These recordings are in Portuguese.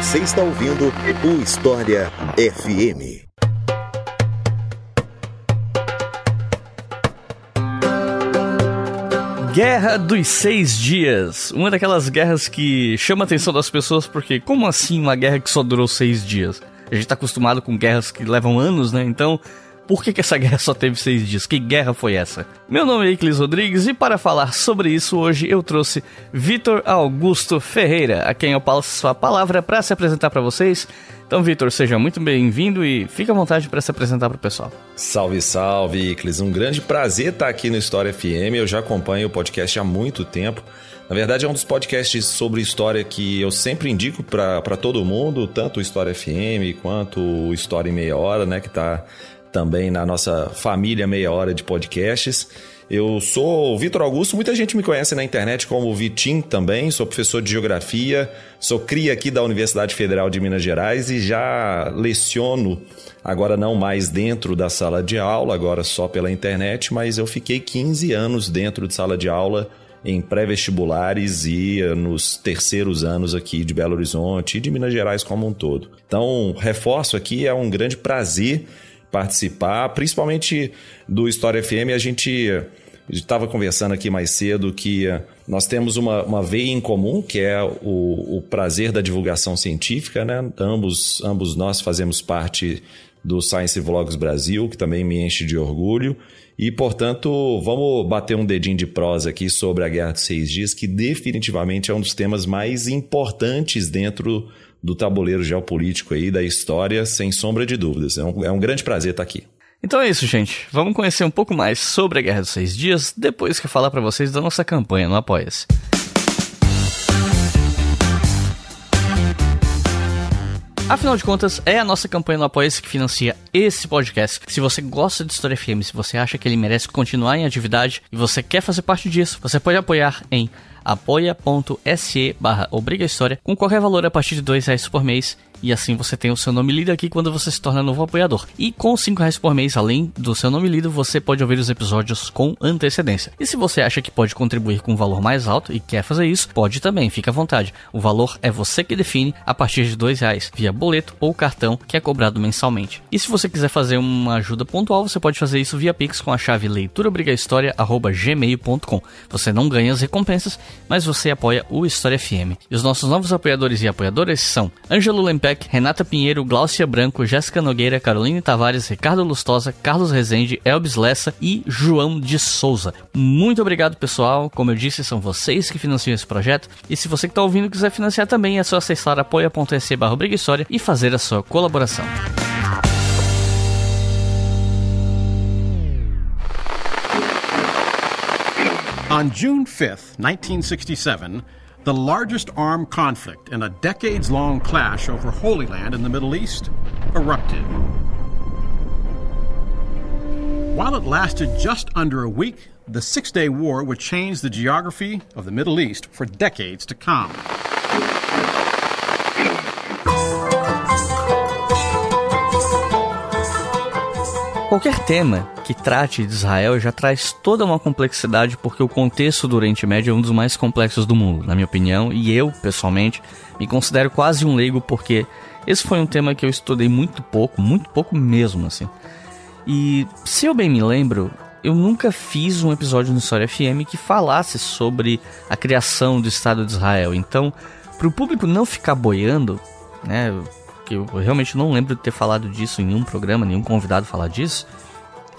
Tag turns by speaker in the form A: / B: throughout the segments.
A: Você está ouvindo o História FM.
B: Guerra dos Seis Dias. Uma daquelas guerras que chama a atenção das pessoas porque, como assim uma guerra que só durou seis dias? A gente tá acostumado com guerras que levam anos, né? Então, por que, que essa guerra só teve seis dias? Que guerra foi essa? Meu nome é Iclis Rodrigues e para falar sobre isso hoje eu trouxe Vitor Augusto Ferreira, a quem eu passo a palavra para se apresentar para vocês. Então, Vitor, seja muito bem-vindo e fique à vontade para se apresentar para o pessoal.
C: Salve, salve, Iclis. Um grande prazer estar aqui no História FM. Eu já acompanho o podcast há muito tempo. Na verdade, é um dos podcasts sobre história que eu sempre indico para todo mundo, tanto o História FM quanto o História em Meia Hora, né, que está também na nossa família Meia Hora de Podcasts. Eu sou o Vitor Augusto, muita gente me conhece na internet como Vitim também, sou professor de Geografia, sou cria aqui da Universidade Federal de Minas Gerais e já leciono, agora não mais dentro da sala de aula, agora só pela internet, mas eu fiquei 15 anos dentro de sala de aula em pré-vestibulares e nos terceiros anos aqui de Belo Horizonte e de Minas Gerais como um todo. Então, reforço aqui, é um grande prazer participar, principalmente do História FM. A gente estava conversando aqui mais cedo que nós temos uma, uma veia em comum, que é o, o prazer da divulgação científica, né? Ambos, ambos nós fazemos parte do Science Vlogs Brasil, que também me enche de orgulho. E, portanto, vamos bater um dedinho de prosa aqui sobre a Guerra dos Seis Dias, que definitivamente é um dos temas mais importantes dentro do tabuleiro geopolítico aí da história, sem sombra de dúvidas. É um, é um grande prazer estar aqui.
B: Então é isso, gente. Vamos conhecer um pouco mais sobre a Guerra dos Seis Dias depois que eu falar para vocês da nossa campanha no Apoia-se. Afinal de contas, é a nossa campanha no Apoia-se que financia esse podcast. Se você gosta de História FM, se você acha que ele merece continuar em atividade e você quer fazer parte disso, você pode apoiar em apoia.se barra com qualquer valor a partir de dois reais por mês e assim você tem o seu nome lido aqui quando você se torna novo apoiador. E com 5 reais por mês, além do seu nome lido, você pode ouvir os episódios com antecedência. E se você acha que pode contribuir com um valor mais alto e quer fazer isso, pode também, fica à vontade. O valor é você que define a partir de 2 reais, via boleto ou cartão que é cobrado mensalmente. E se você quiser fazer uma ajuda pontual, você pode fazer isso via Pix com a chave leiturabrigahistoria.gmail.com. Você não ganha as recompensas, mas você apoia o História FM. E os nossos novos apoiadores e apoiadoras são Ângelo Lempé Renata Pinheiro, Glaucia Branco, Jéssica Nogueira, Caroline Tavares, Ricardo Lustosa, Carlos Rezende, Elbis Lessa e João de Souza. Muito obrigado, pessoal. Como eu disse, são vocês que financiam esse projeto. E se você que está ouvindo quiser financiar também, é só acessar apoia.se barra e fazer a sua colaboração.
D: On June 5th, 1967, the largest armed conflict in a decades long clash over Holy Land in the Middle East erupted. While it lasted just under a week, the Six Day War would change the geography of the Middle East for decades to come.
B: Qualquer tema que trate de Israel já traz toda uma complexidade, porque o contexto do Oriente Médio é um dos mais complexos do mundo, na minha opinião, e eu, pessoalmente, me considero quase um leigo, porque esse foi um tema que eu estudei muito pouco, muito pouco mesmo, assim. E se eu bem me lembro, eu nunca fiz um episódio no História FM que falasse sobre a criação do Estado de Israel. Então, para o público não ficar boiando, né, que eu realmente não lembro de ter falado disso em nenhum programa, nenhum convidado falar disso.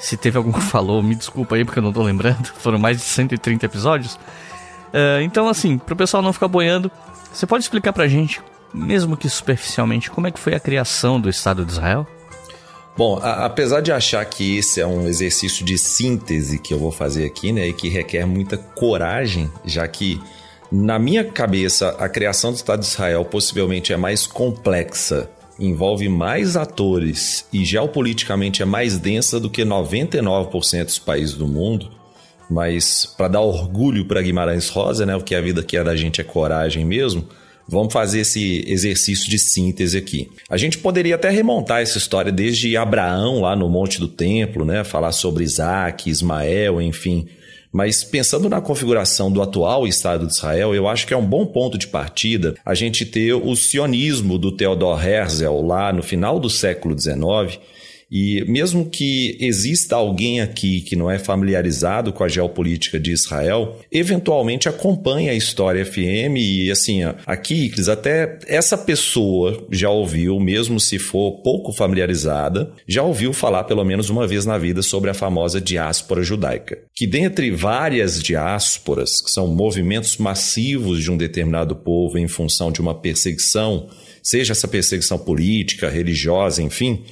B: Se teve algum que falou, me desculpa aí porque eu não tô lembrando. Foram mais de 130 episódios. Uh, então, assim, pro pessoal não ficar boiando, você pode explicar pra gente, mesmo que superficialmente, como é que foi a criação do Estado de Israel?
C: Bom, a, apesar de achar que esse é um exercício de síntese que eu vou fazer aqui, né, e que requer muita coragem, já que na minha cabeça a criação do Estado de Israel possivelmente é mais complexa envolve mais atores e geopoliticamente é mais densa do que 99% dos países do mundo, mas para dar orgulho para Guimarães Rosa, né, o que a vida que é da gente é coragem mesmo, vamos fazer esse exercício de síntese aqui. A gente poderia até remontar essa história desde Abraão lá no Monte do Templo, né, falar sobre Isaac, Ismael, enfim, Mas pensando na configuração do atual Estado de Israel, eu acho que é um bom ponto de partida a gente ter o sionismo do Theodor Herzl lá no final do século XIX e mesmo que exista alguém aqui que não é familiarizado com a geopolítica de Israel, eventualmente acompanha a história FM e assim, aqui, Iclis, até essa pessoa já ouviu, mesmo se for pouco familiarizada, já ouviu falar pelo menos uma vez na vida sobre a famosa diáspora judaica. Que dentre várias diásporas, que são movimentos massivos de um determinado povo em função de uma perseguição, seja essa perseguição política, religiosa, enfim,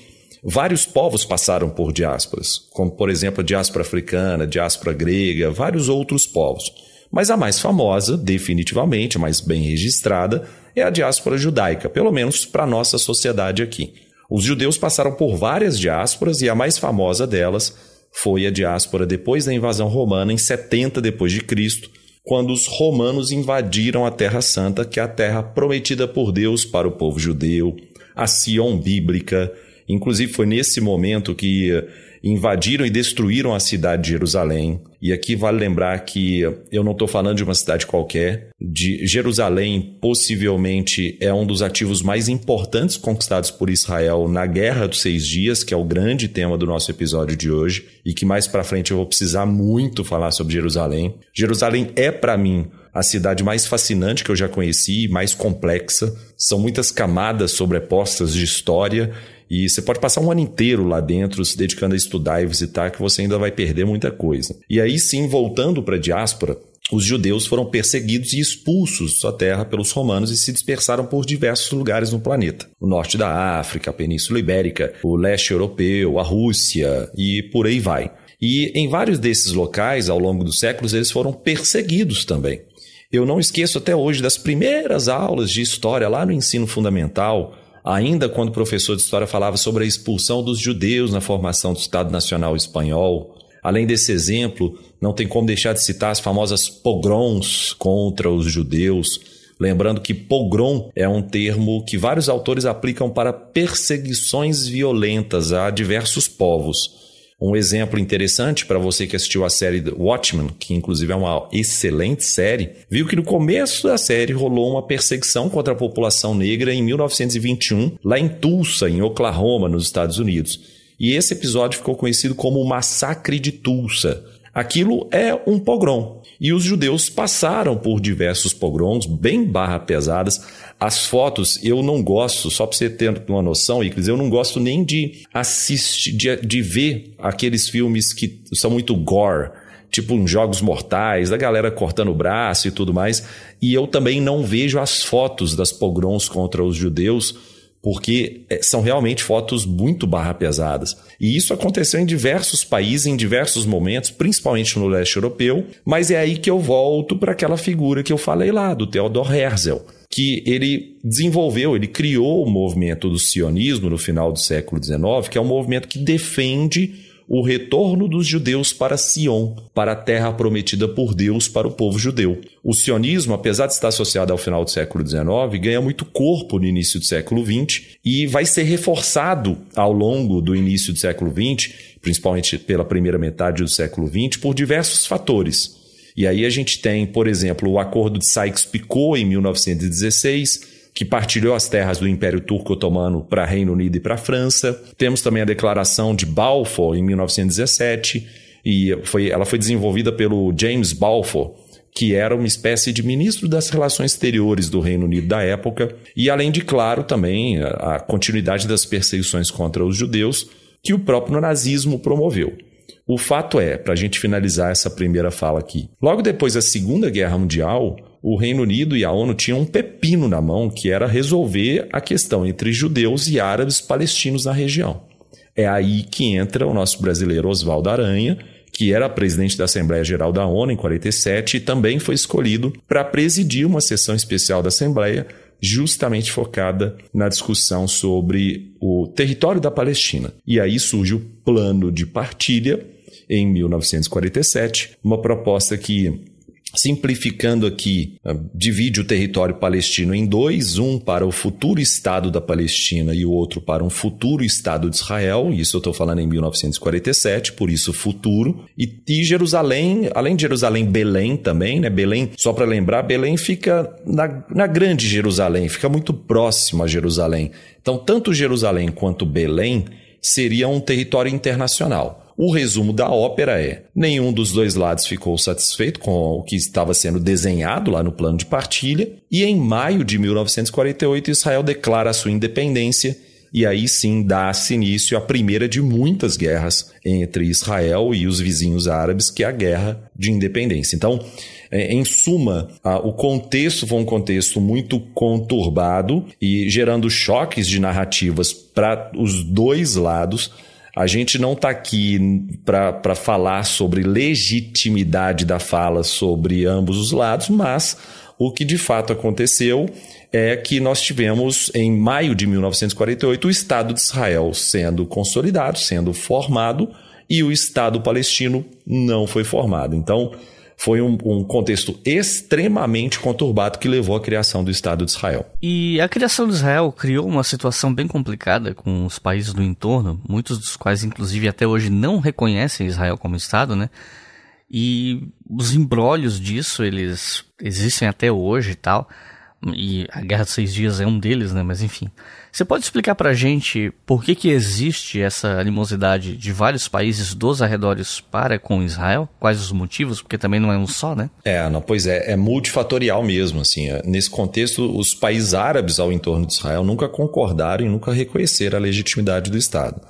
C: Vários povos passaram por diásporas, como por exemplo a diáspora africana, a diáspora grega, vários outros povos. Mas a mais famosa, definitivamente, a mais bem registrada, é a diáspora judaica, pelo menos para a nossa sociedade aqui. Os judeus passaram por várias diásporas e a mais famosa delas foi a diáspora depois da invasão romana em 70 depois de Cristo, quando os romanos invadiram a Terra Santa, que é a terra prometida por Deus para o povo judeu, a Sion bíblica, Inclusive, foi nesse momento que invadiram e destruíram a cidade de Jerusalém. E aqui vale lembrar que eu não estou falando de uma cidade qualquer. De Jerusalém possivelmente é um dos ativos mais importantes conquistados por Israel na Guerra dos Seis Dias, que é o grande tema do nosso episódio de hoje e que mais para frente eu vou precisar muito falar sobre Jerusalém. Jerusalém é para mim a cidade mais fascinante que eu já conheci, mais complexa. São muitas camadas sobrepostas de história e você pode passar um ano inteiro lá dentro se dedicando a estudar e visitar, que você ainda vai perder muita coisa. E aí sim, voltando para a diáspora, os judeus foram perseguidos e expulsos de sua terra pelos romanos e se dispersaram por diversos lugares no planeta. O norte da África, a Península Ibérica, o leste europeu, a Rússia e por aí vai. E em vários desses locais, ao longo dos séculos, eles foram perseguidos também. Eu não esqueço até hoje das primeiras aulas de história lá no ensino fundamental, ainda quando o professor de história falava sobre a expulsão dos judeus na formação do Estado Nacional Espanhol. Além desse exemplo, não tem como deixar de citar as famosas pogroms contra os judeus. Lembrando que pogrom é um termo que vários autores aplicam para perseguições violentas a diversos povos. Um exemplo interessante para você que assistiu a série Watchmen, que inclusive é uma excelente série, viu que no começo da série rolou uma perseguição contra a população negra em 1921, lá em Tulsa, em Oklahoma, nos Estados Unidos. E esse episódio ficou conhecido como o Massacre de Tulsa. Aquilo é um pogrom. E os judeus passaram por diversos pogroms bem barra pesadas as fotos eu não gosto, só para você ter uma noção, Iclis, eu não gosto nem de assistir, de, de ver aqueles filmes que são muito gore, tipo Jogos Mortais, da galera cortando o braço e tudo mais. E eu também não vejo as fotos das pogroms contra os judeus, porque é, são realmente fotos muito barra pesadas. E isso aconteceu em diversos países, em diversos momentos, principalmente no leste europeu, mas é aí que eu volto para aquela figura que eu falei lá, do Theodor Herzl que ele desenvolveu, ele criou o movimento do sionismo no final do século XIX, que é um movimento que defende o retorno dos judeus para Sion, para a terra prometida por Deus para o povo judeu. O sionismo, apesar de estar associado ao final do século XIX, ganha muito corpo no início do século XX e vai ser reforçado ao longo do início do século XX, principalmente pela primeira metade do século XX, por diversos fatores. E aí a gente tem, por exemplo, o Acordo de Sykes-Picot em 1916, que partilhou as terras do Império Turco Otomano para Reino Unido e para França. Temos também a Declaração de Balfour em 1917, e foi, ela foi desenvolvida pelo James Balfour, que era uma espécie de ministro das relações exteriores do Reino Unido da época, e além de, claro, também a continuidade das perseguições contra os judeus que o próprio nazismo promoveu. O fato é, para a gente finalizar essa primeira fala aqui, logo depois da Segunda Guerra Mundial, o Reino Unido e a ONU tinham um pepino na mão que era resolver a questão entre judeus e árabes palestinos na região. É aí que entra o nosso brasileiro Oswaldo Aranha, que era presidente da Assembleia Geral da ONU em 47 e também foi escolhido para presidir uma sessão especial da Assembleia justamente focada na discussão sobre o território da Palestina. E aí surge o plano de partilha em 1947, uma proposta que simplificando aqui, ah, divide o território palestino em dois, um para o futuro Estado da Palestina e o outro para um futuro Estado de Israel, isso eu estou falando em 1947, por isso futuro, e, e, Jerusalém, além de Jerusalém, Belém também, né? Belém, só para lembrar, Belém fica na, na grande Jerusalém, fica muito próximo a Jerusalém. Então, tanto Jerusalém quanto Belém seria um território internacional. O resumo da ópera é: nenhum dos dois lados ficou satisfeito com o que estava sendo desenhado lá no plano de partilha, e em maio de 1948 Israel declara a sua independência e aí sim dá-se início à primeira de muitas guerras entre Israel e os vizinhos árabes, que é a Guerra de Independência. Então, é, em suma, o contexto foi um contexto muito conturbado e gerando choques de narrativas para os dois lados a gente não está aqui para falar sobre legitimidade da fala sobre ambos os lados, mas o que de fato aconteceu é que nós tivemos, em maio de 1948, o Estado de Israel sendo consolidado, sendo formado, e o Estado palestino não foi formado. Então, foi um, um, contexto extremamente conturbado que levou à criação do Estado de Israel.
B: E a criação de Israel criou uma situação bem complicada com os países do entorno, muitos dos quais, inclusive, até hoje não reconhecem Israel como Estado, né? E os embrólios disso, eles existem até hoje e tal. E a Guerra dos Seis Dias é um deles, né? Mas enfim. Você pode explicar pra gente por que, que existe essa animosidade de vários países dos arredores para com Israel? Quais os motivos? Porque também não é um só, né?
C: É, não, pois é, é multifatorial mesmo, assim. É, nesse contexto, os países árabes ao entorno de Israel nunca concordaram e nunca reconheceram a legitimidade do Estado.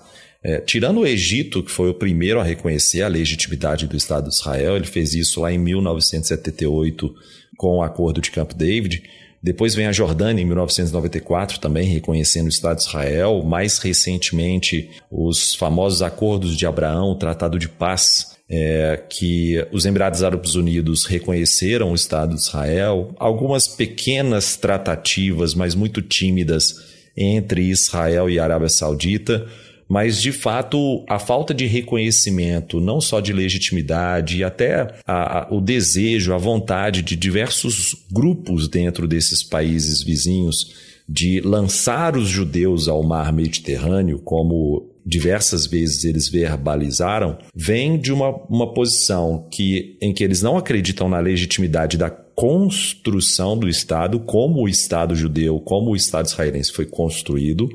C: É, tirando o Egito, que foi o primeiro a reconhecer a legitimidade do Estado de Israel, ele fez isso lá em 1978 com o Acordo de Camp David. Depois vem a Jordânia, em 1994, também reconhecendo o Estado de Israel. Mais recentemente, os famosos Acordos de Abraão, o Tratado de Paz, é, que os Emirados Árabes Unidos reconheceram o Estado de Israel. Algumas pequenas tratativas, mas muito tímidas, entre Israel e Arábia Saudita mas de fato a falta de reconhecimento, não só de legitimidade, e até a, a, o desejo, a vontade de diversos grupos dentro desses países vizinhos de lançar os judeus ao mar Mediterrâneo, como diversas vezes eles verbalizaram, vem de uma, uma posição que, em que eles não acreditam na legitimidade da construção do Estado, como o Estado judeu, como o Estado israelense foi construído,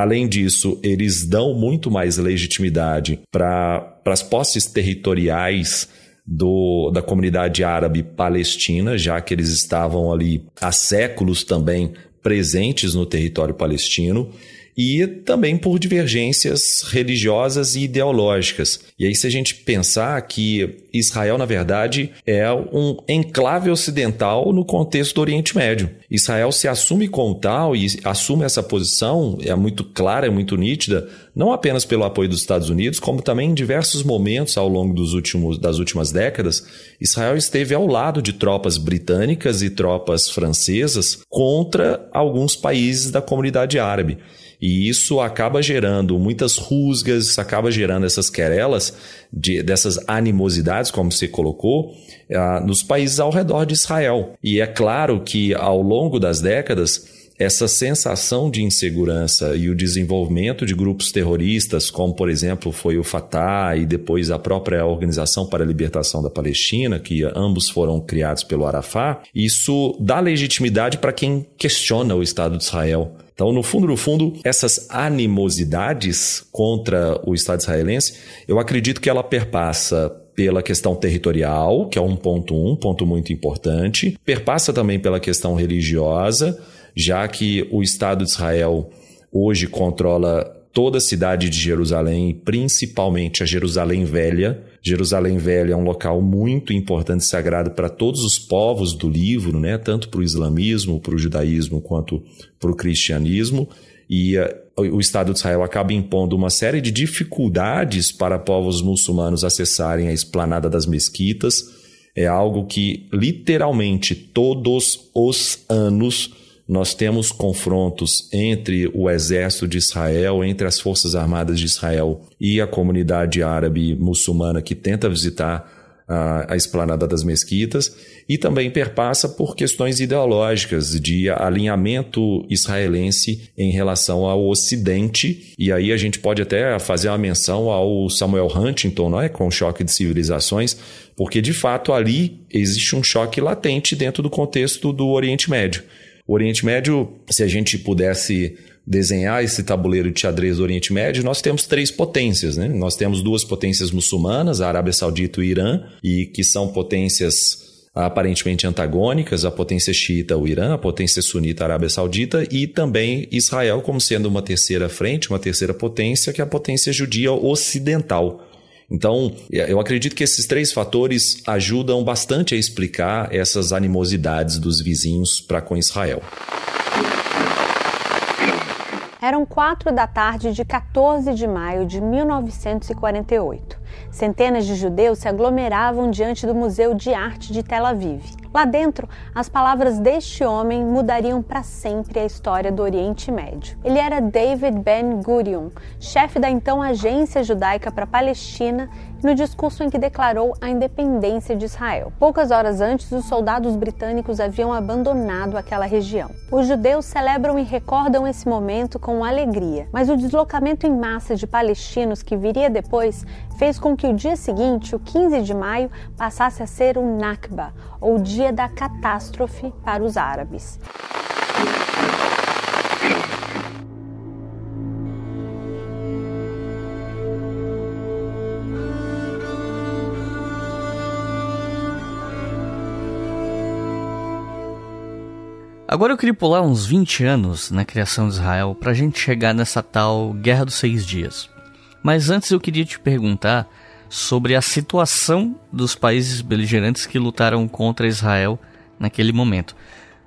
C: Além disso, eles dão muito mais legitimidade para as posses territoriais do, da comunidade árabe palestina, já que eles estavam ali há séculos também presentes no território palestino e também por divergências religiosas e ideológicas. E aí, se a gente pensar que Israel, na verdade, é um enclave ocidental no contexto do Oriente Médio. Israel se assume como tal e assume essa posição, é muito clara, é muito nítida, não apenas pelo apoio dos Estados Unidos, como também em diversos momentos ao longo dos últimos, das últimas décadas, Israel esteve ao lado de tropas britânicas e tropas francesas contra alguns países da comunidade árabe. E isso acaba gerando muitas rusgas, acaba gerando essas querelas, de, dessas animosidades, como você colocou, uh, nos países ao redor de Israel. E é claro que ao longo das décadas, essa sensação de insegurança e o desenvolvimento de grupos terroristas, como por exemplo foi o Fatah e depois a própria Organização para a Libertação da Palestina, que ambos foram criados pelo Arafat, isso dá legitimidade para quem questiona o Estado de Israel. Então, no fundo, no fundo, essas animosidades contra o Estado israelense, eu acredito que ela perpassa pela questão territorial, que é um ponto um, ponto muito importante, perpassa também pela questão religiosa, já que o Estado de Israel hoje controla toda a cidade de Jerusalém, principalmente a Jerusalém Velha. Jerusalém Velha é um local muito importante e sagrado para todos os povos do livro, né? tanto para o islamismo, para o judaísmo, quanto para o cristianismo. E uh, o Estado de Israel acaba impondo uma série de dificuldades para povos muçulmanos acessarem a esplanada das mesquitas. É algo que literalmente todos os anos nós temos confrontos entre o exército de Israel, entre as forças armadas de Israel e a comunidade árabe muçulmana que tenta visitar a, a esplanada das mesquitas e também perpassa por questões ideológicas de alinhamento israelense em relação ao Ocidente. E aí a gente pode até fazer uma menção ao Samuel Huntington, não é? com o choque de civilizações, porque de fato ali existe um choque latente dentro do contexto do Oriente Médio. O Oriente Médio, se a gente pudesse desenhar esse tabuleiro de xadrez do Oriente Médio, nós temos três potências. Né? Nós temos duas potências muçulmanas, a Arábia Saudita e o Irã, e que são potências aparentemente antagônicas, a potência xiita, o Irã, a potência sunita, a Arábia Saudita, e também Israel como sendo uma terceira frente, uma terceira potência, que é a potência judia ocidental. Então, eu acredito que esses três fatores ajudam bastante a explicar essas animosidades dos vizinhos para com Israel.
E: Eram quatro da tarde de 14 de maio de 1948. Centenas de judeus se aglomeravam diante do Museu de Arte de Tel Aviv. Lá dentro, as palavras deste homem mudariam para sempre a história do Oriente Médio. Ele era David Ben Gurion, chefe da então Agência Judaica para a Palestina, no discurso em que declarou a independência de Israel. Poucas horas antes, os soldados britânicos haviam abandonado aquela região. Os judeus celebram e recordam esse momento com alegria, mas o deslocamento em massa de palestinos que viria depois fez com que o dia seguinte, o 15 de maio, passasse a ser o Nakba, ou Dia da Catástrofe para os árabes.
B: Agora eu queria pular uns 20 anos na criação de Israel para a gente chegar nessa tal Guerra dos Seis Dias. Mas antes eu queria te perguntar sobre a situação dos países beligerantes que lutaram contra Israel naquele momento.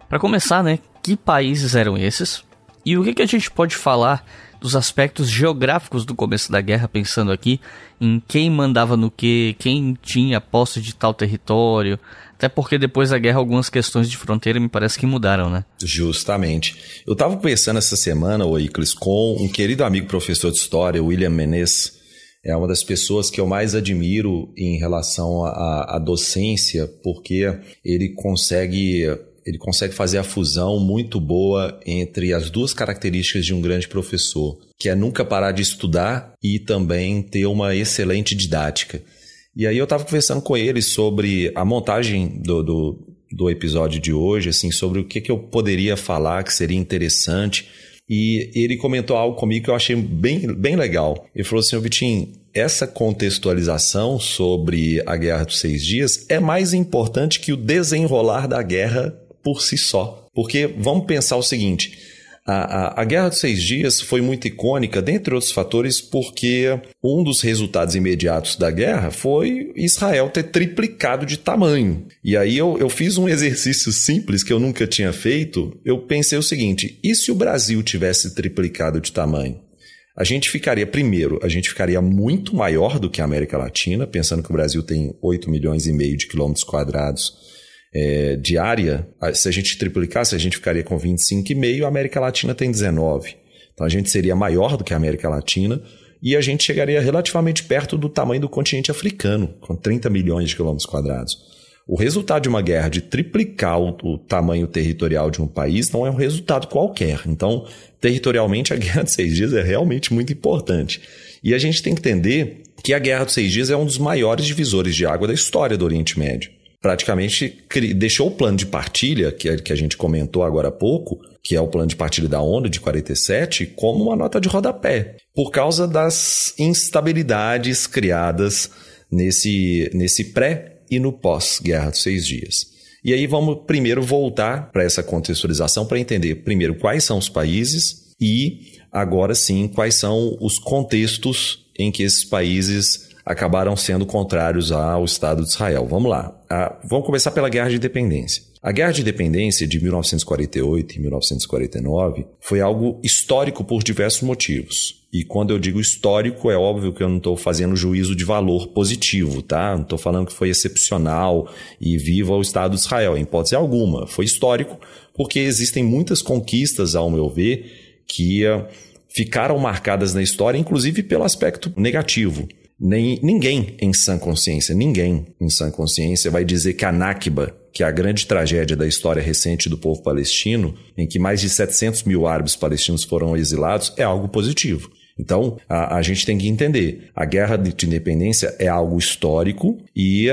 B: Para começar, né, que países eram esses? E o que, que a gente pode falar dos aspectos geográficos do começo da guerra, pensando aqui em quem mandava no que, quem tinha posse de tal território, até porque depois da guerra algumas questões de fronteira me parece que mudaram, né?
C: Justamente. Eu estava pensando essa semana, o Iclis, com um querido amigo professor de história, William Menes. É uma das pessoas que eu mais admiro em relação à, à docência, porque ele consegue ele consegue fazer a fusão muito boa entre as duas características de um grande professor, que é nunca parar de estudar e também ter uma excelente didática. E aí eu estava conversando com ele sobre a montagem do, do, do, episódio de hoje, assim, sobre o que, que eu poderia falar que seria interessante. E ele comentou algo comigo que eu achei bem, bem legal. Ele falou assim, Vitinho, essa contextualização sobre a Guerra dos Seis Dias é mais importante que o desenrolar da guerra por si só. Porque vamos pensar o seguinte: a, a, a, Guerra dos Seis Dias foi muito icônica, dentre outros fatores, porque um dos resultados imediatos da guerra foi Israel ter triplicado de tamanho. E aí eu, eu fiz um exercício simples que eu nunca tinha feito. Eu pensei o seguinte: e se o Brasil tivesse triplicado de tamanho? A gente ficaria, primeiro, a gente ficaria muito maior do que a América Latina, pensando que o Brasil tem 8 milhões e meio de quilômetros quadrados é, diária, se a gente triplicasse, a gente ficaria com 25,5, a América Latina tem 19. Então a gente seria maior do que a América Latina e a gente chegaria relativamente perto do tamanho do continente africano, com 30 milhões de quilômetros quadrados. O resultado de uma guerra de triplicar o, o, tamanho territorial de um país não é um resultado qualquer. Então, territorialmente, a Guerra dos Seis Dias é realmente muito importante. E a gente tem que entender que a Guerra dos Seis Dias é um dos maiores divisores de água da história do Oriente Médio praticamente deixou o plano de partilha, que, é, que a gente comentou agora há pouco, que é o plano de partilha da ONU de 47, como uma nota de rodapé, por causa das instabilidades criadas nesse, nesse pré e no pós-Guerra dos Seis Dias. E aí vamos primeiro voltar para essa contextualização para entender, primeiro, quais são os países e, agora sim, quais são os contextos em que esses países acabaram sendo contrários ao Estado de Israel. Vamos lá. Ah, vamos começar pela Guerra de Independência. A Guerra de Independência de 1948 e 1949 foi algo histórico por diversos motivos. E quando eu digo histórico, é óbvio que eu não estou fazendo juízo de valor positivo, tá? Não estou falando que foi excepcional e viva o Estado de Israel, em hipótese alguma. Foi histórico porque existem muitas conquistas, ao meu ver, que uh, ficaram marcadas na história, inclusive pelo aspecto negativo. Nem, ninguém em sã consciência, ninguém em sã consciência vai dizer que a Nakba, que é a grande tragédia da história recente do povo palestino, em que mais de 700 mil árabes palestinos foram exilados, é algo positivo. Então, a, a gente tem que entender: a guerra de independência é algo histórico e,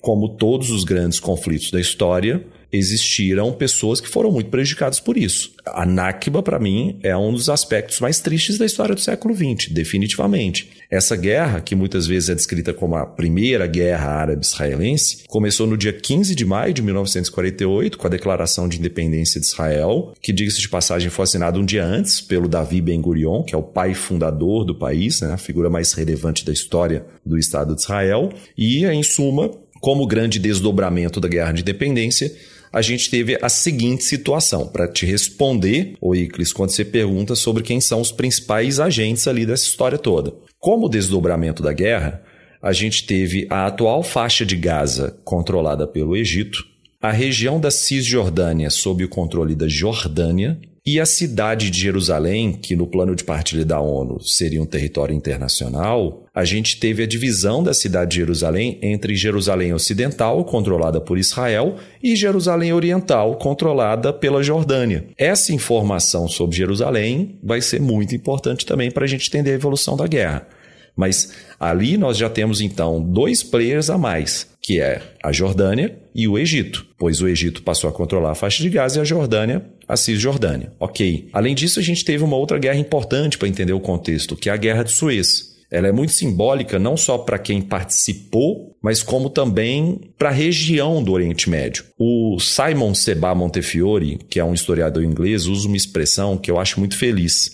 C: como todos os grandes conflitos da história, existiram pessoas que foram muito prejudicadas por isso. A Nakba, para mim, é um dos aspectos mais tristes da história do século XX, definitivamente. Essa guerra, que muitas vezes é descrita como a primeira guerra árabe-israelense, começou no dia 15 de maio de 1948, com a Declaração de Independência de Israel, que, diga-se de passagem, foi assinada um dia antes pelo Davi Ben-Gurion, que é o pai fundador do país, né, a figura mais relevante da história do Estado de Israel. E, em suma, como grande desdobramento da Guerra de Independência, a gente teve a seguinte situação. Para te responder, o Iclis, quando você pergunta sobre quem são os principais agentes ali dessa história toda. Como desdobramento da guerra, a gente teve a atual faixa de Gaza controlada pelo Egito, a região da Cisjordânia sob o controle da Jordânia e a cidade de Jerusalém, que no plano de partilha da ONU seria um território internacional, a gente teve a divisão da cidade de Jerusalém entre Jerusalém Ocidental, controlada por Israel, e Jerusalém Oriental, controlada pela Jordânia. Essa informação sobre Jerusalém vai ser muito importante também para a gente entender a evolução da guerra. Mas ali nós já temos então dois players a mais, que é a Jordânia e o Egito, pois o Egito passou a controlar a faixa de Gaza e a Jordânia a Cisjordânia. Ok. Além disso, a gente teve uma outra guerra importante para entender o contexto, que é a Guerra de Suez. Ela é muito simbólica não só para quem participou, mas como também para a região do Oriente Médio. O Simon Seba Montefiore, que é um historiador inglês, usa uma expressão que eu acho muito feliz.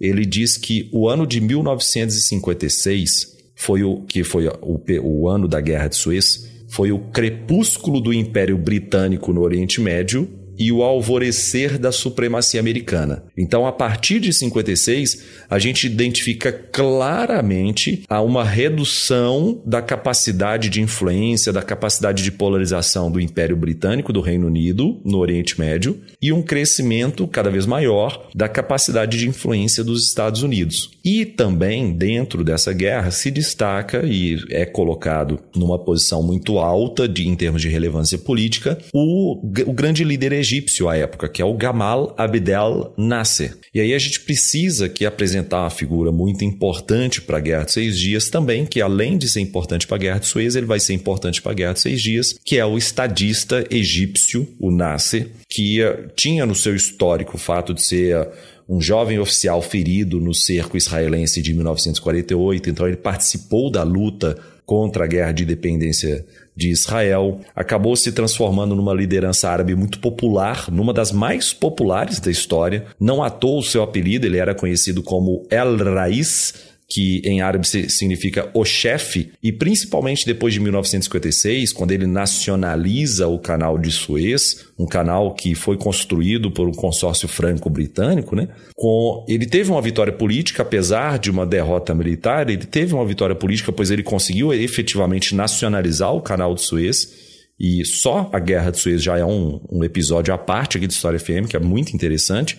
C: Ele diz que o ano de 1956 foi o que foi o, o ano da Guerra de Suez, foi o crepúsculo do Império Britânico no Oriente Médio e o alvorecer da supremacia americana. Então, a partir de 56, a gente identifica claramente a uma redução da capacidade de influência, da capacidade de polarização do Império Britânico, do Reino Unido, no Oriente Médio, e um crescimento cada vez maior da capacidade de influência dos Estados Unidos. E também, dentro dessa guerra, se destaca e é colocado numa posição muito alta de, em termos de relevância política o, o grande líder egípcio à época, que é o Gamal Abdel Nasser. E aí a gente precisa que apresentar uma figura muito importante para a Guerra de Seis Dias também, que além de ser importante para a Guerra de Suez, ele vai ser importante para a Guerra de Seis Dias, que é o estadista egípcio, o Nasser, que uh, tinha no seu histórico o fato de ser uh, um jovem oficial ferido no cerco israelense de 1948, então ele participou da luta contra a guerra de independência de Israel, acabou se transformando numa liderança árabe muito popular, numa das mais populares da história. Não à toa o seu apelido, ele era conhecido como El Raiz, que em árabe significa o chefe, e principalmente depois de 1956, quando ele nacionaliza o canal de Suez, um canal que foi construído por um consórcio franco-britânico, né? Com, ele teve uma vitória política, apesar de uma derrota militar, ele teve uma vitória política, pois ele conseguiu efetivamente nacionalizar o canal de Suez. E só a Guerra de Suez já é um, um episódio à parte aqui de História FM, que é muito interessante.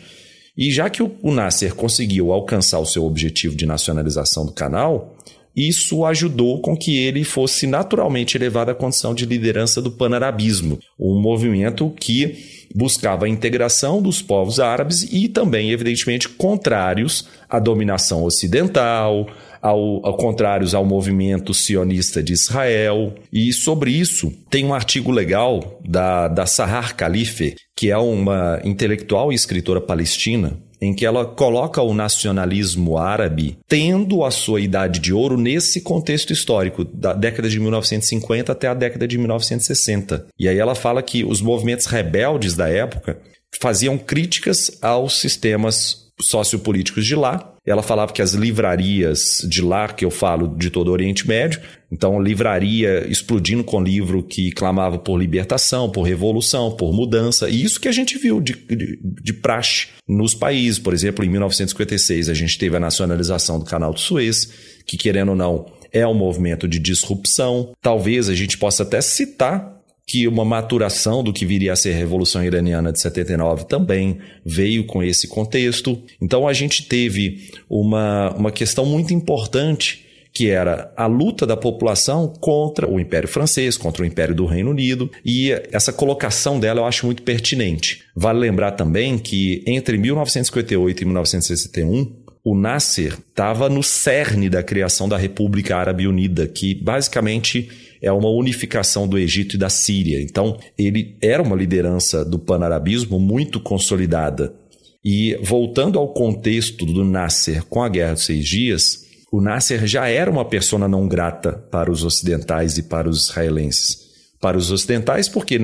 C: E já que o Nasser conseguiu alcançar o seu objetivo de nacionalização do canal, isso ajudou com que ele fosse naturalmente elevado à condição de liderança do panarabismo, um movimento que buscava a integração dos povos árabes e também, evidentemente, contrários à dominação ocidental, ao, ao contrários ao movimento sionista de Israel. E sobre isso, tem um artigo legal da, da Sahar Khalife, que é uma intelectual e escritora palestina, em que ela coloca o nacionalismo árabe tendo a sua idade de ouro nesse contexto histórico, da década de 1950 até a década de 1960. E aí ela fala que os movimentos rebeldes da época faziam críticas aos sistemas sociopolíticos de lá. Ela falava que as livrarias de lá, que eu falo de todo o Oriente Médio, então livraria explodindo com livro que clamava por libertação, por revolução, por mudança, e isso que a gente viu de, de, de praxe nos países. Por exemplo, em 1956 a gente teve a nacionalização do Canal do Suez, que querendo ou não é um movimento de disrupção. Talvez a gente possa até citar que uma maturação do que viria a ser a Revolução Iraniana de 79 também veio com esse contexto. Então a gente teve uma, uma questão muito importante que era a luta da população contra o Império Francês, contra o Império do Reino Unido, e essa colocação dela eu acho muito pertinente. Vale lembrar também que entre 1958 e 1961, o Nasser estava no cerne da criação da República Árabe Unida, que basicamente é uma unificação do Egito e da Síria. Então, ele era uma liderança do panarabismo muito consolidada. E voltando ao contexto do Nasser com a Guerra dos Seis Dias, o Nasser já era uma persona não grata para os ocidentais e para os israelenses. Para os ocidentais, porque ele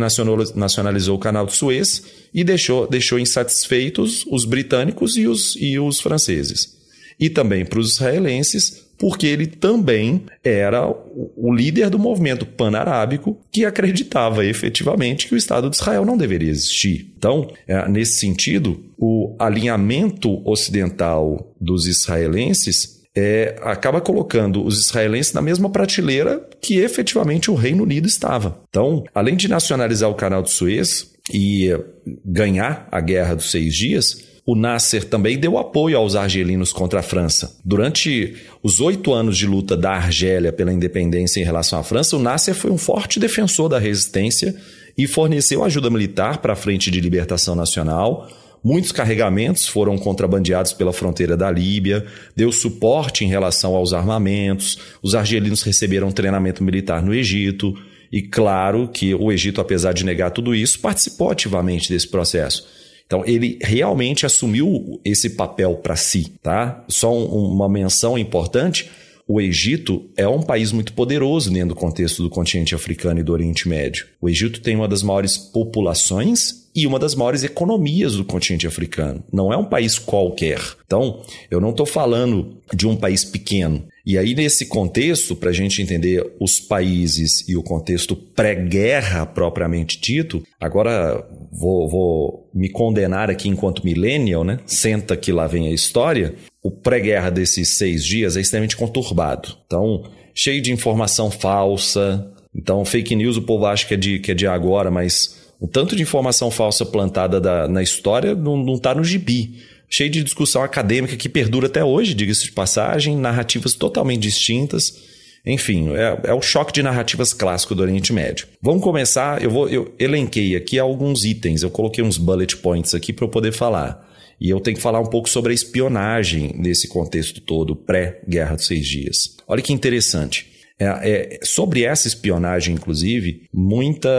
C: nacionalizou o canal de Suez e deixou, deixou insatisfeitos os britânicos e os, e os franceses. E também para os israelenses, porque ele também era o líder do movimento pan-arábico que acreditava efetivamente que o Estado de Israel não deveria existir. Então, é, nesse sentido, o alinhamento ocidental dos israelenses é, acaba colocando os israelenses na mesma prateleira que efetivamente o Reino Unido estava. Então, além de nacionalizar o canal de Suez e ganhar a Guerra dos Seis Dias, o Nasser também deu apoio aos argelinos contra a França. Durante os oito anos de luta da Argélia pela independência em relação à França, o Nasser foi um forte defensor da resistência e forneceu ajuda militar para a Frente de Libertação Nacional, Muitos carregamentos foram contrabandeados pela fronteira da Líbia, deu suporte em relação aos armamentos, os argelinos receberam treinamento militar no Egito, e claro que o Egito, apesar de negar tudo isso, participou ativamente desse processo. Então, ele realmente assumiu esse papel para si, tá? Só um, uma menção importante: o Egito é um país muito poderoso dentro do contexto do continente africano e do Oriente Médio. O Egito tem uma das maiores populações e uma das maiores economias do continente africano. Não é um país qualquer. Então, eu não estou falando de um país pequeno. E aí, nesse contexto, para a gente entender os países e o contexto pré-guerra propriamente dito, agora vou, vou, me condenar aqui enquanto millennial, né? Senta que lá vem a história. O pré-guerra desses seis dias é extremamente conturbado. Então, cheio de informação falsa. Então, fake news o povo acha que é de, que é de agora, mas o tanto de informação falsa plantada da, na história não está no gibi. Cheio de discussão acadêmica que perdura até hoje, diga-se de passagem, narrativas totalmente distintas. Enfim, é, é, o choque de narrativas clássico do Oriente Médio. Vamos começar. Eu, vou, eu elenquei aqui alguns itens, eu coloquei uns bullet points aqui para eu poder falar. E eu tenho que falar um pouco sobre a espionagem nesse contexto todo, pré-Guerra dos Seis Dias. Olha que interessante. É, é, sobre essa espionagem, inclusive, muita,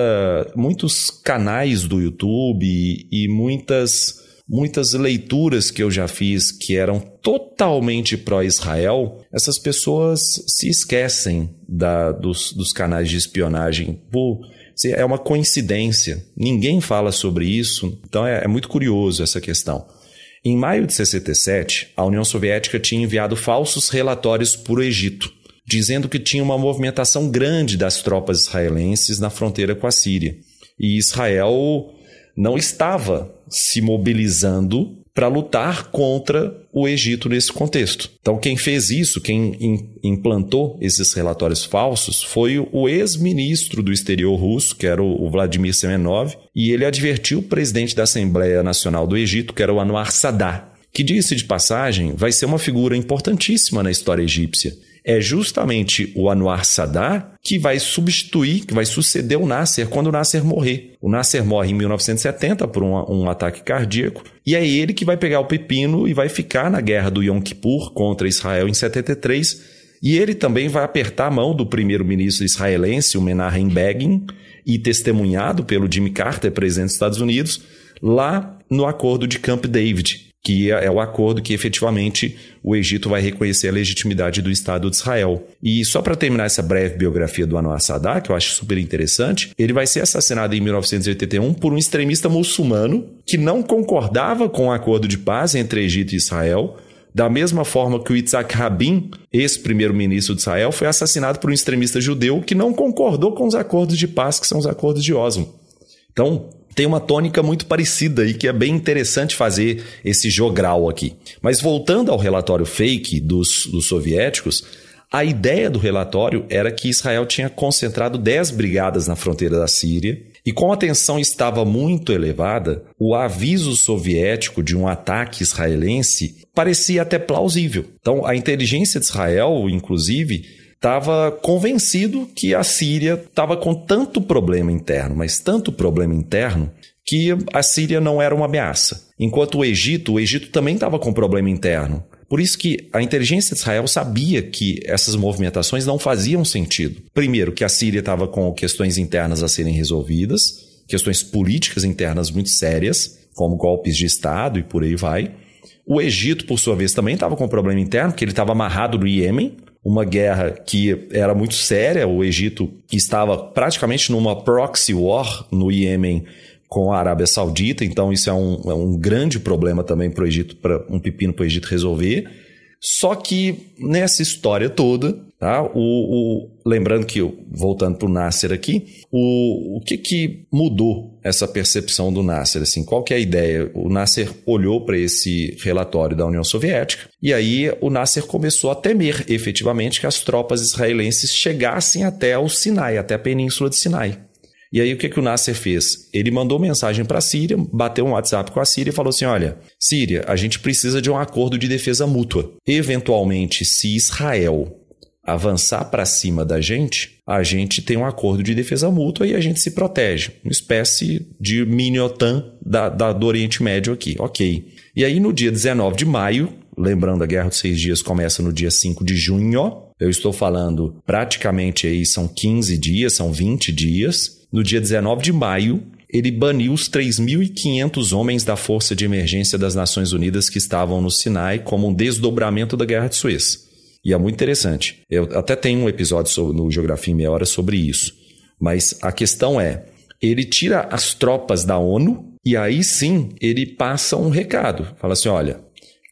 C: muitos canais do YouTube e, e muitas muitas leituras que eu já fiz que eram totalmente pró-Israel, essas pessoas se esquecem da, dos, dos canais de espionagem. É uma coincidência. Ninguém fala sobre isso. Então é, é muito curioso essa questão. Em maio de 67, a União Soviética tinha enviado falsos relatórios para o Egito dizendo que tinha uma movimentação grande das tropas israelenses na fronteira com a Síria. E Israel não estava se mobilizando para lutar contra o Egito nesse contexto. Então, quem fez isso, quem implantou esses relatórios falsos, foi o ex-ministro do exterior russo, que era o Vladimir Semenov, e ele advertiu o presidente da Assembleia Nacional do Egito, que era o Anwar Sadat, que, disse de passagem, vai ser uma figura importantíssima na história egípcia é justamente o Anwar Sadat que vai substituir, que vai suceder o Nasser quando o Nasser morrer. O Nasser morre em 1970 por um, um, ataque cardíaco e é ele que vai pegar o pepino e vai ficar na guerra do Yom Kippur contra Israel em 73. E ele também vai apertar a mão do primeiro-ministro israelense, o Menachem Begin, e testemunhado pelo Jimmy Carter, presidente dos Estados Unidos, lá no acordo de Camp David, que é, é o acordo que efetivamente o Egito vai reconhecer a legitimidade do Estado de Israel. E só para terminar essa breve biografia do Anwar Sadat, que eu acho super interessante, ele vai ser assassinado em 1981 por um extremista muçulmano que não concordava com o acordo de paz entre Egito e Israel, da mesma forma que o Yitzhak Rabin, ex-primeiro-ministro de Israel, foi assassinado por um extremista judeu que não concordou com os acordos de paz, que são os acordos de Oslo. Então, tem uma tônica muito parecida e que é bem interessante fazer esse jogral aqui. Mas voltando ao relatório fake dos, dos soviéticos, a ideia do relatório era que Israel tinha concentrado 10 brigadas na fronteira da Síria E como a tensão estava muito elevada, o aviso soviético de um ataque israelense parecia até plausível. Então, a inteligência de Israel, inclusive, estava convencido que a Síria estava com tanto problema interno, mas tanto problema interno, que a Síria não era uma ameaça. Enquanto o Egito, o Egito também estava com problema interno. Por isso que a inteligência de Israel sabia que essas movimentações não faziam sentido. Primeiro, que a Síria estava com questões internas a serem resolvidas, questões políticas internas muito sérias, como golpes de Estado e por aí vai. O Egito, por sua vez, também estava com problema interno, porque ele estava amarrado no Iêmen, uma guerra que era muito séria. O Egito estava praticamente numa proxy war no Iêmen com a Arábia Saudita, então isso é um, é um grande problema também para o Egito, para um pepino para o Egito resolver. Só que nessa história toda, tá? O, o lembrando que, voltando para o Nasser aqui, o, o que, que mudou essa percepção do Nasser? Assim, qual que é a ideia? O Nasser olhou para esse relatório da União Soviética e aí o Nasser começou a temer efetivamente que as tropas israelenses chegassem até o Sinai, até a península de Sinai. E aí o que, que o Nasser fez? Ele mandou mensagem para a Síria, bateu um WhatsApp com a Síria e falou assim: olha, Síria, a gente precisa de um acordo de defesa mútua. Eventualmente, se Israel avançar para cima da gente, a gente tem um acordo de defesa mútua e a gente se protege. Uma espécie de mini-OTAN da, da, do Oriente Médio aqui. Ok. E aí, no dia 19 de maio, lembrando a Guerra dos Seis Dias começa no dia 5 de junho, eu estou falando praticamente aí são 15 dias, são 20 dias no dia 19 de maio, ele baniu os 3.500 homens da Força de Emergência das Nações Unidas que estavam no Sinai como um desdobramento da Guerra de Suez. E é muito interessante. Eu até tenho um episódio sobre, no Geografia em Meia Hora sobre isso. Mas a questão é: ele tira as tropas da ONU e aí sim ele passa um recado. Fala assim: olha,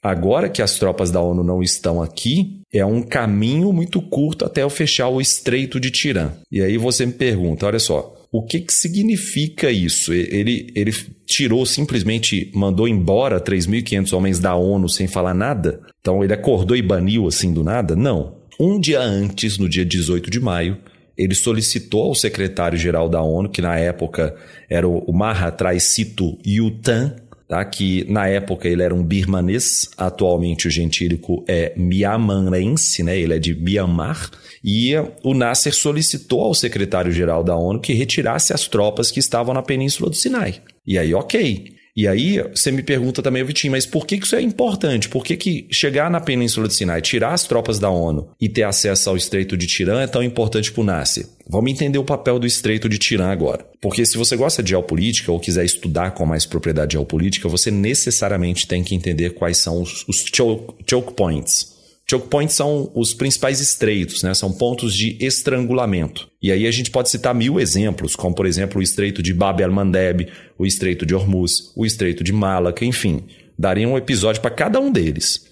C: agora que as tropas da ONU não estão aqui, é um caminho muito curto até eu fechar o Estreito de Tirã. E aí você me pergunta: olha só o que, que significa isso? Ele, ele tirou, simplesmente mandou embora 3.500 homens da ONU sem falar nada? Então ele acordou e baniu assim do nada? Não. Um dia antes, no dia 18 de maio, ele solicitou ao secretário-geral da ONU, que na época era o Mahatrai Sito Yutan, tá? que na época ele era um birmanês, atualmente o gentílico é miamanense, né? ele é de Myanmar, e o Nasser solicitou ao secretário-geral da ONU que retirasse as tropas que estavam na Península do Sinai. E aí, ok. E aí, você me pergunta também, Vitinho, mas por que isso é importante? Por que, que chegar na Península do Sinai, tirar as tropas da ONU e ter acesso ao Estreito de Tirã é tão importante para o Nasser? Vamos entender o papel do Estreito de Tirã agora. Porque se você gosta de geopolítica ou quiser estudar com mais propriedade geopolítica, você necessariamente tem que entender quais são os, os choke, choke points. Choke points são os principais estreitos, né? são pontos de estrangulamento. E aí a gente pode citar mil exemplos, como por exemplo o estreito de Bab el-Mandeb, o estreito de Hormuz, o estreito de Malacca, enfim. Daria um episódio para cada um deles.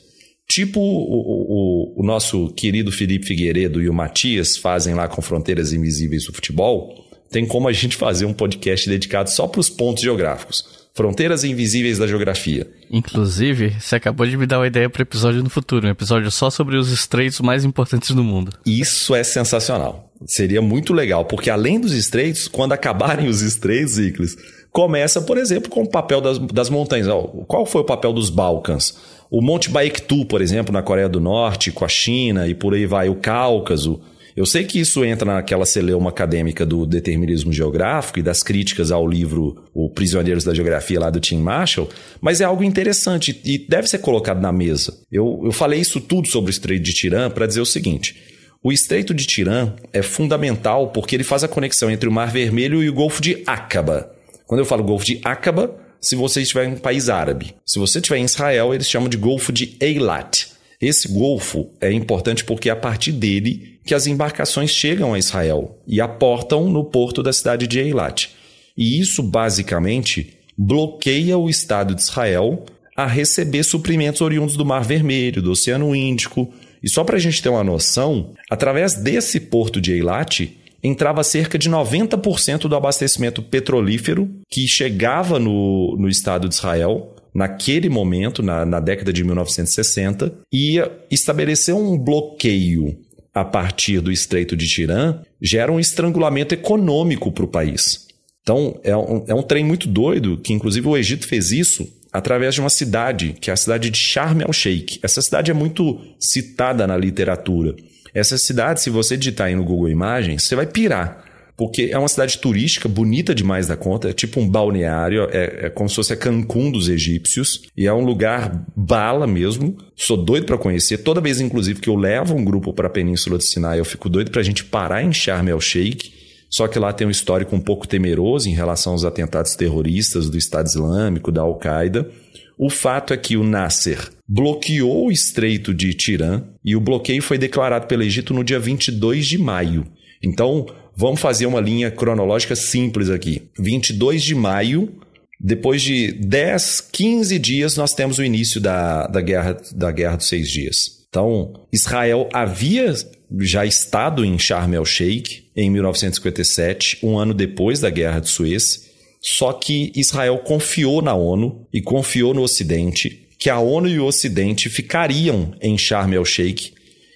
C: Tipo o, o, o, nosso querido Felipe Figueiredo e o Matias fazem lá com Fronteiras Invisíveis do Futebol, tem como a gente fazer um podcast dedicado só para os pontos geográficos. Fronteiras Invisíveis da Geografia.
B: Inclusive, você acabou de me dar uma ideia para episódio no futuro, um episódio só sobre os estreitos mais importantes do mundo.
C: Isso é sensacional. Seria muito legal, porque além dos estreitos, quando acabarem os estreitos, Icles, começa, por exemplo, com o papel das, das montanhas. Qual foi o papel dos Balcãs? O Monte Baektu, por exemplo, na Coreia do Norte, com a China e por aí vai, o Cáucaso. Eu sei que isso entra naquela celeuma acadêmica do determinismo geográfico e das críticas ao livro O Prisioneiros da Geografia lá do Tim Marshall, mas é algo interessante e deve ser colocado na mesa. Eu, eu falei isso tudo sobre o Estreito de Tirã para dizer o seguinte. O Estreito de Tirã é fundamental porque ele faz a conexão entre o Mar Vermelho e o Golfo de Aqaba. Quando eu falo Golfo de Aqaba, se você estiver em um país árabe. Se você estiver em Israel, eles chamam de Golfo de Eilat. Esse golfo é importante porque é a partir dele que as embarcações chegam a Israel e aportam no porto da cidade de Eilat. E isso basicamente bloqueia o Estado de Israel a receber suprimentos oriundos do Mar Vermelho, do Oceano Índico. E só para a gente ter uma noção, através desse porto de Eilat entrava cerca de 90% do abastecimento petrolífero que chegava no, no Estado de Israel naquele momento, na, na década de 1960, e estabelecer um bloqueio a partir do Estreito de Tirã gera um estrangulamento econômico para o país. Então, é um, é um trem muito doido, que inclusive o Egito fez isso através de uma cidade, que é a cidade de Sharm el-Sheikh. Essa cidade é muito citada na literatura. Essa cidade, se você digitar aí no Google Imagens, você vai pirar. Porque é uma cidade turística, bonita demais da conta, é tipo um balneário, é, é como se fosse a Cancún dos egípcios, e é um lugar bala mesmo. Sou doido para conhecer. Toda vez, inclusive, que eu levo um grupo para a Península de Sinai, eu fico doido para a gente parar em Sharm el-Sheikh. Só que lá tem um histórico um pouco temeroso em relação aos atentados terroristas do Estado Islâmico, da Al-Qaeda. O fato é que o Nasser bloqueou o Estreito de Tirã e o bloqueio foi declarado pelo Egito no dia 22 de maio. Então, vamos fazer uma linha cronológica simples aqui. 22 de maio, depois de 10, 15 dias, nós temos o início da, da, guerra, da Guerra dos Seis Dias. Então, Israel havia já estado em Sharm el-Sheikh em 1957, um ano depois da Guerra de Suez, só que Israel confiou na ONU e confiou no Ocidente que a ONU e o Ocidente ficariam em Sharm el-Sheikh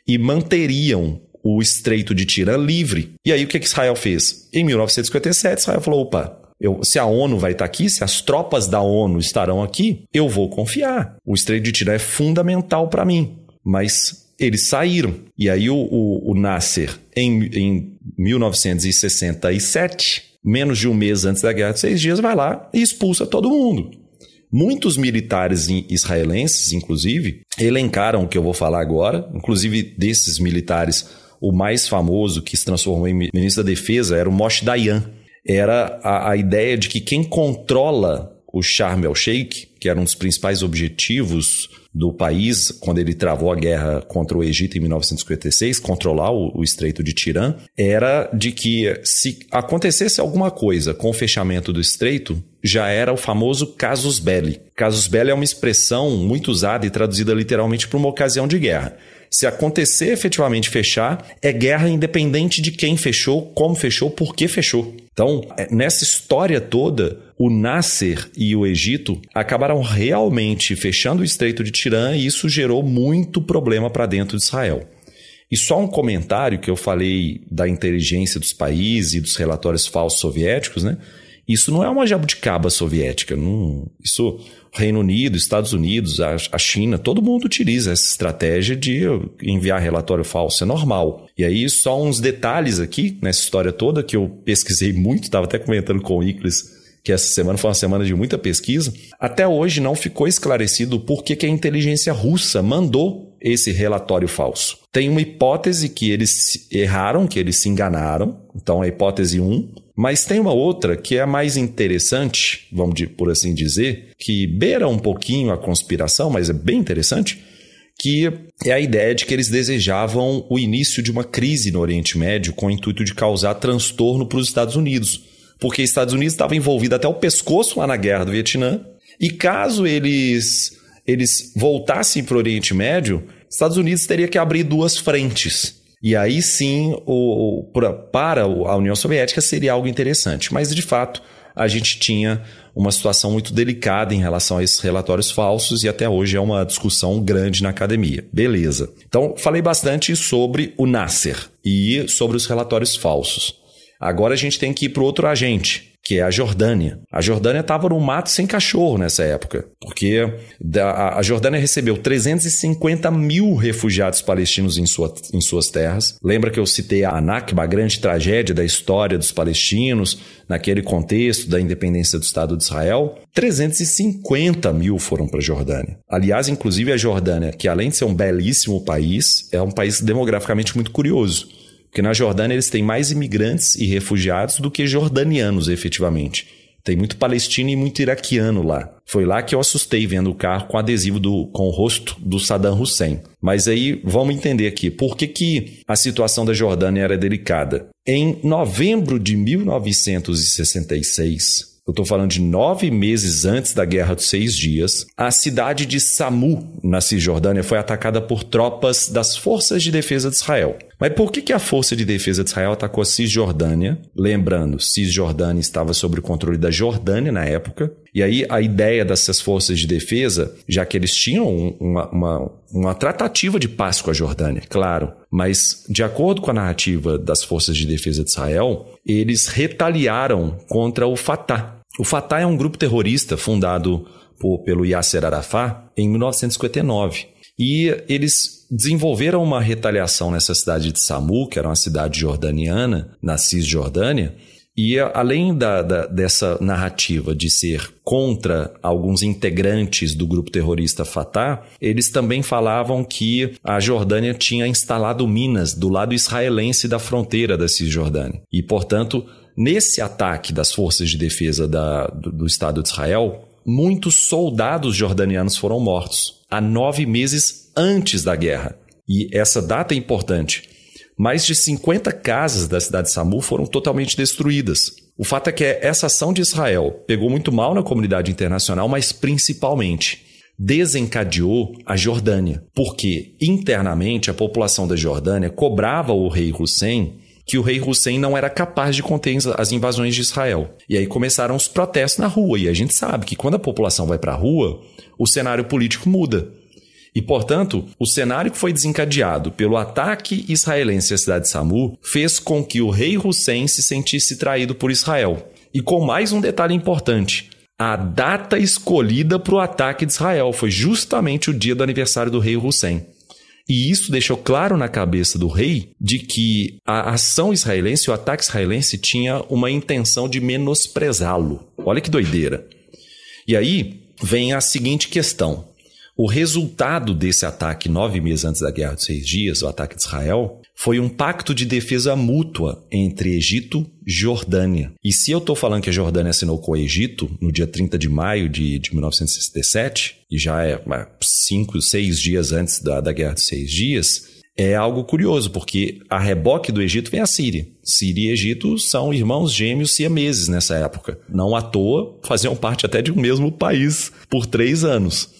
C: e manteriam o Estreito de Tirã livre. E aí o que, que Israel fez? Em 1957, Israel falou: opa, eu, se a ONU vai estar aqui, se as tropas da ONU estarão aqui, eu vou confiar. O Estreito de Tirã é fundamental para mim. Mas eles saíram. E aí o, o, o Nasser, em, em 1967, menos de um mês antes da Guerra de Seis Dias, vai lá e expulsa todo mundo. Muitos militares israelenses, inclusive, elencaram o que eu vou falar agora, inclusive desses militares, o mais famoso que se transformou em ministro da Defesa era o Moshe Dayan. Era a, a ideia de que quem controla o Sharm el-Sheikh, que era um dos principais objetivos do país quando ele travou a guerra contra o Egito em 1956, controlar o, o Estreito de Tirã, era de que se acontecesse alguma coisa com o fechamento do estreito, já era o famoso casus belli. Casus belli é uma expressão muito usada e traduzida literalmente para uma ocasião de guerra. Se acontecer efetivamente fechar, é guerra independente de quem fechou, como fechou, por que fechou. Então, é, nessa história toda, o Nasser e o Egito acabaram realmente fechando o Estreito de Tirã e isso gerou muito problema para dentro de Israel. E só um comentário que eu falei da inteligência dos países e dos relatórios falsos soviéticos, né? Isso não é uma jabuticaba soviética. Não, isso Reino Unido, Estados Unidos, a, a, China, todo mundo utiliza essa estratégia de enviar relatório falso, é normal. E aí, só uns detalhes aqui nessa história toda que eu pesquisei muito, estava até comentando com o Iclis que essa semana foi uma semana de muita pesquisa. Até hoje não ficou esclarecido por que, que a inteligência russa mandou esse relatório falso. Tem uma hipótese que eles erraram, que eles se enganaram, então a hipótese 1, mas tem uma outra que é mais interessante, vamos por assim dizer, que beira um pouquinho a conspiração, mas é bem interessante, que é a ideia de que eles desejavam o início de uma crise no Oriente Médio com o intuito de causar transtorno para os Estados Unidos, porque os Estados Unidos estava envolvido até o pescoço lá na guerra do Vietnã, e caso eles eles voltassem para o Oriente Médio, Estados Unidos teria que abrir duas frentes. E aí sim, o, o, para a União Soviética seria algo interessante. Mas, de fato, a gente tinha uma situação muito delicada em relação a esses relatórios falsos e até hoje é uma discussão grande na academia. Beleza. Então, falei bastante sobre o Nasser e sobre os relatórios falsos. Agora a gente tem que ir para outro agente, que é a Jordânia. A Jordânia estava no mato sem cachorro nessa época, porque a Jordânia recebeu 350 mil refugiados palestinos em, sua, em suas terras. Lembra que eu citei a Anakba, a grande tragédia da história dos palestinos, naquele contexto da independência do Estado de Israel? 350 mil foram para a Jordânia. Aliás, inclusive a Jordânia, que além de ser um belíssimo país, é um país demograficamente muito curioso porque na Jordânia eles têm mais imigrantes e refugiados do que jordanianos, efetivamente. Tem muito palestino e muito iraquiano lá. Foi lá que eu assustei vendo o carro com adesivo do, com o rosto do Saddam Hussein. Mas aí vamos entender aqui por que, que a situação da Jordânia era delicada. Em novembro de 1966, eu estou falando de nove meses antes da Guerra dos Seis Dias, a cidade de Samu, na Cisjordânia, foi atacada por tropas das Forças de Defesa de Israel. Mas por que, que a Força de Defesa de Israel atacou a Cisjordânia? Lembrando, Cisjordânia estava sob o controle da Jordânia na época. E aí a ideia dessas forças de defesa, já que eles tinham uma, uma, uma tratativa de paz com a Jordânia, claro, mas de acordo com a narrativa das forças de defesa de Israel, eles retaliaram contra o Fatah. O Fatah é um grupo terrorista fundado por, pelo Yasser Arafat em 1959. E eles desenvolveram uma retaliação nessa cidade de Samu, que era uma cidade jordaniana, na Cisjordânia, e além da, da, dessa narrativa de ser contra alguns integrantes do grupo terrorista Fatah, eles também falavam que a Jordânia tinha instalado minas do lado israelense da fronteira da Cisjordânia. E, portanto, nesse ataque das forças de defesa da, do, do Estado de Israel, muitos soldados jordanianos foram mortos há nove meses antes da guerra. E essa data é importante. Mais de 50 casas da cidade de Samu foram totalmente destruídas. O fato é que essa ação de Israel pegou muito mal na comunidade internacional, mas principalmente desencadeou a Jordânia, porque internamente a população da Jordânia cobrava o rei Hussein que o rei Hussein não era capaz de conter as invasões de Israel. E aí começaram os protestos na rua, e a gente sabe que quando a população vai para a rua, o cenário político muda. E, portanto, o cenário que foi desencadeado pelo ataque israelense à cidade de Samu fez com que o rei Hussein se sentisse traído por Israel. E com mais um detalhe importante: a data escolhida para o ataque de Israel foi justamente o dia do aniversário do rei Hussein. E isso deixou claro na cabeça do rei de que a ação israelense, o ataque israelense, tinha uma intenção de menosprezá-lo. Olha que doideira. E aí vem a seguinte questão. O resultado desse ataque nove meses antes da Guerra dos Seis Dias, o ataque de Israel, foi um pacto de defesa mútua entre Egito e Jordânia. E se eu estou falando que a Jordânia assinou com o Egito no dia 30 de maio de, de 1967, e já é cinco, seis dias antes da, da Guerra dos Seis Dias, é algo curioso, porque a reboque do Egito vem a Síria. Síria e Egito são irmãos gêmeos siameses nessa época. Não à toa, faziam parte até de um mesmo país por três anos.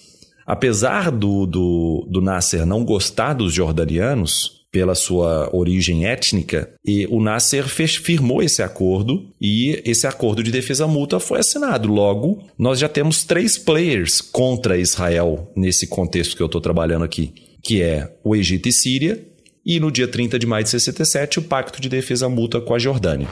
C: Apesar do, do, do Nasser não gostar dos jordanianos, pela sua origem étnica, e o Nasser fez, firmou esse acordo e esse acordo de defesa mútua foi assinado. Logo, nós já temos três players contra Israel nesse contexto que eu estou trabalhando aqui, que é o Egito e Síria, e no dia 30 de maio de 67, o Pacto de Defesa Mútua com a Jordânia.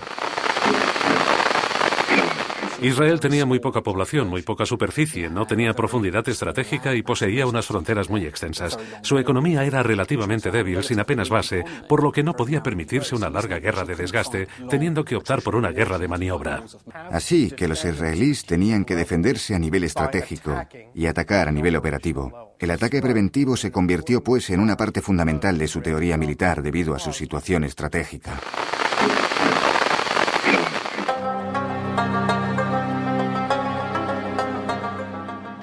F: Israel tenía muy poca población, muy poca superficie, no tenía profundidad estratégica y poseía unas fronteras muy extensas. Su economía era relativamente débil, sin apenas base, por lo que no podía permitirse una larga guerra de desgaste, teniendo que optar por una guerra de maniobra.
G: Así que los israelíes tenían que defenderse a nivel estratégico y atacar a nivel operativo. El ataque preventivo se convirtió pues en una parte fundamental de su teoría militar debido a su situación estratégica.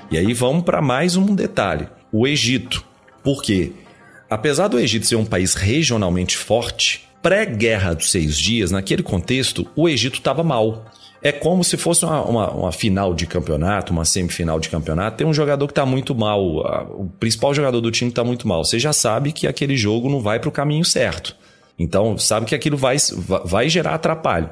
C: E aí vamos para mais um detalhe: o Egito. Por quê? Apesar do Egito ser um país regionalmente forte, pré-guerra dos seis dias, naquele contexto, o Egito estava mal. É como se fosse uma, uma, uma, final de campeonato, uma semifinal de campeonato. Tem um jogador que está muito mal, o principal jogador do time está muito mal. Você já sabe que aquele jogo não vai para o caminho certo. Então, sabe que aquilo vai, vai gerar atrapalho.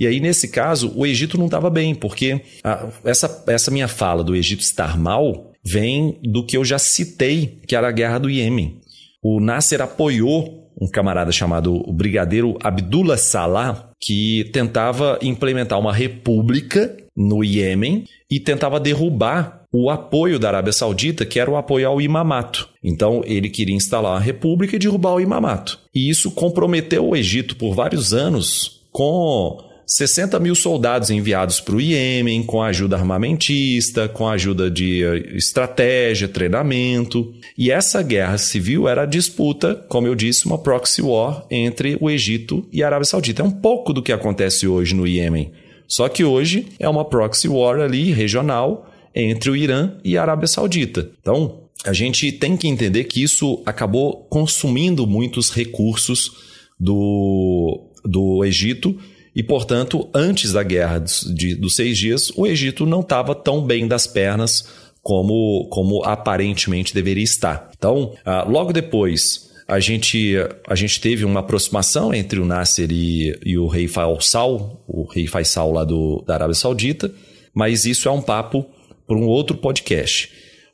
C: E aí, nesse caso, o Egito não estava bem, porque a, essa, essa minha fala do Egito estar mal vem do que eu já citei, que era a guerra do Iêmen. O Nasser apoiou um camarada chamado o Brigadeiro Abdullah Salah, que tentava implementar uma república no Iêmen e tentava derrubar o apoio da Arábia Saudita, que era o apoio ao imamato. Então, ele queria instalar uma república e derrubar o imamato. E isso comprometeu o Egito por vários anos com 60 mil soldados enviados para o Iêmen, com ajuda armamentista, com ajuda de eh, estratégia, treinamento. E essa guerra civil era a disputa, como eu disse, uma proxy war entre o Egito e a Arábia Saudita. É um pouco do que acontece hoje no Iêmen. Só que hoje é uma proxy war ali regional entre o Irã e a Arábia Saudita. Então, a gente tem que entender que isso acabou consumindo muitos recursos do, do Egito e, portanto, antes da guerra dos, de, dos seis dias, o Egito não estava tão bem das pernas como, como aparentemente deveria estar. Então, ah, logo depois, a gente, a gente teve uma aproximação entre o Nasser e, e o rei Faisal, o rei Faisal lá do, da Arábia Saudita, mas isso é um papo para um outro podcast.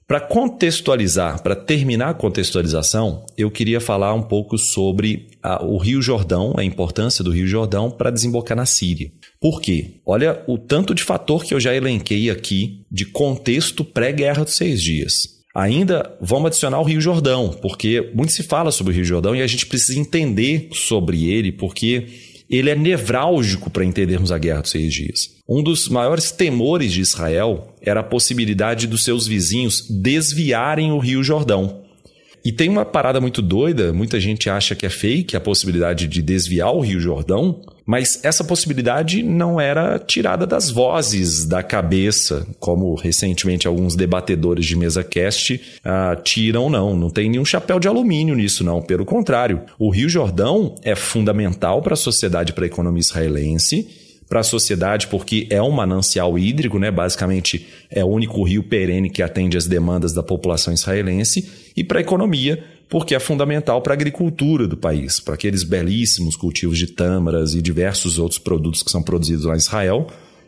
C: Para contextualizar, para terminar a contextualização, eu queria falar um pouco sobre a, o Rio Jordão, a importância do Rio Jordão para desembocar na Síria. Por quê? Olha o tanto de fator que eu já elenquei aqui de contexto pré-guerra dos seis dias. Ainda vamos adicionar o Rio Jordão, porque muito se fala sobre o Rio Jordão e a gente precisa entender sobre ele, porque ele é nevrálgico para entendermos a Guerra dos Seis Dias. Um dos maiores temores de Israel era a possibilidade dos seus vizinhos desviarem o Rio Jordão. E tem uma parada muito doida, muita gente acha que é fake a possibilidade de desviar o Rio Jordão, mas essa possibilidade não era tirada das vozes da cabeça, como recentemente alguns debatedores de mesa cast ah, tiram, não. Não tem nenhum chapéu de alumínio nisso, não. Pelo contrário, o Rio Jordão é fundamental para a sociedade para a economia israelense para a sociedade porque é um manancial hídrico, né? basicamente é o único rio perene que atende às demandas da população israelense, e para a economia, porque é fundamental para a agricultura do país, para aqueles belíssimos cultivos de tâmaras e diversos outros produtos que são produzidos lá em Israel,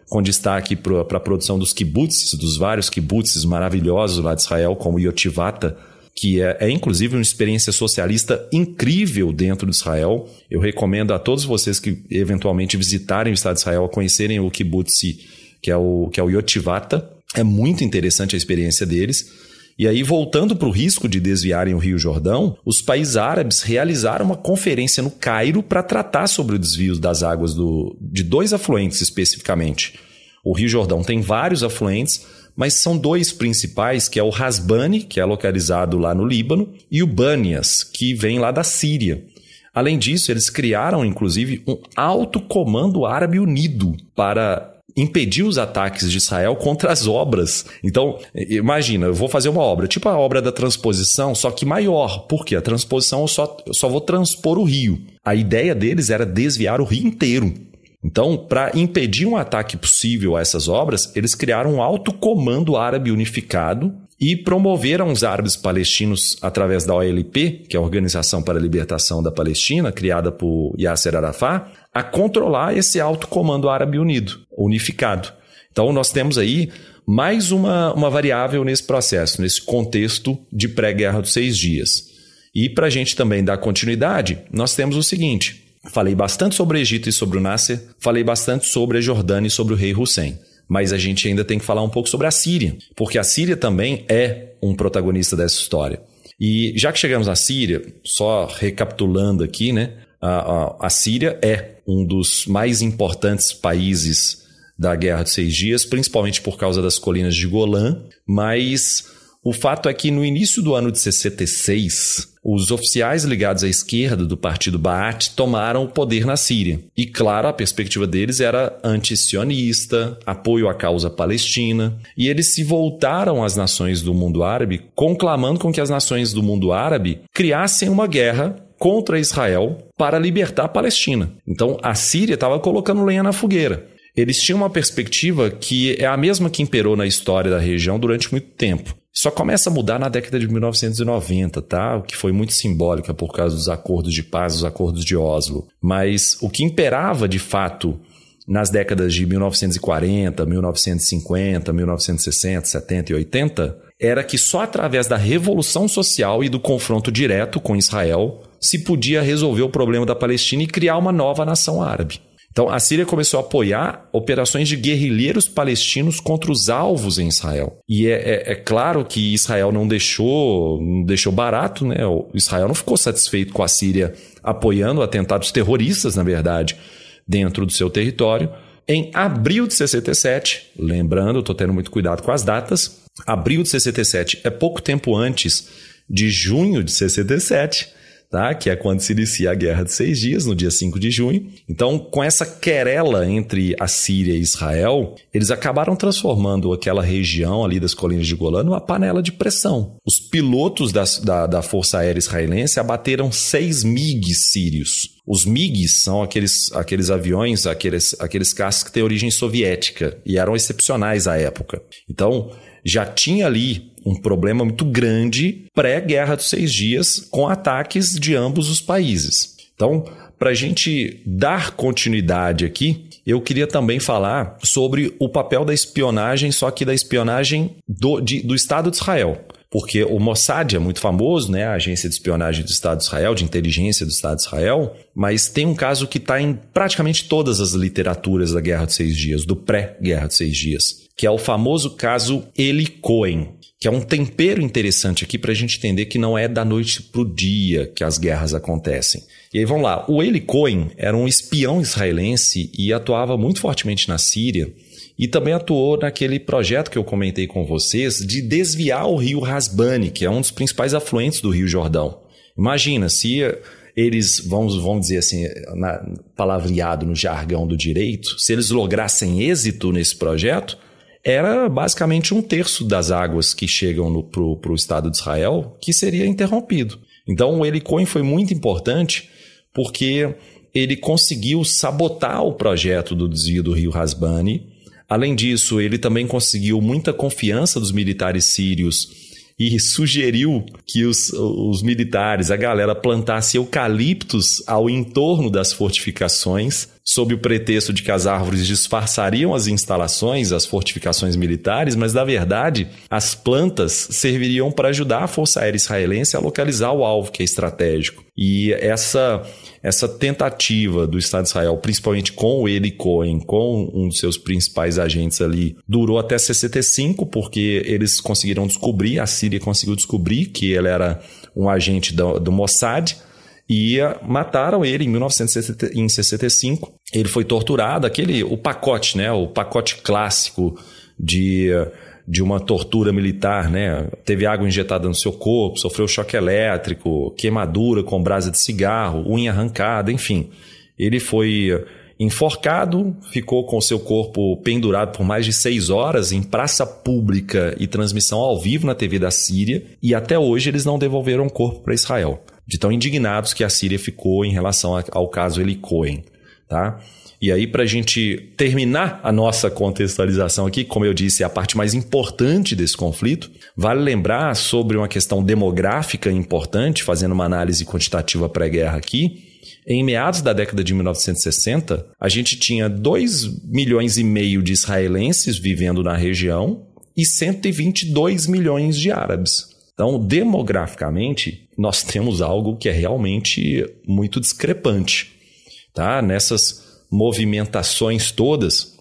C: com destaque para a produção dos kibutzes, dos vários kibutzes maravilhosos lá de Israel, como Yotivata, que é, é, inclusive uma experiência socialista incrível dentro de Israel. Eu recomendo a todos vocês que eventualmente visitarem o Estado de Israel a conhecerem o kibbutz, que é o, que é o Yotivata. É muito interessante a experiência deles. E aí, voltando para o risco de desviarem o Rio Jordão, os países árabes realizaram uma conferência no Cairo para tratar sobre o desvio das águas do, de dois afluentes especificamente. O Rio Jordão tem vários afluentes, mas são dois principais, que é o Hasbani, que é localizado lá no Líbano, e o Banias, que vem lá da Síria. Além disso, eles criaram, inclusive, um alto comando árabe unido para impedir os ataques de Israel contra as obras. Então, imagina, eu vou fazer uma obra, tipo a obra da transposição, só que maior. Por quê? A transposição eu só, eu só vou transpor o rio. A ideia deles era desviar o rio inteiro. Então, para impedir um ataque possível a essas obras, eles criaram um alto comando árabe unificado e promoveram os árabes palestinos através da OLP, que é a Organização para a Libertação da Palestina, criada por Yasser Arafat, a controlar esse alto comando árabe unido, unificado. Então, nós temos aí mais uma, uma variável nesse processo, nesse contexto de pré-guerra dos seis dias. E para a gente também dar continuidade, nós temos o seguinte: Falei bastante sobre o Egito e sobre o Nasser, falei bastante sobre a Jordânia e sobre o rei Hussein. Mas a gente ainda tem que falar um pouco sobre a Síria, porque a Síria também é um protagonista dessa história. E já que chegamos à Síria, só recapitulando aqui, né? A, a, a Síria é um dos mais importantes países da Guerra de Seis Dias, principalmente por causa das colinas de Golã, mas o fato é que no início do ano de 66, os oficiais ligados à esquerda do partido Baath tomaram o poder na Síria. E claro, a perspectiva deles era anti-sionista, apoio à causa palestina, e eles se voltaram às nações do mundo árabe, conclamando com que as nações do mundo árabe criassem uma guerra contra Israel para libertar a Palestina. Então a Síria estava colocando lenha na fogueira eles tinham uma perspectiva que é a mesma que imperou na história da região durante muito tempo. Só começa a mudar na década de 1990, tá? O que foi muito simbólica por causa dos acordos de paz, os acordos de Oslo. Mas o que imperava de fato nas décadas de 1940, 1950, 1960, 70 e 80 era que só através da revolução social e do confronto direto com Israel se podia resolver o problema da Palestina e criar uma nova nação árabe. Então, a Síria começou a apoiar operações de guerrilheiros palestinos contra os alvos em Israel. E é, é, é claro que Israel não deixou, não deixou barato, né? O Israel não ficou satisfeito com a Síria apoiando atentados terroristas, na verdade, dentro do seu território. Em abril de 67, lembrando, estou tendo muito cuidado com as datas, abril de 67 é pouco tempo antes de junho de 67, tá? que é quando se inicia a Guerra de Seis Dias, no dia 5 de junho. Então, com essa querela entre a Síria e Israel, eles acabaram transformando aquela região ali das colinas de Golã numa panela de pressão. Os pilotos das, da, da Força Aérea Israelense abateram seis MiGs sírios. Os MiGs são aqueles, aqueles aviões, aqueles, aqueles caças que têm origem soviética e eram excepcionais à época. Então, já tinha ali um problema muito grande pré-guerra dos seis dias com ataques de ambos os países. Então, para a gente dar continuidade aqui, eu queria também falar sobre o papel da espionagem, só que da espionagem do, de, do Estado de Israel. Porque o Mossad é muito famoso, né? A agência de espionagem do Estado de Israel, de inteligência do Estado de Israel, mas tem um caso que está em praticamente todas as literaturas da Guerra de Seis Dias, do pré-Guerra de Seis Dias, que é o famoso caso Eli Cohen que é um tempero interessante aqui para a gente entender que não é da noite para o dia que as guerras acontecem. E aí vamos lá, o Eli Cohen era um espião israelense e atuava muito fortemente na Síria e também atuou naquele projeto que eu comentei com vocês de desviar o rio Rasbani, que é um dos principais afluentes do Rio Jordão. Imagina se eles, vamos, vamos dizer assim, na, palavreado no jargão do direito, se eles lograssem êxito nesse projeto, era basicamente um terço das águas que chegam para o Estado de Israel que seria interrompido. Então o Eli Cohen foi muito importante porque ele conseguiu sabotar o projeto do desvio do rio Hasbani. Além disso, ele também conseguiu muita confiança dos militares sírios e sugeriu que os, os militares, a galera, plantasse eucaliptos ao entorno das fortificações sob o pretexto de que as árvores disfarçariam as instalações, as fortificações militares, mas na verdade as plantas serviriam para ajudar a Força Aérea Israelense a localizar o alvo que é estratégico. E essa essa tentativa do Estado de Israel, principalmente com o Eli Cohen, com um dos seus principais agentes ali, durou até 65, porque eles conseguiram descobrir, a Síria conseguiu descobrir que ele era um agente do, do Mossad, e mataram ele em 1965. Ele foi torturado, aquele o pacote, né, o pacote clássico de de uma tortura militar, né? Teve água injetada no seu corpo, sofreu choque elétrico, queimadura com brasa de cigarro, unha arrancada, enfim. Ele foi enforcado, ficou com seu corpo pendurado por mais de seis horas em praça pública e transmissão ao vivo na TV da Síria, e até hoje eles não devolveram o corpo para Israel de tão indignados que a Síria ficou em relação ao caso Eli Cohen, tá? E aí, para a gente terminar a nossa contextualização aqui, como eu disse, é a parte mais importante desse conflito, vale lembrar sobre uma questão demográfica importante, fazendo uma análise quantitativa pré-guerra aqui. Em meados da década de 1960, a gente tinha 2 milhões e meio de israelenses vivendo na região e 122 milhões de árabes. Então, demograficamente, nós temos algo que é realmente muito discrepante. Tá? Nessas movimentações todas,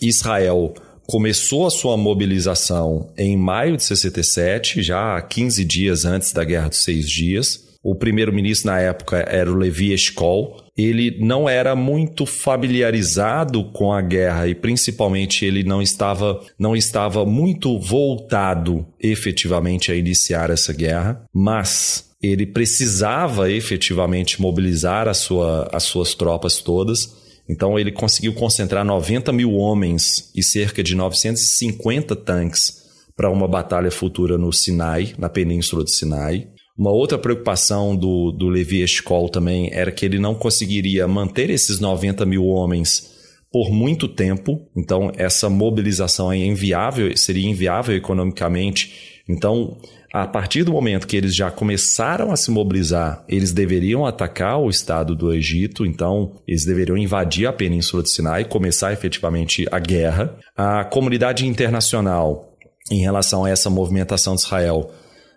C: Israel começou a sua mobilização em maio de 67, já 15 dias antes da Guerra dos Seis Dias. O primeiro-ministro na época era o Levi Eshkol. Ele não era muito familiarizado com a guerra e principalmente ele não estava não estava muito voltado efetivamente a iniciar essa guerra, mas ele precisava efetivamente mobilizar a sua, as suas tropas todas. Então ele conseguiu concentrar 90 mil homens e cerca de 950 tanques para uma batalha futura no Sinai, na península do Sinai. Uma outra preocupação do, do Levi Eshkol também era que ele não conseguiria manter esses 90 mil homens por muito tempo, então essa mobilização é inviável, seria inviável economicamente. Então, a partir do momento que eles já começaram a se mobilizar, eles deveriam atacar o estado do Egito, então eles deveriam invadir a península de Sinai começar efetivamente a guerra. A comunidade internacional, em relação a essa movimentação de Israel,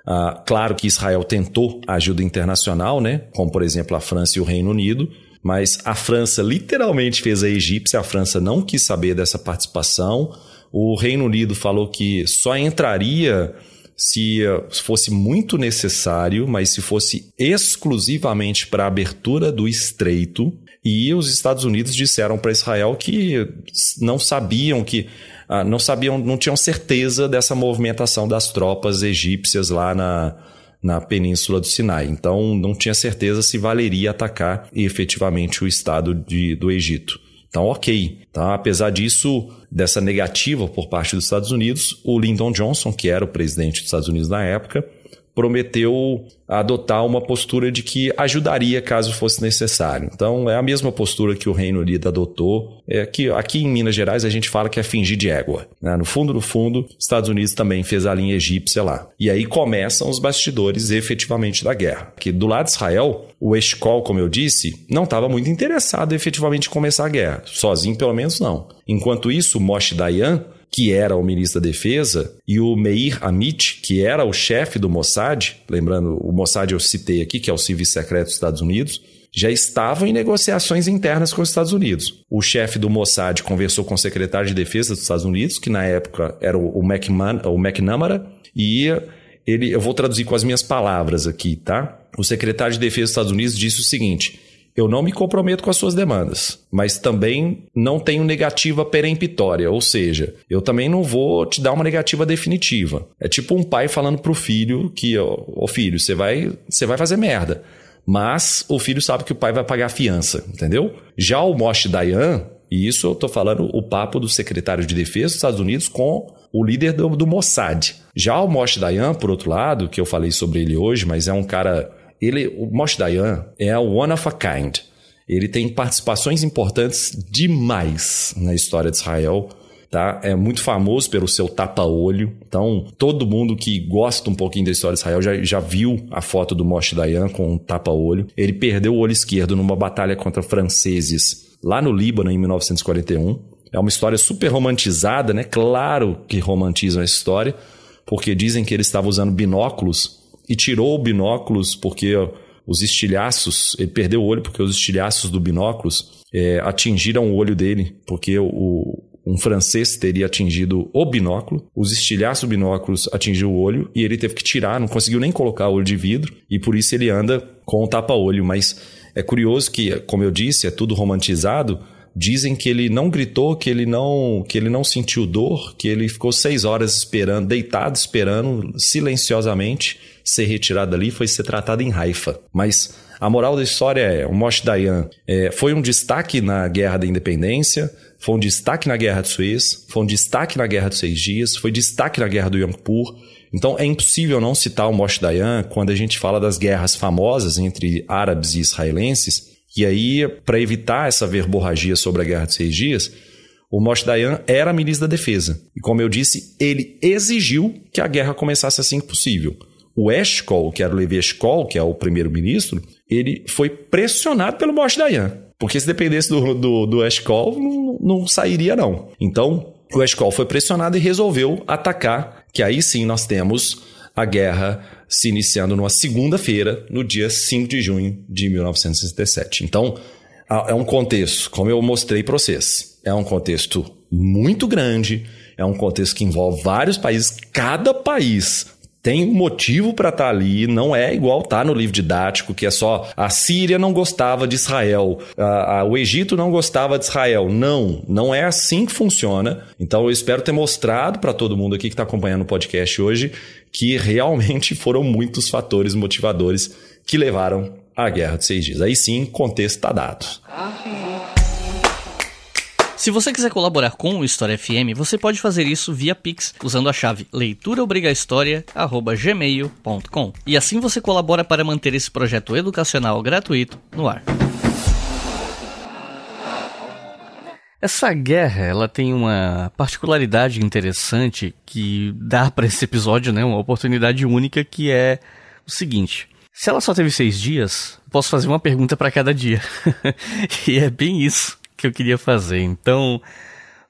C: Uh, claro que Israel tentou ajuda internacional, né? como por exemplo a França e o Reino Unido, mas a França literalmente fez a egípcia, a França não quis saber dessa participação. O Reino Unido falou que só entraria se fosse muito necessário, mas se fosse exclusivamente para a abertura do estreito. E os Estados Unidos disseram para Israel que não sabiam que ah, não sabiam, não tinham certeza dessa movimentação das tropas egípcias lá na, na península do Sinai. Então, não tinha certeza se valeria atacar efetivamente o estado de, do Egito. Então, ok. Tá? Apesar disso, dessa negativa por parte dos Estados Unidos, o Lyndon Johnson, que era o presidente dos Estados Unidos na época, prometeu adotar uma postura de que ajudaria caso fosse necessário. Então é a mesma postura que o Reino Unido adotou. É que aqui em Minas Gerais a gente fala que é fingir de égua. Né? No fundo, no fundo, Estados Unidos também fez a linha egípcia lá. E aí começam os bastidores efetivamente da guerra. Que do lado de Israel, o Eshkol, como eu disse, não estava muito interessado efetivamente em começar a guerra. Sozinho, pelo menos, não. Enquanto isso, Moshe Dayan que era o ministro da Defesa, e o Meir Amit, que era o chefe do Mossad, lembrando, o Mossad eu citei aqui, que é o serviço secreto dos Estados Unidos, já estavam em negociações internas com os Estados Unidos. O chefe do Mossad conversou com o secretário de Defesa dos Estados Unidos, que na época era o, McMahon, o McNamara, e ele, eu vou traduzir com as minhas palavras aqui, tá? O secretário de Defesa dos Estados Unidos disse o seguinte: eu não me comprometo com as suas demandas, mas também não tenho negativa peremptória, ou seja, eu também não vou te dar uma negativa definitiva. É tipo um pai falando pro filho que, ô oh, filho, você vai, você vai fazer merda. Mas o filho sabe que o pai vai pagar a fiança, entendeu? Já o Moshe Dayan, e isso eu tô falando o papo do secretário de defesa dos Estados Unidos com o líder do, do Mossad. Já o Moshe Dayan, por outro lado, que eu falei sobre ele hoje, mas é um cara ele, o Moshe Dayan é o one of a kind. Ele tem participações importantes demais na história de Israel. Tá? É muito famoso pelo seu tapa-olho. Então, todo mundo que gosta um pouquinho da história de Israel já, já viu a foto do Moshe Dayan com um tapa-olho. Ele perdeu o olho esquerdo numa batalha contra franceses lá no Líbano em 1941. É uma história super romantizada, né? Claro que romantizam a história, porque dizem que ele estava usando binóculos e tirou o binóculos porque os estilhaços, ele perdeu o olho porque os estilhaços do binóculos é, atingiram o olho dele, porque o, um francês teria atingido o binóculo, os estilhaços do binóculos atingiu o olho e ele teve que tirar, não conseguiu nem colocar o olho de vidro e por isso ele anda com o tapa-olho. Mas é curioso que, como eu disse, é tudo romantizado. Dizem que ele não gritou, que ele não, que ele não sentiu dor, que ele ficou seis horas esperando, deitado esperando silenciosamente ser retirado dali foi ser tratado em Haifa. Mas a moral da história é: o Moshe Dayan é, foi um destaque na Guerra da Independência, foi um destaque na Guerra de Suez, foi um destaque na Guerra dos Seis Dias, foi destaque na Guerra do Kippur. Então é impossível não citar o Moshe Dayan quando a gente fala das guerras famosas entre árabes e israelenses. E aí, para evitar essa verborragia sobre a Guerra dos Seis Dias, o Moshe Dayan era ministro da Defesa. E como eu disse, ele exigiu que a guerra começasse assim que possível. O Eshkol, que era o Levi Eshkol, que é o primeiro-ministro, ele foi pressionado pelo Moshe Dayan. Porque se dependesse do, do, do Eshkol, não, não sairia não. Então, o Eshkol foi pressionado e resolveu atacar, que aí sim nós temos a guerra se iniciando numa segunda-feira, no dia 5 de junho de 1967. Então, é um contexto, como eu mostrei para vocês, é um contexto muito grande, é um contexto que envolve vários países, cada país tem um motivo para estar tá ali, não é igual tá no livro didático, que é só a Síria não gostava de Israel, a, a, o Egito não gostava de Israel. Não, não é assim que funciona. Então eu espero ter mostrado para todo mundo aqui que está acompanhando o podcast hoje que realmente foram muitos fatores motivadores que levaram à Guerra de Seis Dias. Aí sim, contexto está dado.
B: Se você quiser colaborar com o História FM, você pode fazer isso via Pix usando a chave leituraobrigahistoria@gmail.com. E assim você colabora para manter esse projeto educacional gratuito no ar. Essa guerra, ela tem uma particularidade interessante que dá para esse episódio, né, uma oportunidade única que é o seguinte: se ela só teve seis dias, posso fazer uma pergunta para cada dia. e é bem isso que eu queria fazer. Então,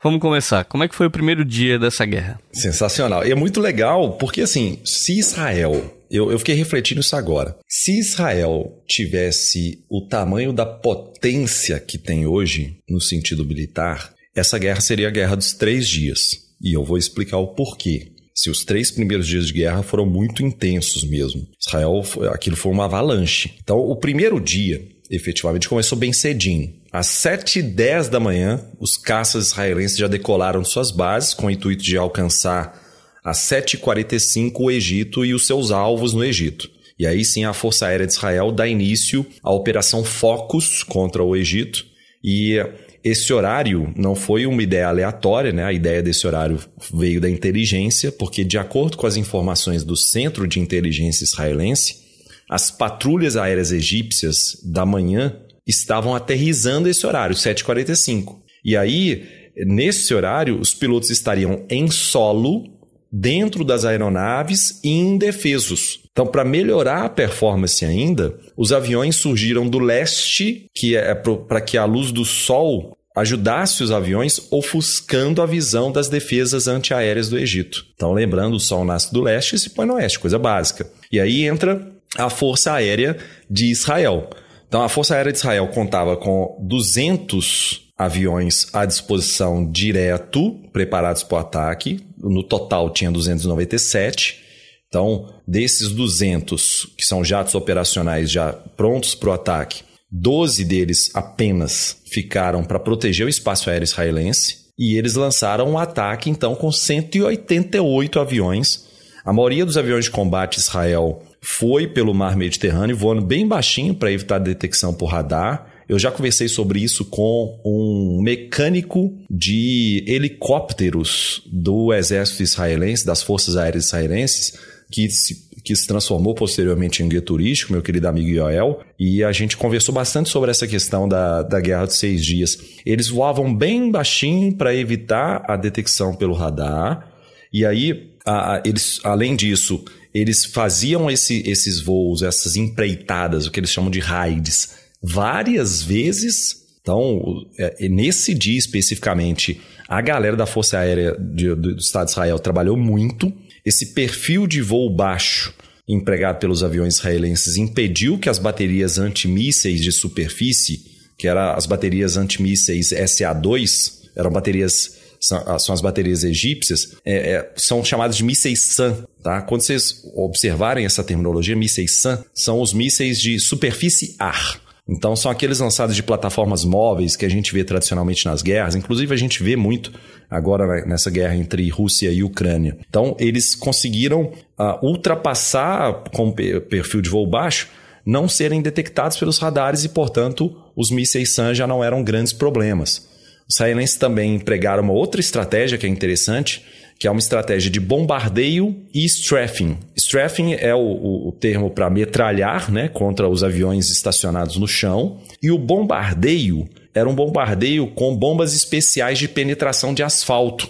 B: vamos começar. Como é que foi o primeiro dia dessa guerra?
C: Sensacional. E é muito legal, porque assim, se Israel. Eu, eu fiquei refletindo isso agora. Se Israel tivesse o tamanho da potência que tem hoje, no sentido militar, essa guerra seria a guerra dos três dias. E eu vou explicar o porquê se os três primeiros dias de guerra foram muito intensos mesmo. Israel, aquilo foi uma avalanche. Então, o primeiro dia, efetivamente, começou bem cedinho. Às 7h10 da manhã, os caças israelenses já decolaram de suas bases com o intuito de alcançar às 7h45 o Egito e os seus alvos no Egito. E aí sim a Força Aérea de Israel dá início à Operação Focus contra o Egito. E esse horário não foi uma ideia aleatória, né? A ideia desse horário veio da inteligência, porque de acordo com as informações do Centro de Inteligência Israelense, as patrulhas aéreas egípcias da manhã estavam aterrizando esse horário, 7h45. E aí, nesse horário, os pilotos estariam em solo, dentro das aeronaves e indefesos. Então, para melhorar a performance ainda, os aviões surgiram do leste, que é para que a luz do sol ajudasse os aviões ofuscando a visão das defesas antiaéreas do Egito. Então, lembrando, o sol nasce do leste e se põe no oeste, coisa básica. E aí entra a Força Aérea de Israel. Então, a Força Aérea de Israel contava com 200 aviões à disposição direto, preparados para o ataque. No total tinha 297. Então, desses 200, que são jatos operacionais já prontos para o ataque, 12 deles apenas ficaram para proteger o espaço aéreo israelense. E eles lançaram um ataque, então, com 188 aviões. A maioria dos aviões de combate Israel foi pelo mar Mediterrâneo, voando bem baixinho para evitar detecção por radar. Eu já conversei sobre isso com um mecânico de helicópteros do exército israelense, das forças aéreas israelenses, que se, que se transformou posteriormente em guia turístico, meu querido amigo Yoel, e a gente conversou bastante sobre essa questão da, da Guerra dos Seis Dias. Eles voavam bem baixinho para evitar a detecção pelo radar, e aí, a, a, eles, além disso, eles faziam esse, esses voos, essas empreitadas, o que eles chamam de raids, várias vezes. Então, é, nesse dia especificamente, a galera da Força Aérea de, do Estado de Israel trabalhou muito. Esse perfil de voo baixo empregado pelos aviões israelenses impediu que as baterias antimísseis de superfície, que eram as baterias antimísseis SA-2, eram baterias são, são, as baterias egípcias, é, é, são chamadas de mísseis SAM. Tá? Quando vocês observarem essa terminologia, mísseis SAM são os mísseis de superfície-ar. Então são aqueles lançados de plataformas móveis que a gente vê tradicionalmente nas guerras, inclusive a gente vê muito agora nessa guerra entre Rússia e Ucrânia. Então eles conseguiram uh, ultrapassar com perfil de voo baixo, não serem detectados pelos radares e, portanto, os mísseis SAM já não eram grandes problemas. Os israelenses também empregaram uma outra estratégia que é interessante, que é uma estratégia de bombardeio e strafing. Strafing é o, o, o termo para metralhar né, contra os aviões estacionados no chão, e o bombardeio era um bombardeio com bombas especiais de penetração de asfalto.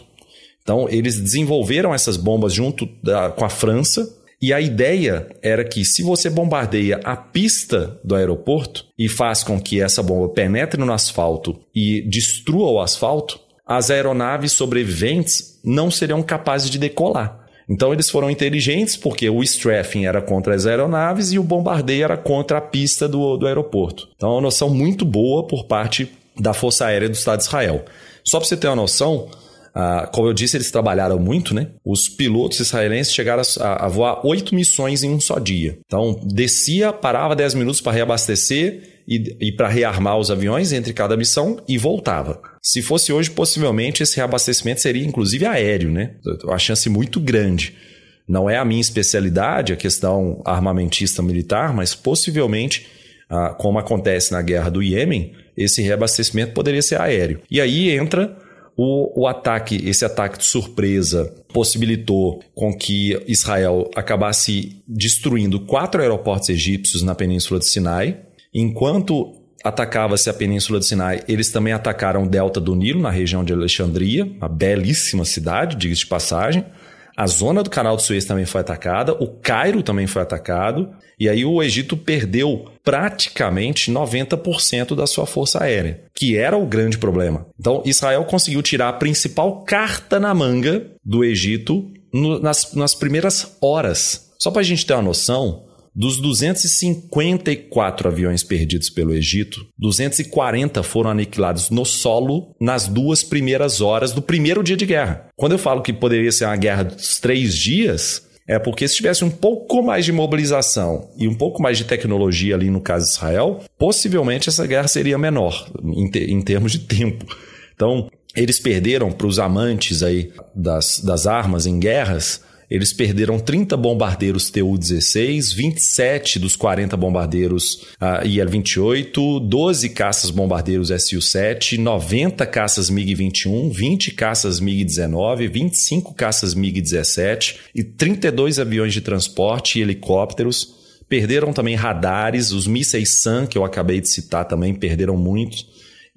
C: Então, eles desenvolveram essas bombas junto da, com a França, e a ideia era que se você bombardeia a pista do aeroporto e faz com que essa bomba penetre no asfalto e destrua o asfalto, as aeronaves sobreviventes não seriam capazes de decolar. Então eles foram inteligentes porque o strafing era contra as aeronaves e o bombardeio era contra a pista do, do aeroporto. Então é uma noção muito boa por parte da Força Aérea do Estado de Israel. Só para você ter uma noção, ah, como eu disse, eles trabalharam muito, né? Os pilotos israelenses chegaram a, a voar oito missões em um só dia. Então descia, parava 10 minutos para reabastecer e, e para rearmar os aviões entre cada missão e voltava. Se fosse hoje, possivelmente esse reabastecimento seria inclusive aéreo, né? Uma chance muito grande. Não é a minha especialidade, a questão armamentista militar, mas possivelmente, ah, como acontece na guerra do Iêmen, esse reabastecimento poderia ser aéreo. E aí entra o, o, ataque, esse ataque de surpresa, possibilitou com que Israel acabasse destruindo quatro aeroportos egípcios na península de Sinai, Enquanto atacava-se a Península do Sinai, eles também atacaram o delta do Nilo, na região de Alexandria, uma belíssima cidade, diga de passagem. A zona do Canal de Suez também foi atacada, o Cairo também foi atacado, e aí o Egito perdeu praticamente 90% da sua força aérea, que era o grande problema. Então, Israel conseguiu tirar a principal carta na manga do Egito no, nas, nas primeiras horas. Só para a gente ter uma noção, dos 254 aviões perdidos pelo Egito, 240 foram aniquilados no solo nas duas primeiras horas do primeiro dia de guerra. Quando eu falo que poderia ser uma guerra dos três dias, é porque se tivesse um pouco mais de mobilização e um pouco mais de tecnologia ali no caso de Israel, possivelmente essa guerra seria menor em, te em termos de tempo. Então, eles perderam para os amantes aí das, das armas em guerras Eles perderam 30 bombardeiros Tu-16, 27 dos 40 bombardeiros uh, ah, IL-28, 12 caças bombardeiros Su-7, 90 caças MiG-21, 20 caças MiG-19, 25 caças MiG-17 e 32 aviões de transporte e helicópteros. Perderam também radares, os mísseis SAM, que eu acabei de citar também, perderam muitos.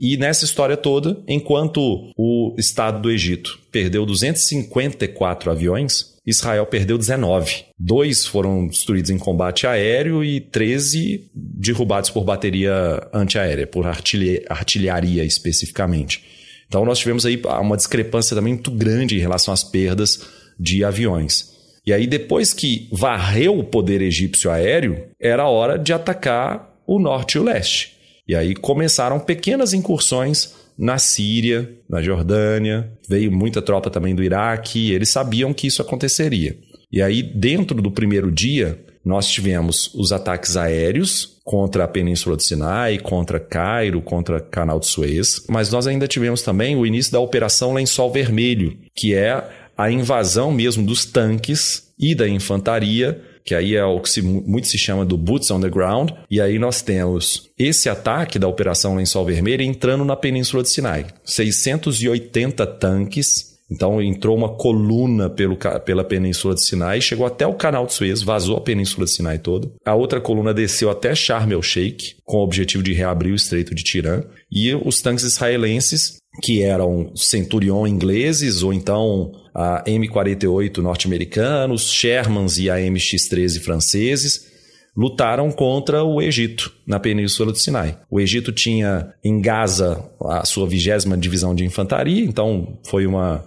C: E nessa história toda, enquanto o Estado do Egito perdeu 254 aviões, Israel perdeu 19. Dois foram destruídos em combate aéreo e 13 derrubados por bateria antiaérea, por artilharia especificamente. Então nós tivemos aí uma discrepância também muito grande em relação às perdas de aviões. E aí, depois que varreu o poder egípcio aéreo, era hora de atacar o norte e o leste. E aí começaram pequenas incursões na Síria, na Jordânia, veio muita tropa também do Iraque, eles sabiam que isso aconteceria. E aí, dentro do primeiro dia, nós tivemos os ataques aéreos contra a Península do Sinai, contra Cairo, contra Canal de Suez, mas nós ainda tivemos também o início da Operação Lençol Vermelho, que é a invasão mesmo dos tanques e da infantaria que aí é o que se, muito se chama do Boots on the Ground. E aí nós temos esse ataque da Operação Lençol Vermelho entrando na Península de Sinai. 680 tanques. Então entrou uma coluna pelo, pela Península de Sinai, chegou até o Canal de Suez, vazou a Península de Sinai toda. A outra coluna desceu até Sharm el-Sheikh, com o objetivo de reabrir o Estreito de Tirã. E os tanques israelenses, que eram Centurion ingleses ou então a M48 norte-americanos, Shermans e a MX-13 franceses, lutaram contra o Egito na Península do Sinai. O Egito tinha em Gaza a sua vigésima divisão de infantaria, então foi uma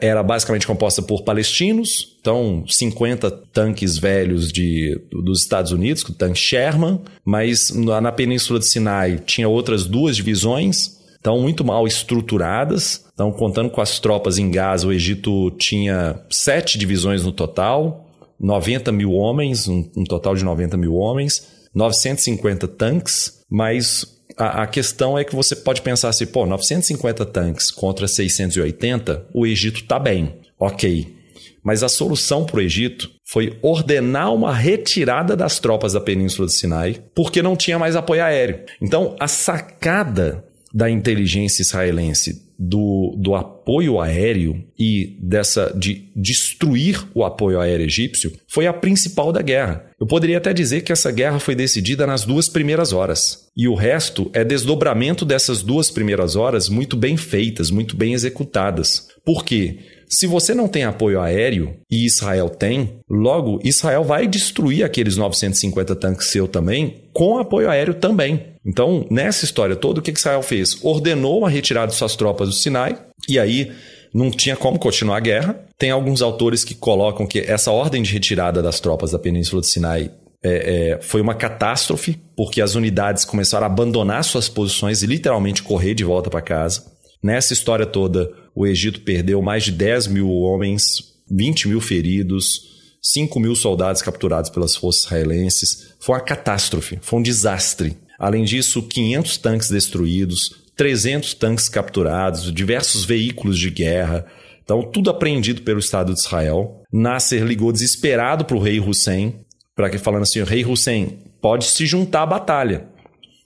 C: era basicamente composta por palestinos, então 50 tanques velhos de, dos Estados Unidos, o tanque Sherman, mas na Península do Sinai tinha outras duas divisões estão muito mal estruturadas. Então, contando com as tropas em Gaza, o Egito tinha sete divisões no total, 90 mil homens, um, um total de 90 mil homens, 950 tanques, mas a, questão é que você pode pensar assim, pô, 950 tanques contra 680, o Egito está bem, ok. Mas a solução para o Egito foi ordenar uma retirada das tropas da Península do Sinai, porque não tinha mais apoio aéreo. Então, a sacada da inteligência israelense do, do apoio aéreo e dessa de destruir o apoio aéreo egípcio foi a principal da guerra. Eu poderia até dizer que essa guerra foi decidida nas duas primeiras horas. E o resto é desdobramento dessas duas primeiras horas muito bem feitas, muito bem executadas. Por quê? Se você não tem apoio aéreo e Israel tem, logo Israel vai destruir aqueles 950 tanques seu também com apoio aéreo também. Então, nessa história toda, o que Israel fez? Ordenou a retirada de suas tropas do Sinai e aí não tinha como continuar a guerra. Tem alguns autores que colocam que essa ordem de retirada das tropas da Península do Sinai é, é, foi uma catástrofe, porque as unidades começaram a abandonar suas posições e literalmente correr de volta para casa. Nessa história toda, o Egito perdeu mais de 10 mil homens, 20 mil feridos, 5 mil soldados capturados pelas forças israelenses. Foi uma catástrofe, foi um desastre. Além disso, 500 tanques destruídos, 300 tanques capturados, diversos veículos de guerra. Então, tudo apreendido pelo Estado de Israel. Nasser ligou desesperado para o rei Hussein, para que falando assim, o rei Hussein pode se juntar à batalha.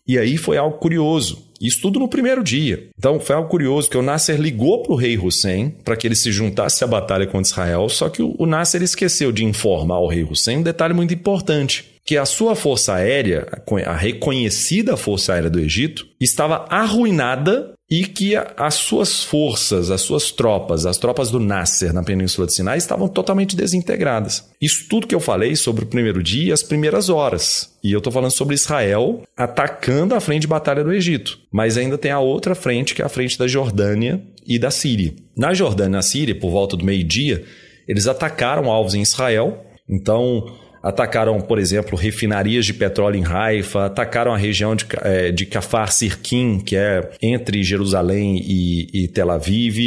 C: E aí foi algo curioso. Isso tudo no primeiro dia. Então foi algo curioso que o Nasser ligou para o rei Hussein para que ele se juntasse à batalha contra Israel, só que o Nasser esqueceu de informar ao rei Hussein um detalhe muito importante que a sua força aérea, a reconhecida força aérea do Egito, estava arruinada e que as suas forças, as suas tropas, as tropas do Nasser na Península de Sinai estavam totalmente desintegradas. Isso tudo que eu falei sobre o primeiro dia e as primeiras horas. E eu estou falando sobre Israel atacando a frente de batalha do Egito. Mas ainda tem a outra frente, que é a frente da Jordânia e da Síria. Na Jordânia e na Síria, por volta do meio-dia, eles atacaram alvos em Israel. Então, atacaram, por exemplo, refinarias de petróleo em Haifa, atacaram a região de, é, de Kafar Sirkin, que é entre Jerusalém e, e Tel Aviv.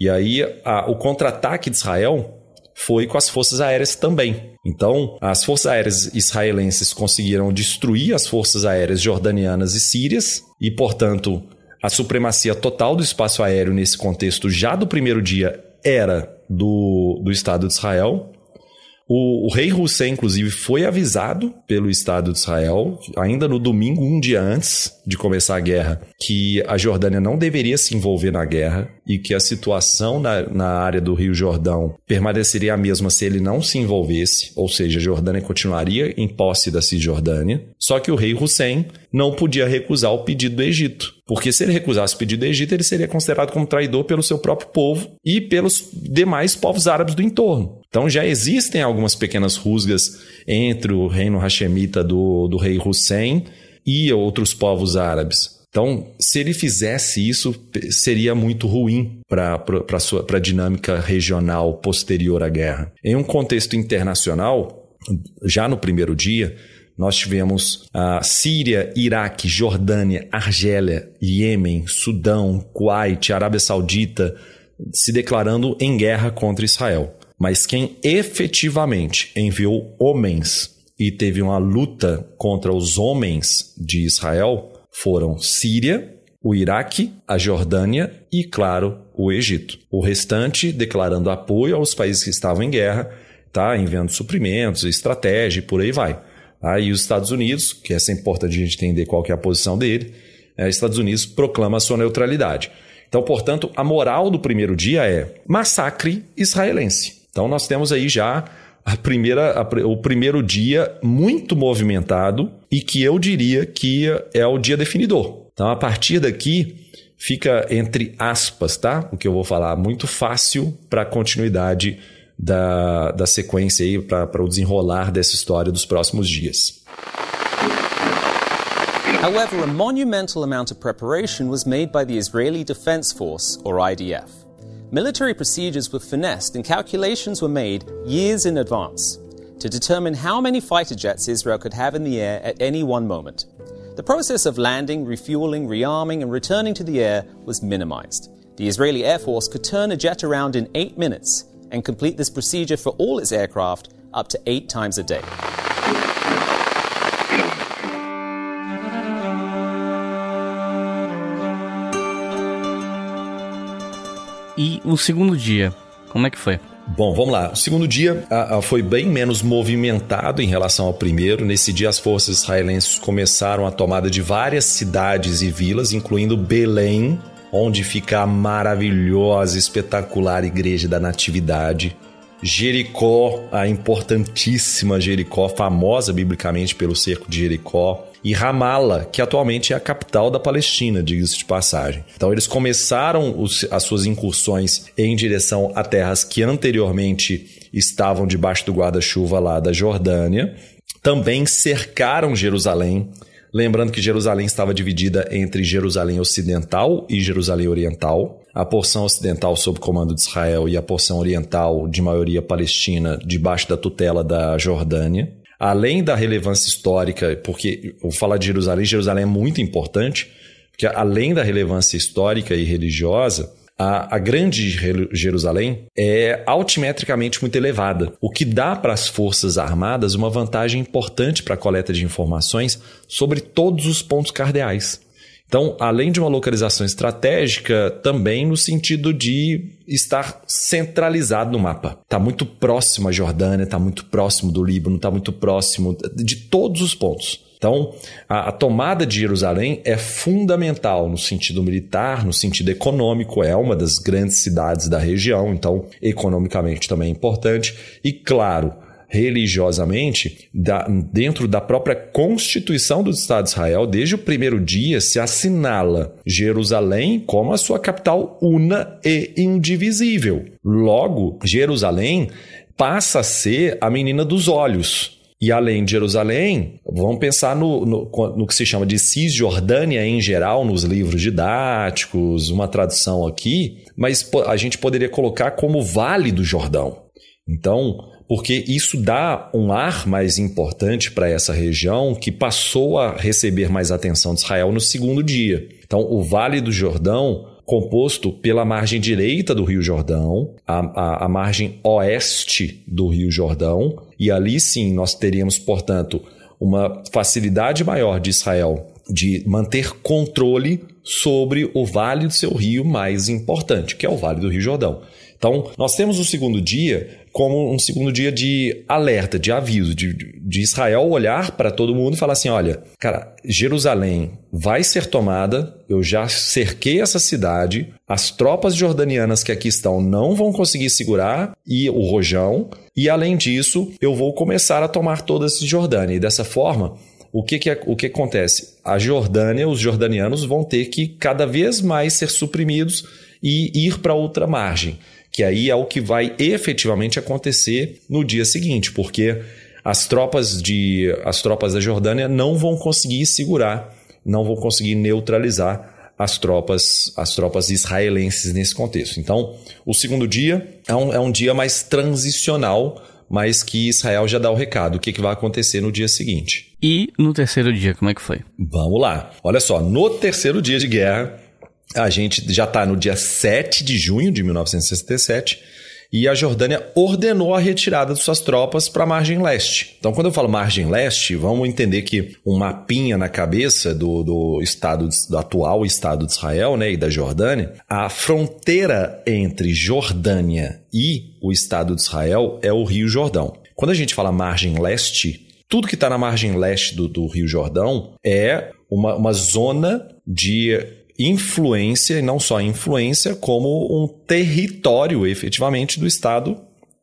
C: E aí a, o contra-ataque de Israel foi com as forças aéreas também. Então, as forças aéreas israelenses conseguiram destruir as forças aéreas jordanianas e sírias e, portanto, a supremacia total do espaço aéreo nesse contexto já do primeiro dia era do, do Estado de Israel, o, o, rei Hussein, inclusive, foi avisado pelo Estado de Israel, ainda no domingo, um dia antes de começar a guerra, que a Jordânia não deveria se envolver na guerra e que a situação na, na área do Rio Jordão permaneceria a mesma se ele não se envolvesse, ou seja, a Jordânia continuaria em posse da Cisjordânia. Só que o rei Hussein não podia recusar o pedido do Egito. Porque se ele recusasse o pedido do Egito, ele seria considerado como traidor pelo seu próprio povo e pelos demais povos árabes do entorno. Então já existem algumas pequenas rusgas entre o reino hashemita do, do rei Hussein e outros povos árabes. Então, se ele fizesse isso, seria muito ruim para a dinâmica regional posterior à guerra. Em um contexto internacional, já no primeiro dia, nós tivemos a Síria, Iraque, Jordânia, Argélia, Iêmen, Sudão, Kuwait, Arábia Saudita se declarando em guerra contra Israel. Mas quem efetivamente enviou homens e teve uma luta contra os homens de Israel foram Síria, o Iraque, a Jordânia e, claro, o Egito. O restante declarando apoio aos países que estavam em guerra, tá? enviando suprimentos, estratégia e por aí vai. Aí os Estados Unidos, que essa é importante a gente entender qual que é a posição dele, é, Estados Unidos proclama a sua neutralidade. Então, portanto, a moral do primeiro dia é massacre israelense. Então, nós temos aí já a primeira, a, o primeiro dia muito movimentado e que eu diria que é o dia definidor. Então, a partir daqui, fica entre aspas, tá? O que eu vou falar, muito fácil para a continuidade da, da sequência aí para o desenrolar dessa história dos próximos dias.
H: However, a monumental amount of preparation was made by the Israeli Defense Force, or IDF. Military procedures were finessed and calculations were made years in advance to determine how many fighter jets Israel could have in the air at any one moment. The process of landing, refueling, rearming, and returning to the air was minimized. The Israeli Air Force could turn a jet around in eight minutes and complete this procedure for all its aircraft up to eight times a day.
B: E o segundo dia, como é que foi?
C: Bom, vamos lá. O segundo dia a, a, foi bem menos movimentado em relação ao primeiro. Nesse dia, as forças israelenses começaram a tomada de várias cidades e vilas, incluindo Belém, onde fica a maravilhosa, espetacular Igreja da Natividade. Jericó, a importantíssima Jericó, famosa biblicamente pelo cerco de Jericó. E Ramala, que atualmente é a capital da Palestina, diga-se de passagem. Então, eles começaram os, as suas incursões em direção a terras que anteriormente estavam debaixo do guarda-chuva lá da Jordânia. Também cercaram Jerusalém, Lembrando que Jerusalém estava dividida entre Jerusalém Ocidental e Jerusalém Oriental. A porção ocidental sob comando de Israel e a porção oriental de maioria palestina debaixo da tutela da Jordânia. Além da relevância histórica, porque eu vou falar de Jerusalém, Jerusalém é muito importante, porque além da relevância histórica e religiosa, a, a, grande Jerusalém é altimetricamente muito elevada, o que dá para as Forças Armadas uma vantagem importante para a coleta de informações sobre todos os pontos cardeais. Então, além de uma localização estratégica, também no sentido de estar centralizado no mapa. Está muito próximo à Jordânia, está muito próximo do Líbano, está muito próximo de todos os pontos. Então, a, a, tomada de Jerusalém é fundamental no sentido militar, no sentido econômico, é uma das grandes cidades da região, então, economicamente também é importante. E, claro, religiosamente, da, dentro da própria Constituição do Estado de Israel, desde o primeiro dia se assinala Jerusalém como a sua capital una e indivisível. Logo, Jerusalém passa a ser a menina dos olhos e além de Jerusalém, vamos pensar no, no, no, que se chama de Cisjordânia em geral, nos livros didáticos, uma tradução aqui, mas a gente poderia colocar como Vale do Jordão. Então, porque isso dá um ar mais importante para essa região que passou a receber mais atenção de Israel no segundo dia. Então, o Vale do Jordão composto pela margem direita do Rio Jordão, a, a, a, margem oeste do Rio Jordão, e ali sim nós teríamos, portanto, uma facilidade maior de Israel de manter controle sobre o vale do seu rio mais importante, que é o Vale do Rio Jordão. Então, nós temos o segundo dia como um segundo dia de alerta, de aviso, de, de Israel olhar para todo mundo e falar assim: olha, cara, Jerusalém vai ser tomada, eu já cerquei essa cidade, as tropas jordanianas que aqui estão não vão conseguir segurar e o rojão, e além disso, eu vou começar a tomar toda essa Jordânia. E dessa forma, o que, que, o que acontece? A Jordânia, os jordanianos vão ter que cada vez mais ser suprimidos e ir para outra margem que aí é o que vai efetivamente acontecer no dia seguinte, porque as tropas de as tropas da Jordânia não vão conseguir segurar, não vão conseguir neutralizar as tropas as tropas israelenses nesse contexto. Então, o segundo dia é um, é um dia mais transicional, mas que Israel já dá o recado, o que, que vai acontecer no dia seguinte.
B: E no terceiro dia, como é que foi?
C: Vamos lá. Olha só, no terceiro dia de guerra, a gente já está no dia 7 de junho de 1967 e a Jordânia ordenou a retirada de suas tropas para a margem leste. Então, quando eu falo margem leste, vamos entender que um mapinha na cabeça do, do estado do atual Estado de Israel, né, e da Jordânia, a fronteira entre Jordânia e o Estado de Israel é o Rio Jordão. Quando a gente fala margem leste, tudo que está na margem leste do, do Rio Jordão é uma, uma zona de influência, e não só influência, como um território efetivamente do Estado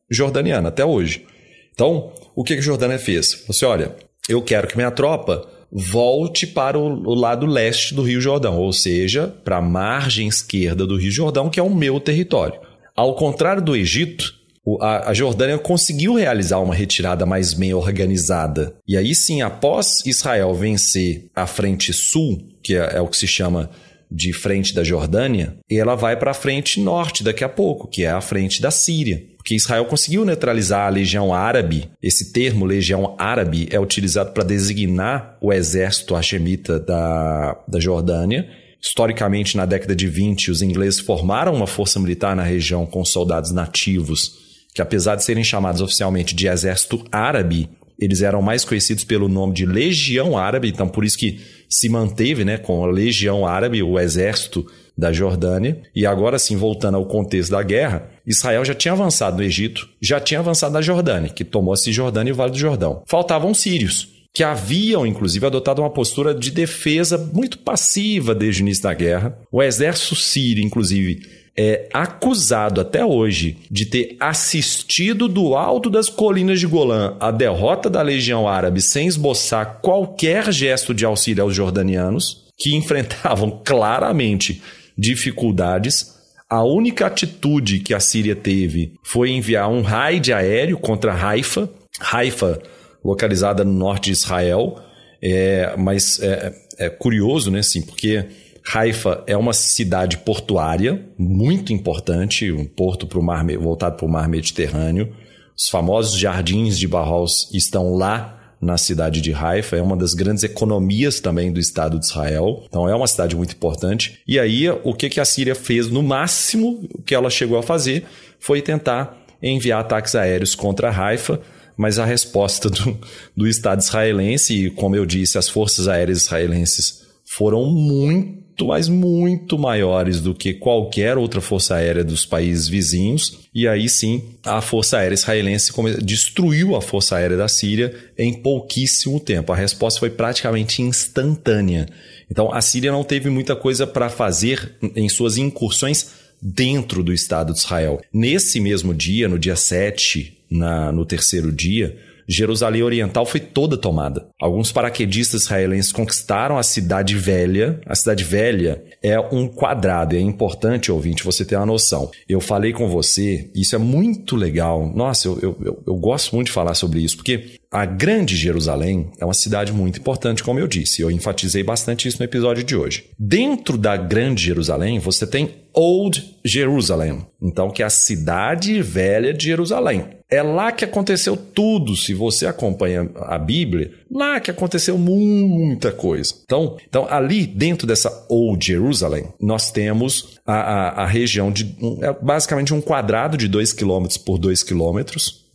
C: jordaniano até hoje. Então, o que a Jordânia fez? Você olha, eu quero que minha tropa volte para o, o lado leste do Rio Jordão, ou seja, para a margem esquerda do Rio Jordão, que é o meu território. Ao contrário do Egito, a, Jordânia conseguiu realizar uma retirada mais bem organizada. E aí sim, após Israel vencer a frente sul, que é, é o que se chama de frente da Jordânia, e ela vai para a frente norte daqui a pouco, que é a frente da Síria. Porque Israel conseguiu neutralizar a legião árabe. Esse termo, legião árabe, é utilizado para designar o exército hashemita da, da Jordânia. Historicamente, na década de 20, os ingleses formaram uma força militar na região com soldados nativos, que apesar de serem chamados oficialmente de exército árabe, eles eram mais conhecidos pelo nome de Legião Árabe, então por isso que se manteve né, com a Legião Árabe, o exército da Jordânia. E agora sim, voltando ao contexto da guerra, Israel já tinha avançado no Egito, já tinha avançado na Jordânia, que tomou a Cisjordânia e o Vale do Jordão. Faltavam sírios, que haviam, inclusive, adotado uma postura de defesa muito passiva desde o início da guerra. O exército sírio, inclusive, é acusado até hoje de ter assistido do alto das colinas de Golã a derrota da Legião Árabe sem esboçar qualquer gesto de auxílio aos jordanianos, que enfrentavam claramente dificuldades. A única atitude que a Síria teve foi enviar um raid aéreo contra Haifa, Haifa localizada no norte de Israel, é, mas é, é curioso, né, assim, porque Haifa é uma cidade portuária muito importante, um porto pro mar, voltado para o mar Mediterrâneo. Os famosos jardins de Barros estão lá na cidade de Haifa, é uma das grandes economias também do Estado de Israel, então é uma cidade muito importante. E aí, o que, a Síria fez? No máximo, o que ela chegou a fazer foi tentar enviar ataques aéreos contra Haifa, mas a resposta do, do Estado israelense, e como eu disse, as forças aéreas israelenses foram muito muito, mas muito maiores do que qualquer outra força aérea dos países vizinhos. E aí sim, a força aérea israelense destruiu a força aérea da Síria em pouquíssimo tempo. A resposta foi praticamente instantânea. Então, a Síria não teve muita coisa para fazer em suas incursões dentro do Estado de Israel. Nesse mesmo dia, no dia 7, na, no terceiro dia, Jerusalém Oriental foi toda tomada. Alguns paraquedistas israelenses conquistaram a Cidade Velha. A Cidade Velha é um quadrado, é importante, ouvinte, você ter uma noção. Eu falei com você, isso é muito legal. Nossa, eu, eu, eu, eu gosto muito de falar sobre isso, porque a Grande Jerusalém é uma cidade muito importante, como eu disse. Eu enfatizei bastante isso no episódio de hoje. Dentro da Grande Jerusalém, você tem Old Jerusalem, então que é a cidade velha de Jerusalém. É lá que aconteceu tudo, se você acompanha a Bíblia, lá que aconteceu muita coisa. Então, então ali dentro dessa Old Jerusalem, nós temos a, a, a região de é basicamente um quadrado de 2 km por 2 km,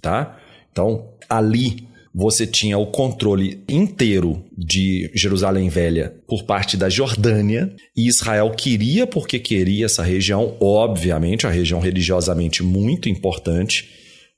C: tá? Então, ali você tinha o controle inteiro de Jerusalém Velha por parte da Jordânia, e Israel queria, porque queria essa região, obviamente, a região religiosamente muito importante.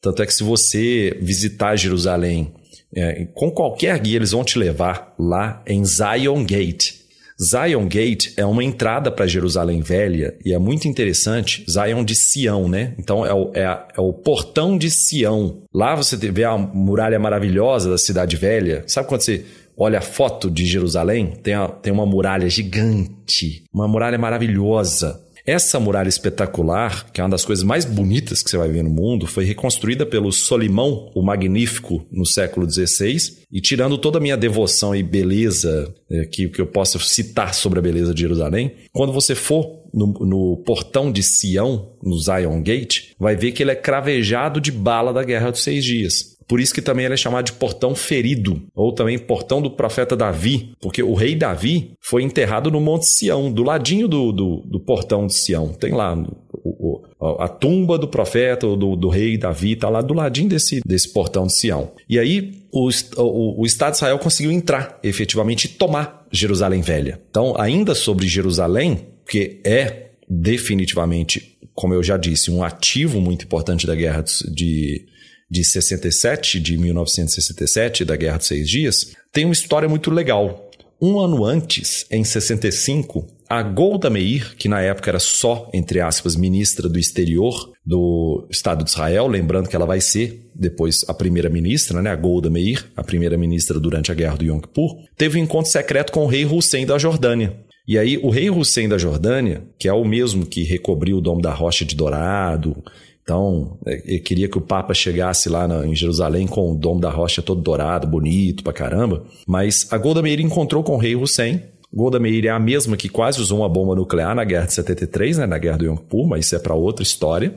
C: Tanto é que se você visitar Jerusalém é, com qualquer guia, eles vão te levar lá em Zion Gate. Zion Gate é uma entrada para Jerusalém Velha e é muito interessante. Zion de Sião, né? Então é o, é, é o portão de Sião. Lá você vê a muralha maravilhosa da Cidade Velha. Sabe quando você olha a foto de Jerusalém? Tem, a, tem uma muralha gigante, uma muralha maravilhosa. Essa muralha espetacular, que é uma das coisas mais bonitas que você vai ver no mundo, foi reconstruída pelo Solimão, o Magnífico, no século XVI. E tirando toda a minha devoção e beleza é, que, que eu possa citar sobre a beleza de Jerusalém, quando você for no, no, portão de Sião, no Zion Gate, vai ver que ele é cravejado de bala da Guerra dos Seis Dias. Por isso que também ele é chamado de portão ferido, ou também portão do profeta Davi, porque o rei Davi foi enterrado no Monte Sião, do ladinho do, do, do portão de Sião. Tem lá o, o, a tumba do profeta, do, do rei Davi, está lá do ladinho desse, desse portão de Sião. E aí o, o, o Estado de Israel conseguiu entrar efetivamente e tomar Jerusalém Velha. Então, ainda sobre Jerusalém, que é definitivamente, como eu já disse, um ativo muito importante da guerra de de 67, de 1967, da Guerra dos Seis Dias, tem uma história muito legal. Um ano antes, em 65, a Golda Meir, que na época era só, entre aspas, ministra do exterior do Estado de Israel, lembrando que ela vai ser depois a primeira-ministra, né, a Golda Meir, a primeira-ministra durante a Guerra do Yom Kippur, teve um encontro secreto com o rei Hussein da Jordânia. E aí o rei Hussein da Jordânia, que é o mesmo que recobriu o Dom da Rocha de Dourado, então, é, ele queria que o Papa chegasse lá na, em Jerusalém com o dom da rocha todo dourado, bonito pra caramba. Mas a Golda Meir encontrou com o rei Hussein. Golda Meir é a mesma que quase usou uma bomba nuclear na Guerra de 73, né, na Guerra do Yom Kippur, mas isso é para outra história.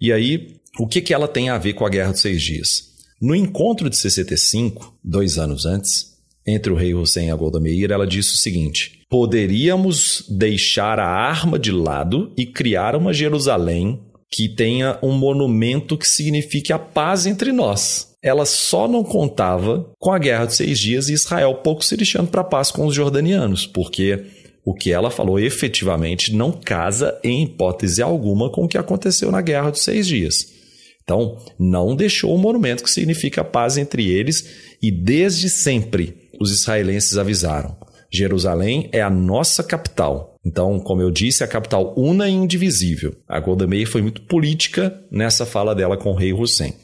C: E aí, o que, que ela tem a ver com a Guerra dos Seis Dias? No encontro de 65, dois anos antes, entre o rei Hussein e a Golda Meir, ela disse o seguinte: poderíamos deixar a arma de lado e criar uma Jerusalém que tenha um monumento que signifique a paz entre nós. Ela só não contava com a Guerra de Seis Dias e Israel pouco se lixando para a paz com os jordanianos, porque o que ela falou efetivamente não casa em hipótese alguma com o que aconteceu na Guerra dos Seis Dias. Então, não deixou o monumento que significa a paz entre eles e desde sempre os israelenses avisaram: Jerusalém é a nossa capital. Então, como eu disse, a capital una e indivisível. A Golda Meir foi muito política nessa fala dela com o rei Hussein.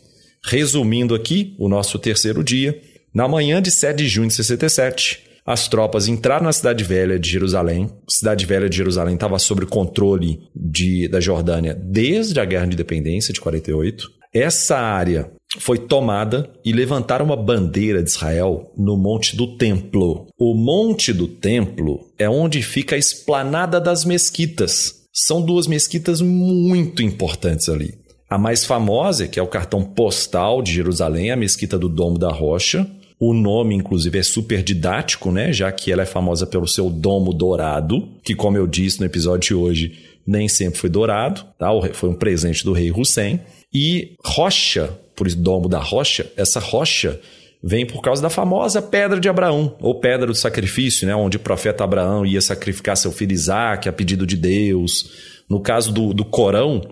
C: Resumindo aqui o nosso terceiro dia, na manhã de 7 de junho de 67, as tropas entraram na cidade velha de Jerusalém. Cidade velha de Jerusalém estava sob controle de, da Jordânia desde a Guerra de Independência de 48. Essa área foi tomada e levantaram uma bandeira de Israel no Monte do Templo. O Monte do Templo é onde fica a esplanada das mesquitas. São duas mesquitas muito importantes ali. A mais famosa, que é o cartão postal de Jerusalém, a mesquita do Domo da Rocha. O nome, inclusive, é super didático, né? Já que ela é famosa pelo seu domo dourado, que, como eu disse no episódio de hoje, nem sempre foi dourado, tá? Foi um presente do rei Hussein. E rocha por isso domo da rocha, essa rocha vem por causa da famosa pedra de Abraão, ou pedra do sacrifício, né, onde o profeta Abraão ia sacrificar seu filho Isaac a pedido de Deus. No caso do, do Corão,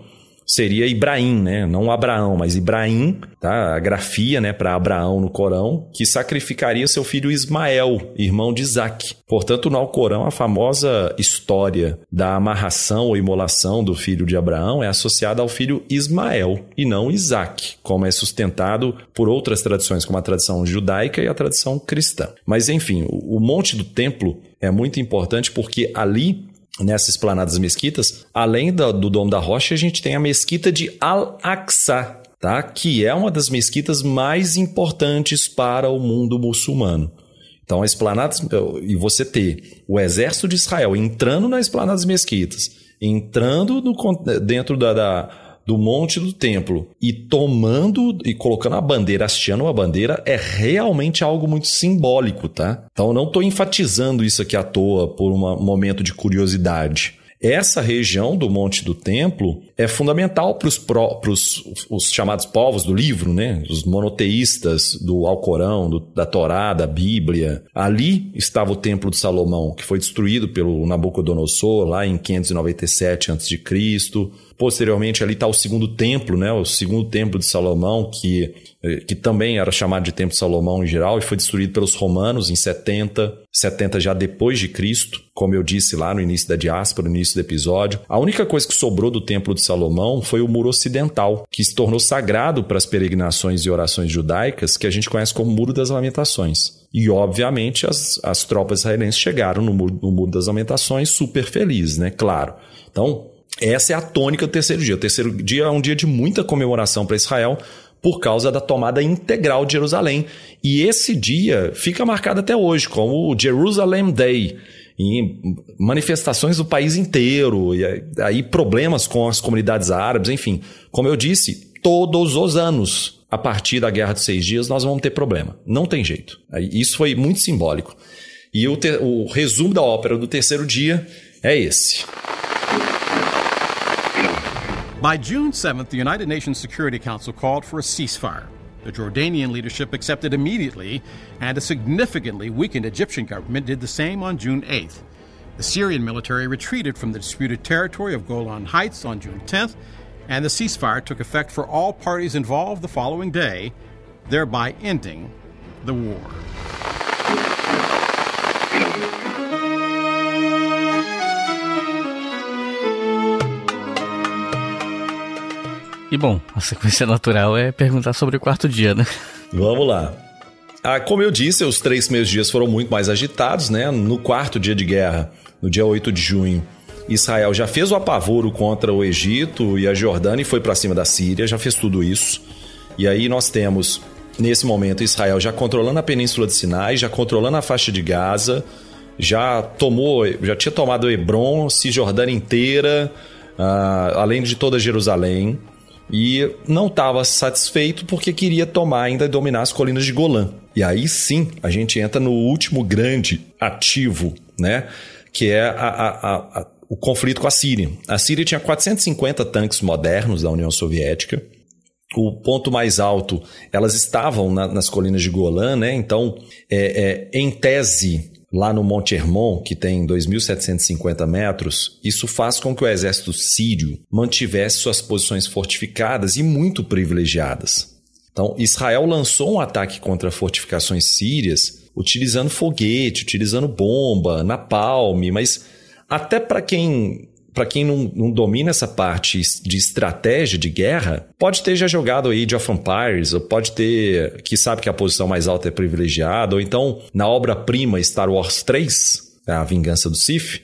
C: seria Ibrahim, né? Não Abraão, mas Ibrahim, tá? A grafia, né, para Abraão no Corão, que sacrificaria seu filho Ismael, irmão de Isaac. Portanto, no Alcorão, a famosa história da amarração ou imolação do filho de Abraão é associada ao filho Ismael e não Isaac, como é sustentado por outras tradições, como a tradição judaica e a tradição cristã. Mas enfim, o Monte do Templo é muito importante porque ali nessas esplanadas mesquitas, além do, do Dom da Rocha, a gente tem a mesquita de Al-Aqsa, tá? que é uma das mesquitas mais importantes para o mundo muçulmano. Então, a esplanada, e você ter o exército de Israel entrando na esplanada das mesquitas, entrando no, dentro da, da do monte do templo e tomando e colocando a bandeira, hasteando a bandeira, é realmente algo muito simbólico, tá? Então não estou enfatizando isso aqui à toa por um momento de curiosidade. essa região do Monte do Templo é fundamental para os os chamados povos do livro, né? Os monoteístas do Alcorão, do, da Torá, da Bíblia. Ali estava o Templo de Salomão, que foi destruído pelo Nabucodonosor lá em 597 a.C. Posteriormente, ali está o segundo templo, né? o segundo templo de Salomão, que, eh, que também era chamado de Templo de Salomão em geral, e foi destruído pelos romanos em 70, 70 já depois de Cristo, como eu disse lá no início da diáspora, no início do episódio. A única coisa que sobrou do Templo de Salomão foi o muro ocidental, que se tornou sagrado para as peregrinações e orações judaicas, que a gente conhece como Muro das Lamentações. E, obviamente, as, as tropas israelenses chegaram no muro, no muro das Lamentações super felizes, né? Claro. Então, essa é a tônica do terceiro dia. O terceiro dia é um dia de muita comemoração para Israel por causa da tomada integral de Jerusalém. E esse dia fica marcado até hoje como o Jerusalem Day. Em manifestações do país inteiro, e aí problemas com as comunidades árabes, enfim. Como eu disse, todos os anos, a partir da Guerra dos Seis Dias, nós vamos ter problema. Não tem jeito. Isso foi muito simbólico. E o, o resumo da ópera do terceiro dia é esse.
D: By June 7th, the United Nations Security Council called for a ceasefire. The Jordanian leadership accepted immediately, and a significantly weakened Egyptian government did the same on June 8th. The Syrian military retreated from the disputed territory of Golan Heights on June 10th, and the ceasefire took effect for all parties involved the following day, thereby ending the war.
B: E bom, a sequência natural é perguntar sobre o quarto dia, né?
C: Vamos lá. Ah, como eu disse, os três primeiros dias foram muito mais agitados, né? No quarto dia de guerra, no dia 8 de junho, Israel já fez o apavoro contra o Egito e a Jordânia e foi para cima da Síria, já fez tudo isso. E aí nós temos, nesse momento, Israel já controlando a península de Sinai, já controlando a faixa de Gaza, já tomou, já tinha tomado Hebron, Cisjordânia inteira, uh, além de toda Jerusalém e não estava satisfeito porque queria tomar ainda e dominar as colinas de Golã. E aí sim a gente entra no último grande ativo, né? Que é a, a, a, o conflito com a Síria. A Síria tinha 450 tanques modernos da União Soviética. O ponto mais alto, elas estavam na, nas colinas de Golã, né? Então, é, é, em tese, lá no Monte Hermon, que tem 2.750 metros, isso faz com que o exército sírio mantivesse suas posições fortificadas e muito privilegiadas. Então, Israel lançou um ataque contra fortificações sírias utilizando foguete, utilizando bomba, napalm, mas até para quem para quem não, não, domina essa parte de estratégia de guerra, pode ter já jogado Age of Empires, ou pode ter, que sabe que a posição mais alta é privilegiada, ou então na obra-prima Star Wars 3, A Vingança do Sith,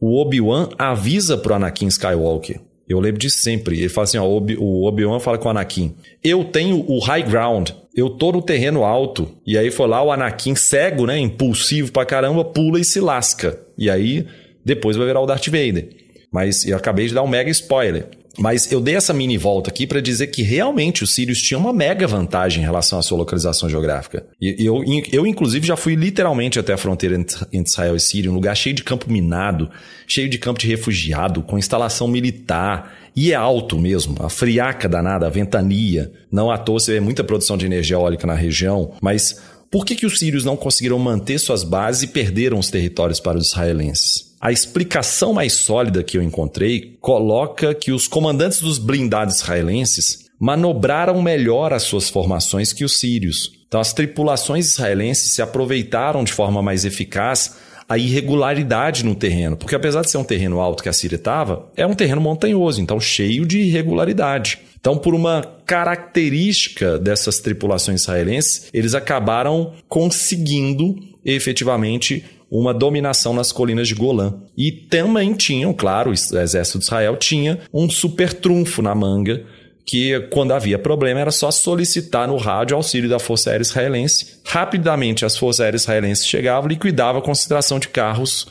C: o Obi-Wan avisa pro Anakin Skywalker. Eu lembro de sempre. Ele fala assim: ó, o Obi-Wan fala com o Anakin: Eu tenho o high ground, eu tô no terreno alto. E aí foi lá o Anakin cego, né? Impulsivo pra caramba, pula e se lasca. E aí depois vai virar o Darth Vader. Mas eu acabei de dar um mega spoiler. Mas eu dei essa mini volta aqui para dizer que realmente os Sirius tinham uma mega vantagem em relação à sua localização geográfica. E eu, eu inclusive, já fui literalmente até a fronteira entre Israel e Síria, um lugar cheio de campo minado, cheio de campo de refugiado, com instalação militar. E é alto mesmo, a friaca danada, a ventania. Não à toa você vê muita produção de energia eólica na região, mas por que, que os sírios não conseguiram manter suas bases e perderam os territórios para os israelenses? A explicação mais sólida que eu encontrei coloca que os comandantes dos blindados israelenses manobraram melhor as suas formações que os sírios. Então, as tripulações israelenses se aproveitaram de forma mais eficaz a irregularidade no terreno, porque apesar de ser um terreno alto que a Síria estava, é um terreno montanhoso, então cheio de irregularidade. Então, por uma característica dessas tripulações israelenses, eles acabaram conseguindo efetivamente uma dominação nas colinas de Golã. E também tinham, claro, o exército de Israel tinha um super trunfo na manga, que quando havia problema era só solicitar no rádio auxílio da Força Aérea Israelense. Rapidamente as Forças Aéreas Israelenses chegavam liquidavam a concentração de carros,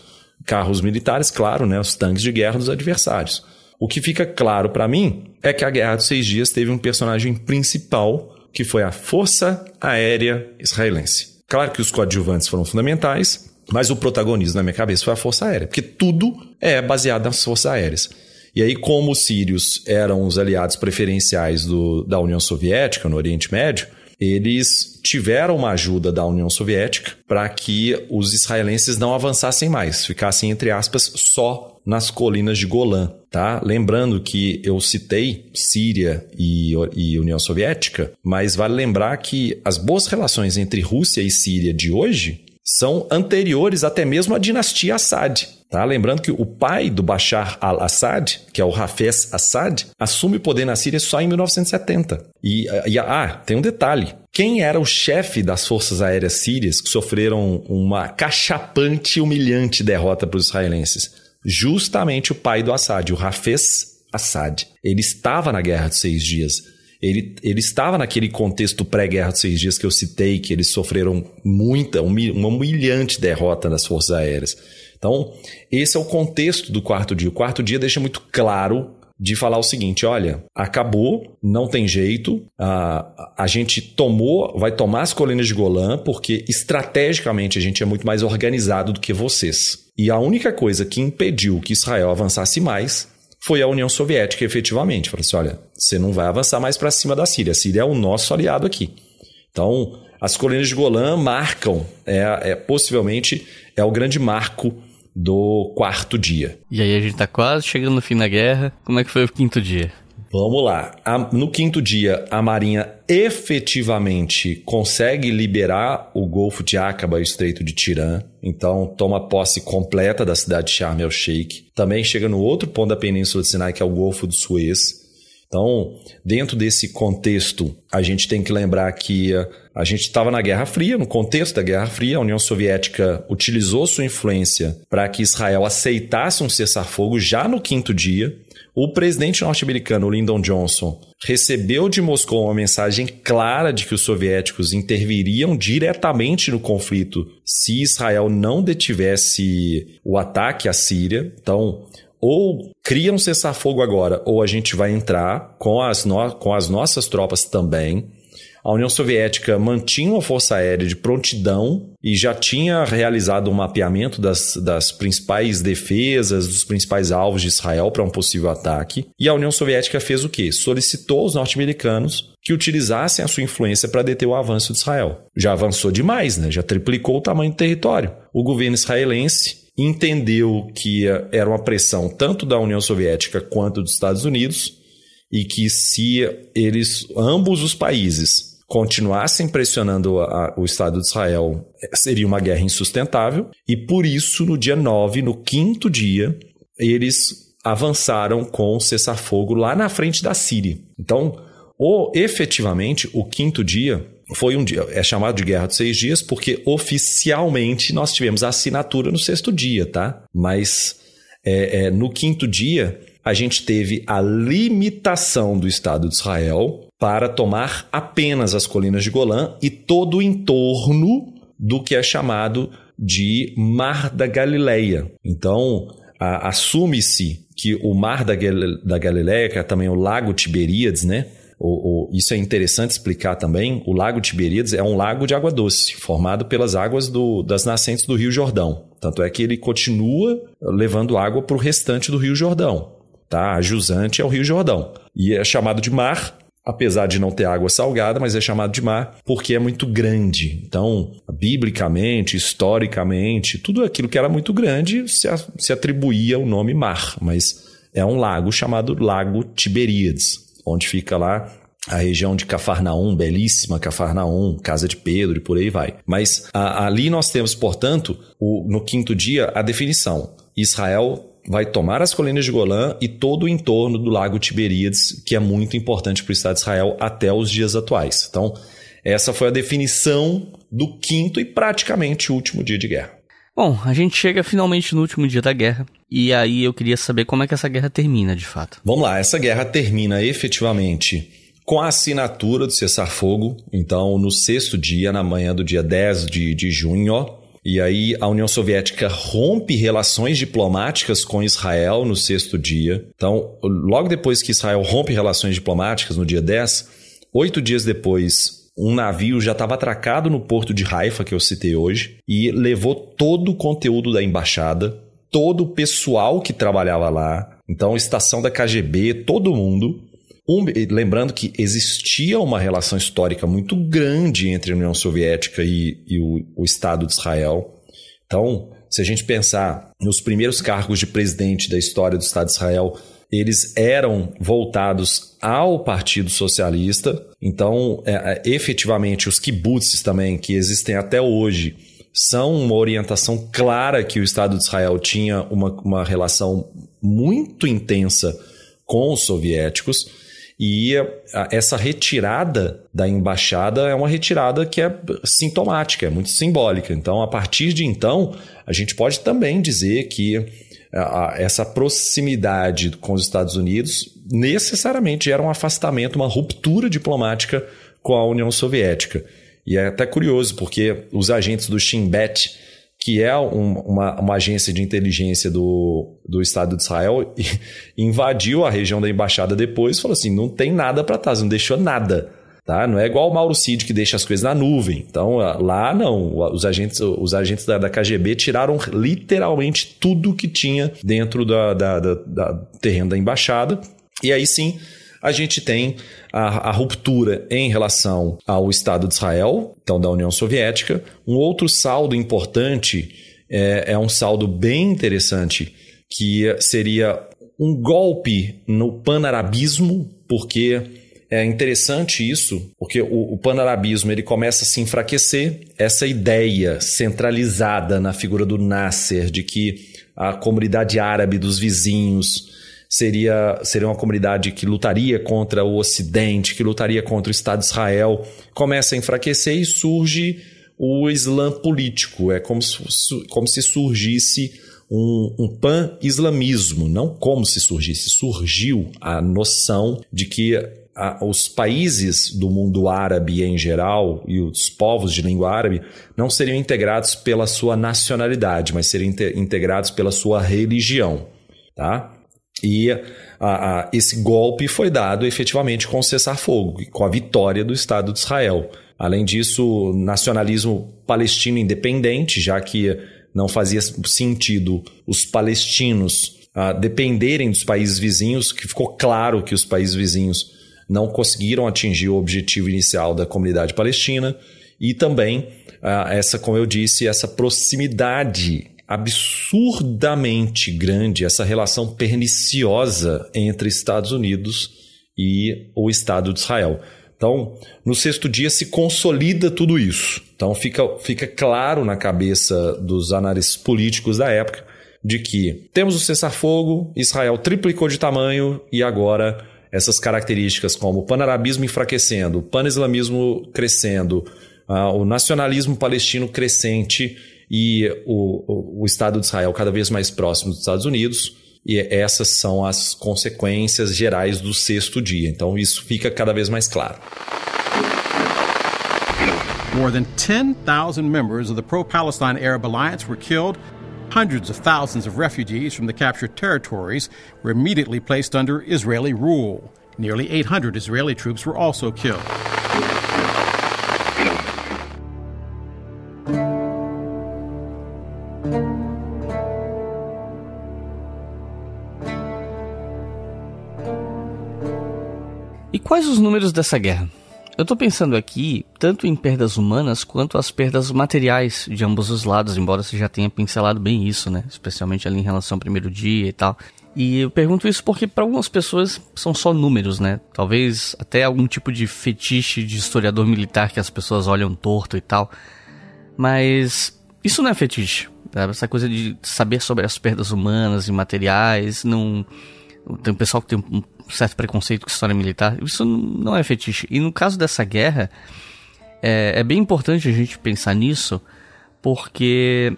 C: carros militares, claro, né, os tanques de guerra dos adversários. O que fica claro para mim é que a Guerra dos Seis Dias teve um personagem principal, que foi a Força Aérea Israelense. Claro que os coadjuvantes foram fundamentais, Mas o protagonismo na minha cabeça foi a Força Aérea, porque tudo é baseado nas Forças Aéreas. E aí, como os sírios eram os aliados preferenciais do, da União Soviética no Oriente Médio, eles tiveram uma ajuda da União Soviética para que os israelenses não avançassem mais, ficassem, entre aspas, só nas colinas de Golã. Tá? Lembrando que eu citei Síria e, e União Soviética, mas vale lembrar que as boas relações entre Rússia e Síria de hoje são anteriores até mesmo à dinastia Assad. Tá? Lembrando que o pai do Bashar al-Assad, que é o Hafez Assad, assume o poder na Síria só em 1970. E, e ah, tem um detalhe. Quem era o chefe das forças aéreas sírias que sofreram uma cachapante e humilhante derrota para os israelenses? Justamente o pai do Assad, o Hafez Assad. Ele estava na Guerra dos Seis Dias. Ele, ele estava naquele contexto pré-guerra dos seis dias que eu citei, que eles sofreram muita, uma humilhante derrota nas forças aéreas. Então, esse é o contexto do quarto dia. O quarto dia deixa muito claro de falar o seguinte: olha, acabou, não tem jeito, a, a gente tomou, vai tomar as colinas de Golã, porque estrategicamente a gente é muito mais organizado do que vocês. E a única coisa que impediu que Israel avançasse mais foi a União Soviética, efetivamente. Falou assim: olha, você não vai avançar mais para cima da Síria. A Síria é o nosso aliado aqui. Então, as colinas de Golã marcam, é, é possivelmente é o grande marco do quarto dia.
B: E aí a gente está quase chegando no fim da guerra. Como é que foi o quinto dia?
C: Vamos lá. no quinto dia, a Marinha efetivamente consegue liberar o Golfo de Aqaba e o Estreito de Tirã. Então, toma posse completa da cidade de Sharm el-Sheikh. Também chega no outro ponto da Península de Sinai, que é o Golfo do Suez. Então, dentro desse contexto, a gente tem que lembrar que a gente estava na Guerra Fria, no contexto da Guerra Fria, a União Soviética utilizou sua influência para que Israel aceitasse um cessar-fogo já no quinto dia. O presidente norte-americano Lyndon Johnson recebeu de Moscou uma mensagem clara de que os soviéticos interviriam diretamente no conflito se Israel não detivesse o ataque à Síria. Então, ou cria um cessar-fogo agora, ou a gente vai entrar com as, no com as nossas tropas também. A União Soviética mantinha uma força aérea de prontidão e já tinha realizado um mapeamento das, das principais defesas, dos principais alvos de Israel para um possível ataque. E a União Soviética fez o quê? Solicitou aos norte-americanos que utilizassem a sua influência para deter o avanço de Israel. Já avançou demais, né? já triplicou o tamanho do território. O governo israelense entendeu que era uma pressão tanto da União Soviética quanto dos Estados Unidos e que se eles ambos os países continuassem pressionando a, o Estado de Israel, seria uma guerra insustentável. E por isso, no dia 9, no quinto dia, eles avançaram com o cessar-fogo lá na frente da Síria. Então, o, efetivamente, o quinto dia foi um dia, é chamado de Guerra dos Seis Dias, porque oficialmente nós tivemos a assinatura no sexto dia, tá? Mas é, é, no quinto dia, a gente teve a limitação do Estado de Israel para tomar apenas as colinas de Golã e todo o entorno do que é chamado de Mar da Galileia. Então, assume-se que o Mar da, da Galileia, que é também o Lago Tiberíades, né? O, o, isso é interessante explicar também. O Lago Tiberíades é um lago de água doce, formado pelas águas do, das nascentes do Rio Jordão. Tanto é que ele continua levando água para o restante do Rio Jordão. Tá? A jusante é o Rio Jordão. E é chamado de mar apesar de não ter água salgada, mas é chamado de mar porque é muito grande. Então, biblicamente, historicamente, tudo aquilo que era muito grande se, atribuía o nome mar, mas é um lago chamado Lago Tiberíades, onde fica lá a região de Cafarnaum, belíssima Cafarnaum, Casa de Pedro e por aí vai. Mas a, ali nós temos, portanto, o, no quinto dia, a definição. Israel vai tomar as colinas de Golã e todo o entorno do Lago Tiberíades, que é muito importante para o Estado de Israel até os dias atuais. Então, essa foi a definição do quinto e praticamente último dia de guerra.
B: Bom, a gente chega finalmente no último dia da guerra, e aí eu queria saber como é que essa guerra termina, de fato.
C: Vamos lá, essa guerra termina efetivamente com a assinatura do cessar-fogo. Então, no sexto dia, na manhã do dia 10 de, de junho, e aí a União Soviética rompe relações diplomáticas com Israel no sexto dia. Então, logo depois que Israel rompe relações diplomáticas, no dia 10, oito dias depois, um navio já estava atracado no porto de Haifa, que eu citei hoje, e levou todo o conteúdo da embaixada, todo o pessoal que trabalhava lá, então estação da KGB, todo mundo. Um, lembrando que existia uma relação histórica muito grande entre a União Soviética e, e o, o Estado de Israel. Então, se a gente pensar nos primeiros cargos de presidente da história do Estado de Israel, eles eram voltados ao Partido Socialista. Então, é, é, efetivamente, os kibbutzes também, que existem até hoje, são uma orientação clara que o Estado de Israel tinha uma, uma relação muito intensa com os soviéticos. E essa retirada da embaixada é uma retirada que é sintomática, é muito simbólica. Então, a partir de então, a gente pode também dizer que essa proximidade com os Estados Unidos necessariamente era um afastamento, uma ruptura diplomática com a União Soviética. E é até curioso, porque os agentes do Shin Bet, que é um, uma, uma, agência de inteligência do, do Estado de Israel, invadiu a região da embaixada depois e falou assim: não tem nada para trás, não deixou nada. Tá? Não é igual o Mauro Cid que deixa as coisas na nuvem. Então, lá não. Os agentes, os agentes da, da KGB tiraram literalmente tudo que tinha dentro da terreno da embaixada. E aí sim, a gente tem a, a, ruptura em relação ao Estado de Israel, então da União Soviética. Um outro saldo importante é, é um saldo bem interessante, que seria um golpe no panarabismo, porque é interessante isso, porque o, o panarabismo ele começa a se enfraquecer. Essa ideia centralizada na figura do Nasser, de que a comunidade árabe dos vizinhos seria, seria uma comunidade que lutaria contra o Ocidente, que lutaria contra o Estado de Israel, começa a enfraquecer e surge o Islã político. É como se, como se surgisse um, um pan-islamismo, não como se surgisse, surgiu a noção de que a, os países do mundo árabe em geral e os povos de língua árabe não seriam integrados pela sua nacionalidade, mas seriam integrados pela sua religião. Tá? E a, a, esse golpe foi dado efetivamente com o cessar-fogo, com a vitória do Estado de Israel. Além disso, nacionalismo palestino independente, já que não fazia sentido os palestinos ah, dependerem dos países vizinhos, que ficou claro que os países vizinhos não conseguiram atingir o objetivo inicial da comunidade palestina e também ah, essa, como eu disse, essa proximidade absurdamente grande, essa relação perniciosa entre Estados Unidos e o Estado de Israel. Então, no sexto dia se consolida tudo isso. Então, fica, fica claro na cabeça dos analistas políticos da época de que temos o cessar-fogo, Israel triplicou de tamanho e agora essas características como o panarabismo enfraquecendo, o pan-islamismo crescendo, uh, o nacionalismo palestino crescente e o, o, o Estado de Israel cada vez mais próximo dos Estados Unidos. E essas são as consequências gerais do sexto dia. Então isso fica cada vez mais claro.
D: More than 10,000 members of the pro-Palestine Arab Alliance were killed Hundreds of thousands of refugees from the captured territories were immediately placed under Israeli rule. Nearly 800 Israeli troops were also killed.
B: Quais os números dessa guerra? Eu tô pensando aqui tanto em perdas humanas quanto as perdas materiais de ambos os lados, embora você já tenha pincelado bem isso, né? Especialmente ali em relação ao primeiro dia e tal. E eu pergunto isso porque para algumas pessoas são só números, né? Talvez até algum tipo de fetiche de historiador militar que as pessoas olham torto e tal. Mas isso não é fetiche. Sabe? Essa coisa de saber sobre as perdas humanas e materiais, não. Tem um pessoal que tem um certo preconceito com história militar. Isso não é fetiche. E no caso dessa guerra, é, é bem importante a gente pensar nisso, porque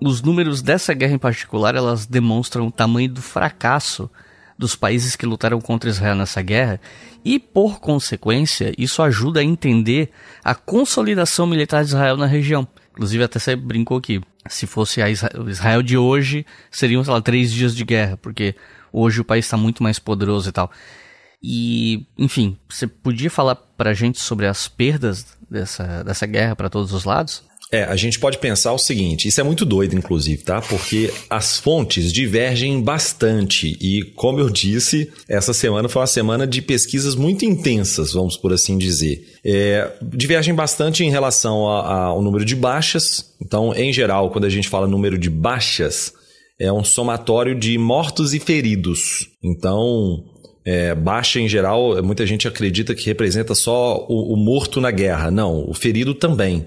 B: os números dessa guerra em particular, elas demonstram o tamanho do fracasso dos países que lutaram contra Israel nessa guerra e, por consequência, isso ajuda a entender a consolidação militar de Israel na região. Inclusive, até você brincou aqui, se fosse a Israel de hoje, seriam, sei lá, três dias de guerra, porque Hoje o país está muito mais poderoso e tal. E, enfim, você podia falar pra gente sobre as perdas dessa, dessa guerra para todos os lados?
C: É, a gente pode pensar o seguinte, isso é muito doido, inclusive, tá? Porque as fontes divergem bastante e, como eu disse, essa semana foi uma semana de pesquisas muito intensas, vamos por assim dizer. É, divergem bastante em relação ao número de baixas. Então, em geral, quando a gente fala número de baixas, é um somatório de mortos e feridos. Então, é, baixa em geral, muita gente acredita que representa só o, o morto na guerra. Não, o ferido também.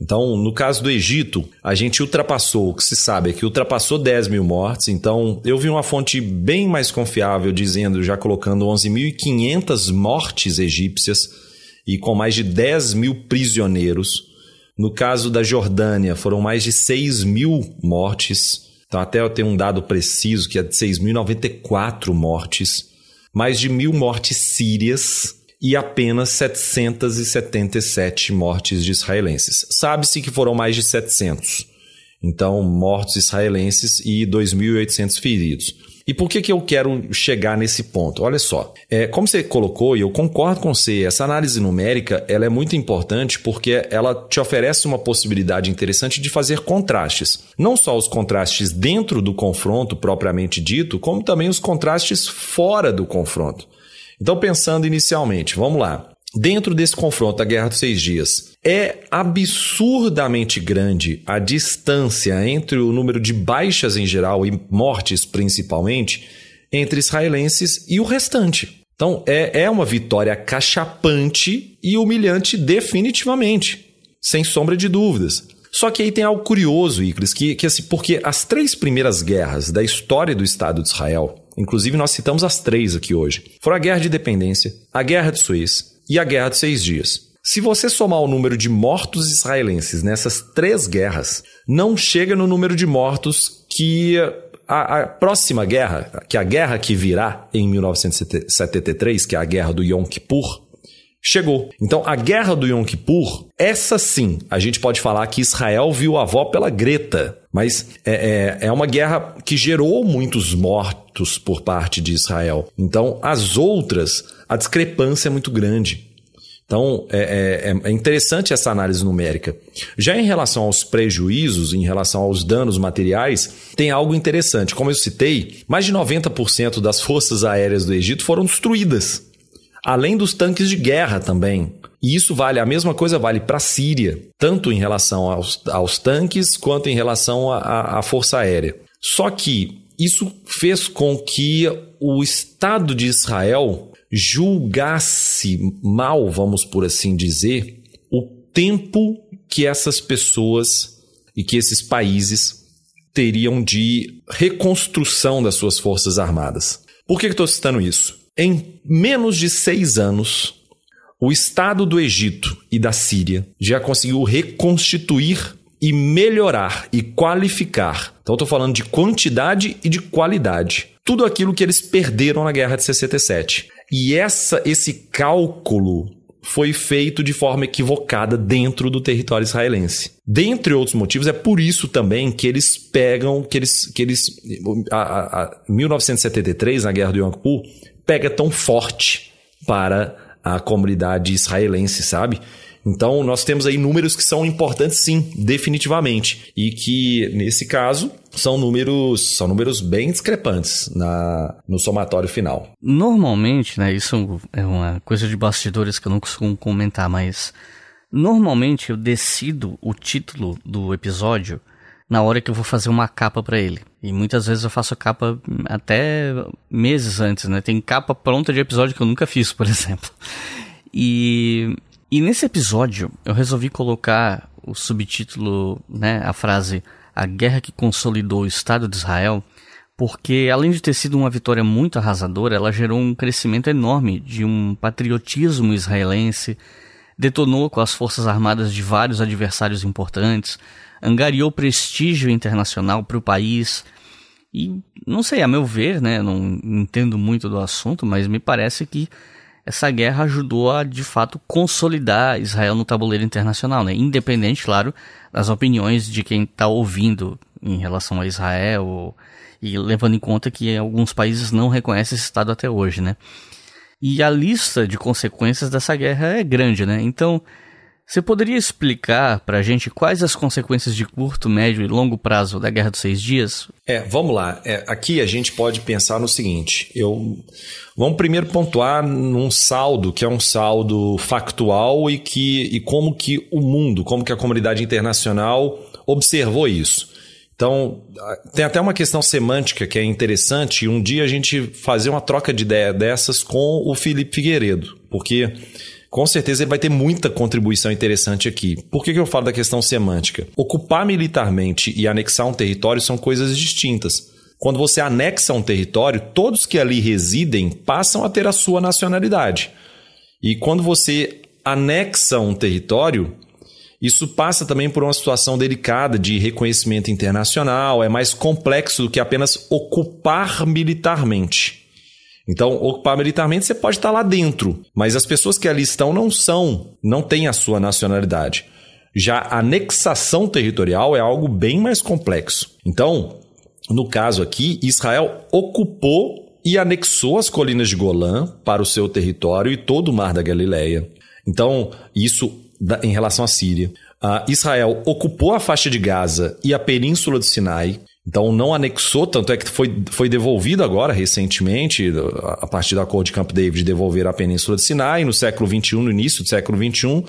C: Então, no caso do Egito, a gente ultrapassou, o que se sabe é que ultrapassou 10 mil mortes. Então, eu vi uma fonte bem mais confiável dizendo, já colocando 11.500 mortes egípcias e com mais de 10 mil prisioneiros. No caso da Jordânia, foram mais de 6 mil mortes. Então, até eu tenho um dado preciso que é de 6.094 mortes. Mais de mil mortes sírias e apenas 777 mortes de israelenses. Sabe-se que foram mais de 700. Então, mortos israelenses e 2.800 feridos. E por que, que eu quero chegar nesse ponto? Olha só, é, como você colocou, e eu concordo com você, essa análise numérica ela é muito importante porque ela te oferece uma possibilidade interessante de fazer contrastes. Não só os contrastes dentro do confronto propriamente dito, como também os contrastes fora do confronto. Então, pensando inicialmente, vamos lá. Dentro desse confronto da Guerra dos Seis Dias, é absurdamente grande a distância entre o número de baixas em geral e mortes principalmente entre israelenses e o restante. Então, é, é uma vitória cachapante e humilhante definitivamente, sem sombra de dúvidas. Só que aí tem algo curioso, Iclis, que, que assim, porque as três primeiras guerras da história do Estado de Israel, Inclusive, nós citamos as três aqui hoje. Foram a Guerra de Independência, a Guerra de Suez e a Guerra dos Seis Dias. Se você somar o número de mortos israelenses nessas três guerras, não chega no número de mortos que a, a, próxima guerra, que a guerra que virá em 1973, que é a guerra do Yom Kippur, chegou. Então, a guerra do Yom Kippur, essa sim, a gente pode falar que Israel viu a avó pela Greta. Mas é, é, é uma guerra que gerou muitos mortos por parte de Israel. Então, as outras, a discrepância é muito grande. Então, é, é, é, interessante essa análise numérica. Já em relação aos prejuízos, em relação aos danos materiais, tem algo interessante. Como eu citei, mais de 90% das forças aéreas do Egito foram destruídas além dos tanques de guerra também. E isso vale, a mesma coisa vale para a Síria, tanto em relação aos, aos tanques quanto em relação à força aérea. Só que isso fez com que o Estado de Israel julgasse mal, vamos por assim dizer, o tempo que essas pessoas e que esses países teriam de reconstrução das suas forças armadas. Por que estou citando isso? Em menos de seis anos, o Estado do Egito e da Síria já conseguiu reconstituir e melhorar e qualificar. Então, estou falando de quantidade e de qualidade. Tudo aquilo que eles perderam na Guerra de 67. E essa, esse cálculo foi feito de forma equivocada dentro do território israelense. Dentre outros motivos, é por isso também que eles pegam, que eles, que eles, a, a, a 1973, na Guerra do Yom Kippur, pega tão forte para a comunidade israelense, sabe? Então, nós temos aí números que são importantes sim, definitivamente, e que nesse caso são números, são números bem discrepantes na, no somatório final.
B: Normalmente, né, isso é uma coisa de bastidores que eu não costumo comentar, mas normalmente eu decido o título do episódio na hora que eu vou fazer uma capa para ele. E muitas vezes eu faço capa até meses antes, né? Tem capa pronta de episódio que eu nunca fiz, por exemplo. E, e nesse episódio eu resolvi colocar o subtítulo, né, a frase A Guerra que Consolidou o Estado de Israel, porque além de ter sido uma vitória muito arrasadora, ela gerou um crescimento enorme de um patriotismo israelense, detonou com as forças armadas de vários adversários importantes, angariou prestígio internacional para o país. E não sei, a meu ver, né, não entendo muito do assunto, mas me parece que essa guerra ajudou a de fato consolidar Israel no tabuleiro internacional, né? Independente, claro, das opiniões de quem está ouvindo em relação a Israel e levando em conta que alguns países não reconhecem esse estado até hoje, né? E a lista de consequências dessa guerra é grande, né? Então, você poderia explicar para a gente quais as consequências de curto, médio e longo prazo da Guerra dos Seis Dias?
C: É, vamos lá. É, aqui a gente pode pensar no seguinte: eu vamos primeiro pontuar num saldo que é um saldo factual e que e como que o mundo, como que a comunidade internacional observou isso. Então, tem até uma questão semântica que é interessante. Um dia a gente fazer uma troca de ideia dessas com o Felipe Figueiredo, porque com certeza ele vai ter muita contribuição interessante aqui. Por que, que eu falo da questão semântica? Ocupar militarmente e anexar um território são coisas distintas. Quando você anexa um território, todos que ali residem passam a ter a sua nacionalidade. E quando você anexa um território, isso passa também por uma situação delicada de reconhecimento internacional, é mais complexo do que apenas ocupar militarmente. Então, ocupar militarmente você pode estar lá dentro, mas as pessoas que ali estão não são, não têm a sua nacionalidade. Já a anexação territorial é algo bem mais complexo. Então, no caso aqui, Israel ocupou e anexou as colinas de Golã para o seu território e todo o Mar da Galileia. Então, isso em relação à Síria. Uh, Israel ocupou a faixa de Gaza e a península do Sinai. Então não anexou, tanto é que foi, foi devolvido agora, recentemente, a partir do acordo de Camp David, devolver a Península de Sinai, no século XXI, no início do século XXI, uh,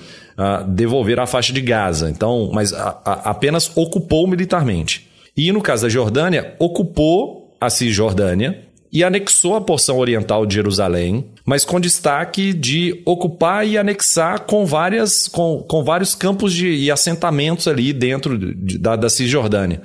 C: devolver a faixa de Gaza. Então, mas a, a, apenas ocupou militarmente. E no caso da Jordânia, ocupou a Cisjordânia e anexou a porção oriental de Jerusalém, mas com destaque de ocupar e anexar com, várias, com, com vários campos de, e assentamentos ali dentro de, da, da Cisjordânia.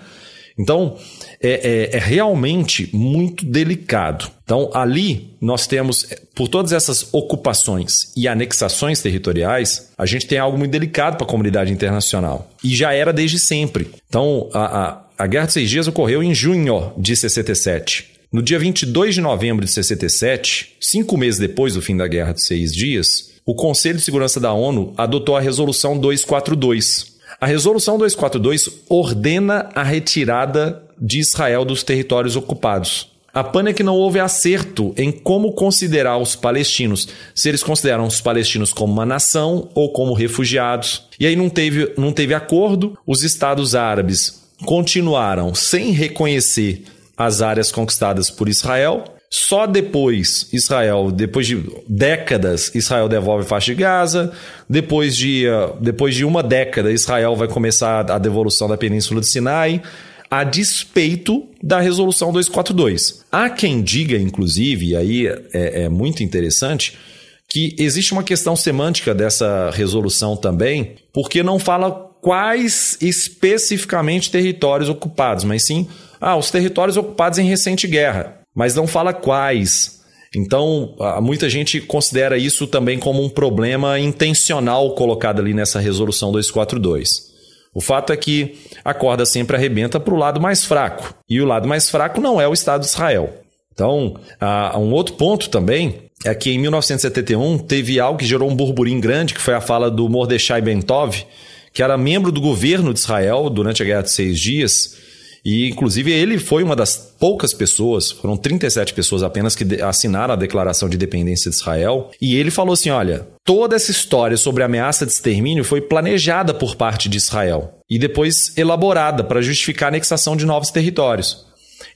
C: Então, é, é, é, realmente muito delicado. Então, ali nós temos, por todas essas ocupações e anexações territoriais, a gente tem algo muito delicado para a comunidade internacional. E já era desde sempre. Então, a, a, a Guerra dos Seis Dias ocorreu em junho de 67. No dia 22 de novembro de 67, cinco meses depois do fim da Guerra dos Seis Dias, o Conselho de Segurança da ONU adotou a Resolução 242, a Resolução 242 ordena a retirada de Israel dos territórios ocupados. A PAN é que não houve acerto em como considerar os palestinos, se eles consideram os palestinos como uma nação ou como refugiados. E aí não teve, não teve acordo, os estados árabes continuaram sem reconhecer as áreas conquistadas por Israel só depois, Israel, depois de décadas, Israel devolve a faixa de Gaza. Depois de, uh, depois de uma década, Israel vai começar a devolução da Península de Sinai, a despeito da Resolução 242. Há quem diga, inclusive, e aí é, é muito interessante, que existe uma questão semântica dessa resolução também, porque não fala quais especificamente territórios ocupados, mas sim ah, os territórios ocupados em recente guerra mas não fala quais. Então, muita gente considera isso também como um problema intencional colocado ali nessa resolução 242. O fato é que a corda sempre arrebenta para o lado mais fraco. E o lado mais fraco não é o Estado de Israel. Então, um outro ponto também é que em 1971 teve algo que gerou um burburinho grande, que foi a fala do Mordechai Bentov, que era membro do governo de Israel durante a Guerra de Seis Dias, e, inclusive, ele foi uma das poucas pessoas, foram 37 pessoas apenas que assinaram a declaração de independência de Israel. E ele falou assim: olha, toda essa história sobre ameaça de extermínio foi planejada por parte de Israel e depois elaborada para justificar a anexação de novos territórios.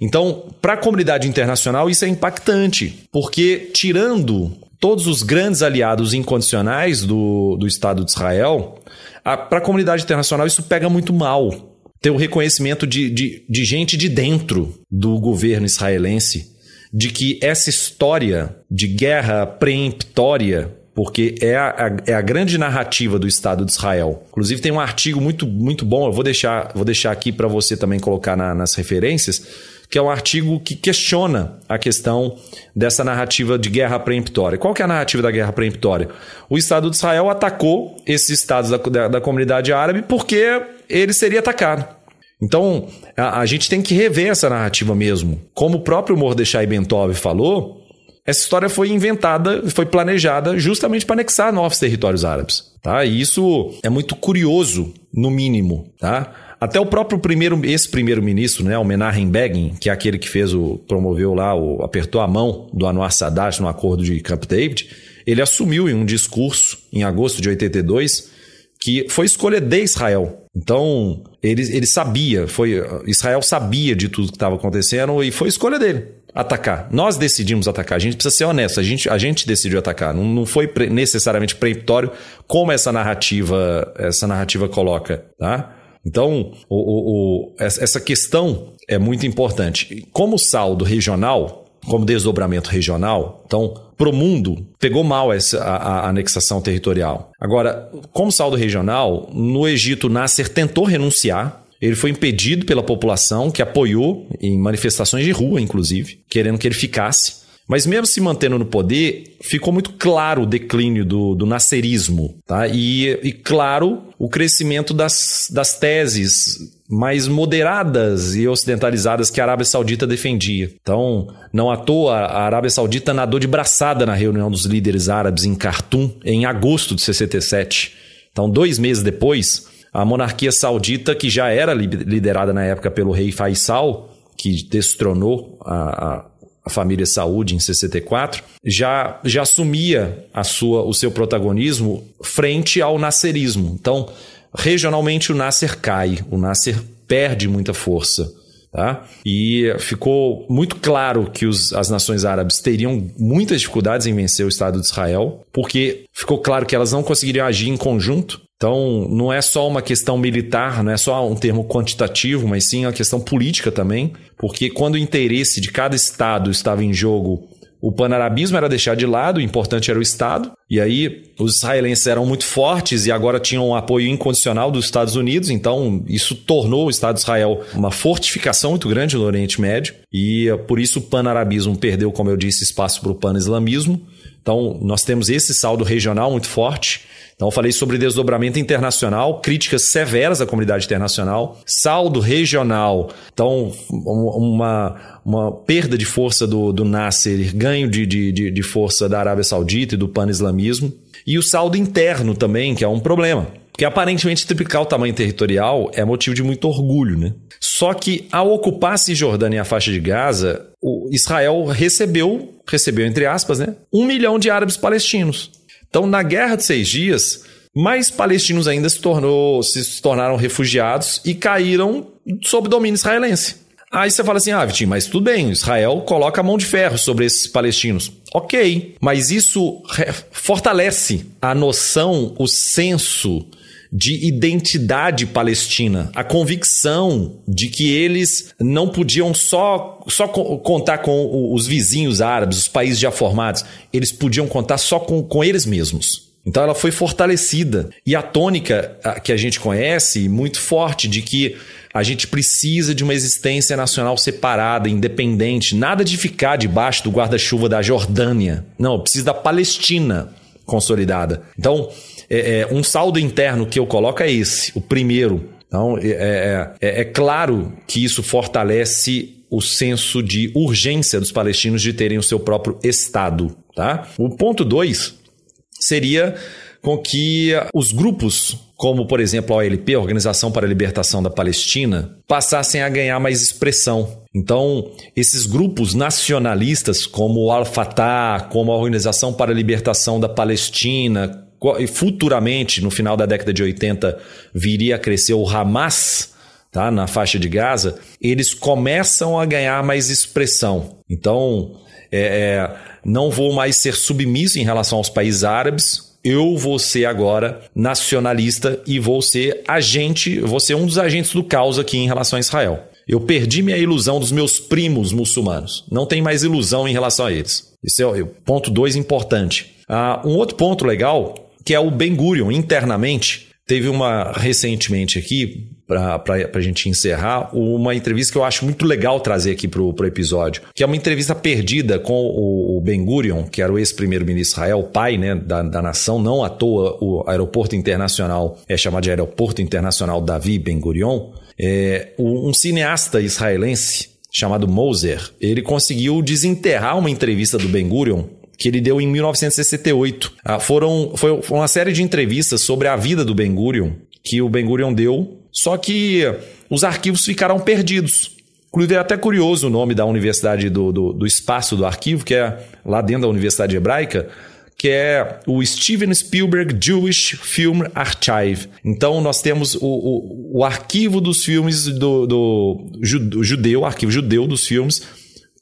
C: Então, para a comunidade internacional, isso é impactante, porque tirando todos os grandes aliados incondicionais do, do Estado de Israel, para a comunidade internacional isso pega muito mal ter o reconhecimento de, de, de gente de dentro do governo israelense de que essa história de guerra preemptória porque é a, é a grande narrativa do Estado de Israel. Inclusive tem um artigo muito, muito bom, eu vou deixar, vou deixar aqui para você também colocar na, nas referências, que é um artigo que questiona a questão dessa narrativa de guerra preemptória. Qual que é a narrativa da guerra preemptória? O Estado de Israel atacou esses estados da, da, da comunidade árabe porque ele seria atacado. Então, a, a, gente tem que rever essa narrativa mesmo. Como o próprio Mordechai Bentov falou, essa história foi inventada, foi planejada justamente para anexar novos territórios árabes. Tá? E isso é muito curioso, no mínimo. Tá? Até o próprio primeiro, esse primeiro-ministro, né, o Menachem Begin, que é aquele que fez o promoveu lá, o, apertou a mão do Anwar Sadat no acordo de Camp David, ele assumiu em um discurso em agosto de 82 que foi escolha de Israel. Então, ele, ele sabia, foi Israel sabia de tudo que estava acontecendo e foi escolha dele atacar. Nós decidimos atacar. A gente precisa ser honesto. A gente, a gente decidiu atacar. Não, não foi pre necessariamente peremptório como essa narrativa, essa narrativa coloca, tá? Então, o, o, o, essa questão é muito importante. Como saldo regional, como desdobramento regional, então, para o mundo, pegou mal essa, a, a, anexação territorial. Agora, como saldo regional, no Egito, Nasser tentou renunciar, ele foi impedido pela população, que apoiou em manifestações de rua, inclusive, querendo que ele ficasse. Mas mesmo se mantendo no poder, ficou muito claro o declínio do, do nascerismo, tá? E, e claro, o crescimento das, das teses mais moderadas e ocidentalizadas que a Arábia Saudita defendia. Então, não à toa, a Arábia Saudita nadou de braçada na reunião dos líderes árabes em Khartoum, em agosto de 67. Então, dois meses depois, a monarquia saudita, que já era liderada na época pelo rei Faisal, que destronou a, a a família Saúde em 64, já, já assumia a sua, o seu protagonismo frente ao nascerismo. Então, regionalmente o Nasser cai, o Nasser perde muita força. Tá? E ficou muito claro que os, as nações árabes teriam muitas dificuldades em vencer o Estado de Israel, porque ficou claro que elas não conseguiriam agir em conjunto então, não é só uma questão militar, não é só um termo quantitativo, mas sim uma questão política também, porque quando o interesse de cada Estado estava em jogo, o panarabismo era deixado de lado, o importante era o Estado, e aí os israelenses eram muito fortes e agora tinham um apoio incondicional dos Estados Unidos, então isso tornou o Estado de Israel uma fortificação muito grande no Oriente Médio, e por isso o panarabismo perdeu, como eu disse, espaço para o pan-islamismo. Então, nós temos esse saldo regional muito forte. Então, eu falei sobre desdobramento internacional, críticas severas à comunidade internacional, saldo regional, então, uma, uma perda de força do, do Nasser, ganho de, de, de força da Arábia Saudita e do pan-islamismo, e o saldo interno também, que é um problema. Porque aparentemente triplicar o tamanho territorial é motivo de muito orgulho, né? Só que ao ocupar a Cisjordânia e a faixa de Gaza, Israel recebeu, recebeu entre aspas, né, um milhão de árabes palestinos. Então, na Guerra de Seis Dias, mais palestinos ainda se, tornou, se tornaram refugiados e caíram sob domínio israelense. Aí você fala assim, ah, Vitinho, mas tudo bem, Israel coloca a mão de ferro sobre esses palestinos. Ok, mas isso fortalece a noção, o senso de identidade palestina, a convicção de que eles não podiam só, só contar com os vizinhos árabes, os países já formados, eles podiam contar só com, com eles mesmos. Então ela foi fortalecida. E a tônica que a gente conhece, muito forte, de que a gente precisa de uma existência nacional separada, independente, nada de ficar debaixo do guarda-chuva da Jordânia. Não, precisa da Palestina consolidada. Então, é, é, um saldo interno que eu coloco é esse, o primeiro. Então, é, é, é, é claro que isso fortalece o senso de urgência dos palestinos de terem o seu próprio Estado. Tá? O ponto dois seria com que os grupos, como por exemplo a OLP, a Organização para a Libertação da Palestina, passassem a ganhar mais expressão. Então, esses grupos nacionalistas, como o Al-Fatah, como a Organização para a Libertação da Palestina, futuramente, no final da década de 80, viria a crescer o Hamas, tá, na faixa de Gaza, eles começam a ganhar mais expressão. Então, é, é, não vou mais ser submisso em relação aos países árabes. Eu vou ser agora nacionalista e vou ser agente, vou ser um dos agentes do caos aqui em relação a Israel. Eu perdi minha ilusão dos meus primos muçulmanos. Não tem mais ilusão em relação a eles. Esse é o ponto dois importante. Ah, um outro ponto legal que é o Ben Gurion, internamente. Teve uma recentemente aqui, para a gente encerrar, uma entrevista que eu acho muito legal trazer aqui para o episódio, que é uma entrevista perdida com o, o Ben Gurion, que era o ex-primeiro-ministro Israel, pai né, da, da nação, não à toa o aeroporto internacional é chamado de Aeroporto Internacional Davi Ben Gurion, é, um cineasta israelense chamado Moser, ele conseguiu desenterrar uma entrevista do Ben Gurion que ele deu em 1968. Ah, foram, foi uma série de entrevistas sobre a vida do Ben Gurion que o Ben Gurion deu Só que os arquivos ficaram perdidos. Inclusive é até curioso o nome da Universidade do, do, do Espaço do Arquivo, que é lá dentro da Universidade Hebraica, que é o Steven Spielberg Jewish Film Archive. Então nós temos o, o, o arquivo dos filmes do, do, judeu, arquivo judeu dos filmes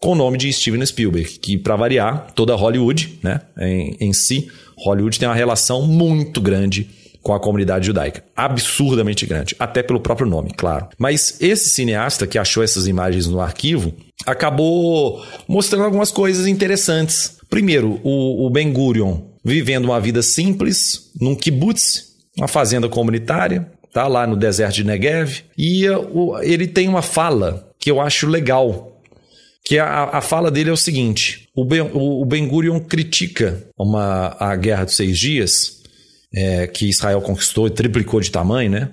C: com o nome de Steven Spielberg, que para variar, toda Hollywood, né, em, em si, Hollywood tem uma relação muito grande com a comunidade judaica. Absurdamente grande. Até pelo próprio nome, claro. Mas esse cineasta que achou essas imagens no arquivo acabou mostrando algumas coisas interessantes. Primeiro, o, o Ben Gurion vivendo uma vida simples num kibbutz, uma fazenda comunitária, tá lá no deserto de Negev, e ele tem uma fala que eu acho legal, que a, a fala dele é o seguinte: o Ben, o, o ben Gurion critica uma, a Guerra dos Seis Dias, é, que Israel conquistou e triplicou de tamanho, né?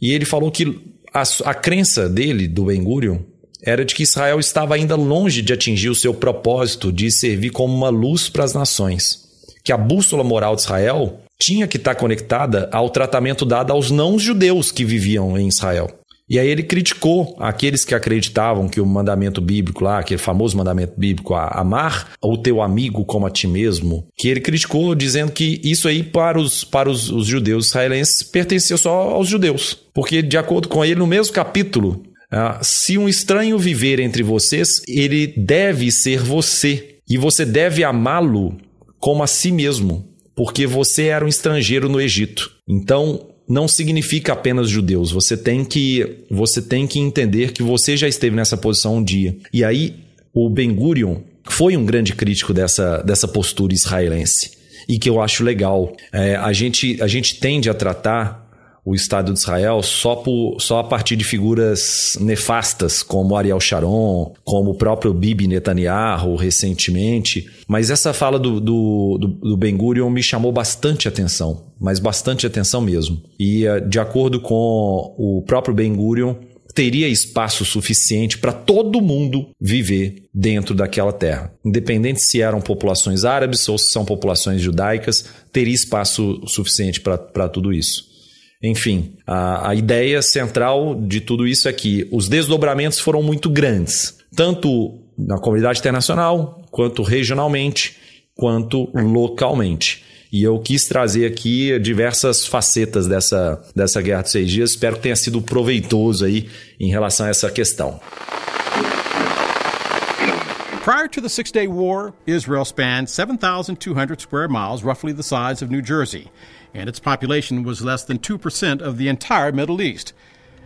C: E ele falou que a, a crença dele, do Ben Gurion, era de que Israel estava ainda longe de atingir o seu propósito de servir como uma luz para as nações. Que a bússola moral de Israel tinha que estar conectada ao tratamento dado aos não-judeus que viviam em Israel. E aí ele criticou aqueles que acreditavam que o mandamento bíblico lá, aquele famoso mandamento bíblico, amar o teu amigo como a ti mesmo, que ele criticou dizendo que isso aí para os, para os, os judeus israelenses pertencia só aos judeus. Porque, de acordo com ele, no mesmo capítulo, ah, se um estranho viver entre vocês, ele deve ser você. E você deve amá-lo como a si mesmo, porque você era um estrangeiro no Egito. Então, não significa apenas judeus. Você tem que você tem que entender que você já esteve nessa posição um dia. E aí o Ben Gurion foi um grande crítico dessa, dessa postura israelense e que eu acho legal. É, a, gente, a gente tende a tratar o Estado de Israel só, por, só a partir de figuras nefastas, como Ariel Sharon, como o próprio Bibi Netanyahu recentemente. Mas essa fala do, do, do, do Ben Gurion me chamou bastante atenção, mas bastante atenção mesmo. E eh, de acordo com o próprio Ben Gurion, teria espaço suficiente para todo mundo viver dentro daquela terra. Independente se eram populações árabes ou se são populações judaicas, teria espaço suficiente para tudo isso. Enfim, a, a ideia central de tudo isso é que os desdobramentos foram muito grandes, tanto na comunidade internacional, quanto regionalmente, quanto localmente. E eu quis trazer aqui diversas facetas dessa, dessa Guerra dos Seis Dias. Espero que tenha sido proveitoso aí em relação a essa questão.
D: Prior to the Six Day War, Israel spanned 7,200 square miles, roughly the size of New Jersey. And its population was less than 2% of the entire Middle East.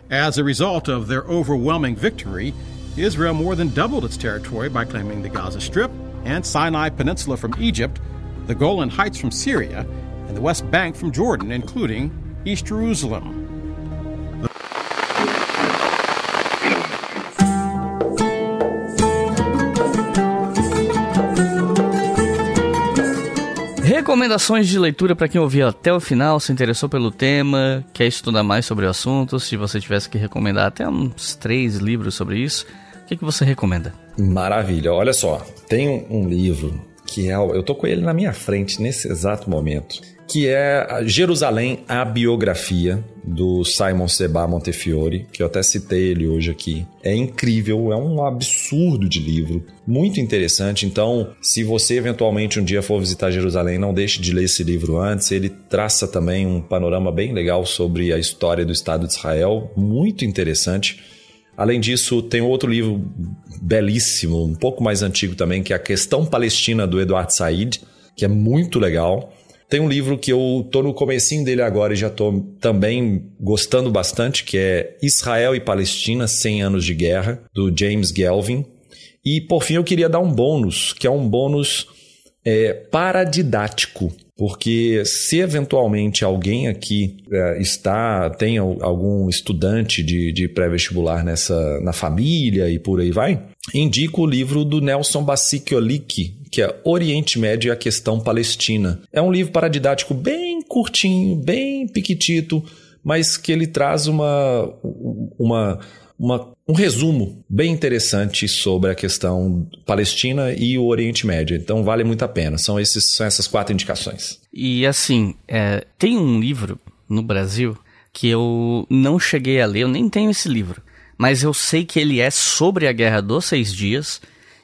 D: As a result of their overwhelming victory, Israel more than doubled its territory by claiming the Gaza Strip and Sinai Peninsula from Egypt, the Golan Heights from Syria, and the West Bank from Jordan, including East Jerusalem.
B: Recomendações de leitura para quem ouviu até o final, se interessou pelo tema, quer estudar mais sobre o assunto. Se você tivesse que recomendar até uns três livros sobre isso, o que, que você recomenda?
C: Maravilha. Olha só, tem um livro que é. Eu tô com ele na minha frente nesse exato momento que é Jerusalém, a biografia do Simon Seba Montefiore, que eu até citei ele hoje aqui. É incrível, é um absurdo de livro, muito interessante. Então, se você eventualmente um dia for visitar Jerusalém, não deixe de ler esse livro antes. Ele traça também um panorama bem legal sobre a história do Estado de Israel, muito interessante. Além disso, tem outro livro belíssimo, um pouco mais antigo também, que é A Questão Palestina do Eduardo Said, que é muito legal. Tem um livro que eu tô no comecinho dele agora e já tô também gostando bastante, que é Israel e Palestina, 100 anos de guerra, do James Galvin. E por fim eu queria dar um bônus, que é um bônus é, paradidático. Porque se eventualmente alguém aqui é, está, tem algum estudante de, de pré-vestibular nessa na família e por aí vai, indico o livro do Nelson Basiciolik, que é Oriente Médio e a Questão Palestina. É um livro paradidático bem curtinho, bem piquitito, mas que ele traz uma, uma, uma, um resumo bem interessante sobre a questão Palestina e o Oriente Médio. Então vale muito a pena. São, esses, são essas quatro indicações.
B: E assim, é, tem um livro no Brasil que eu não cheguei a ler, eu nem tenho esse livro, mas eu sei que ele é sobre a Guerra dos Seis Dias,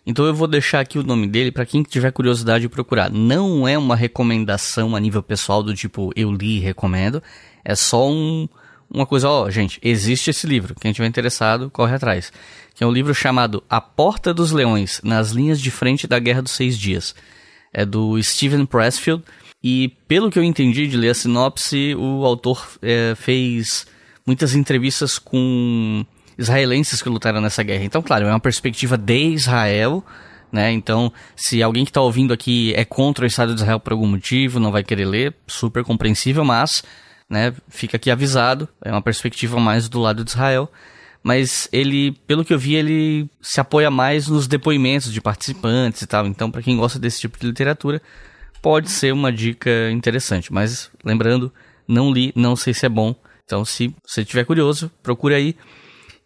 B: então eu vou deixar aqui o nome dele para quem tiver curiosidade de procurar. Não é uma recomendação a nível pessoal do tipo eu li e recomendo, é só um, uma coisa, ó, gente, existe esse livro, quem tiver interessado, corre atrás. Que é um livro chamado A Porta dos Leões, nas linhas de frente da Guerra dos Seis Dias. É do Steven Pressfield, e pelo que eu entendi de ler a sinopse, o autor é, fez muitas entrevistas com israelenses que lutaram nessa guerra. Então, claro, é uma perspectiva de Israel, né? Então, se alguém que está ouvindo aqui é contra o Estado de Israel por algum motivo, não vai querer ler, super compreensível, mas, né, fica aqui avisado, é uma perspectiva mais do lado de Israel. Mas ele, pelo que eu vi, ele se apoia mais nos depoimentos de participantes e tal. Então, para quem gosta desse tipo de literatura, pode ser uma dica interessante. Mas lembrando, não li, não sei se é bom. Então, se você estiver curioso, procure aí.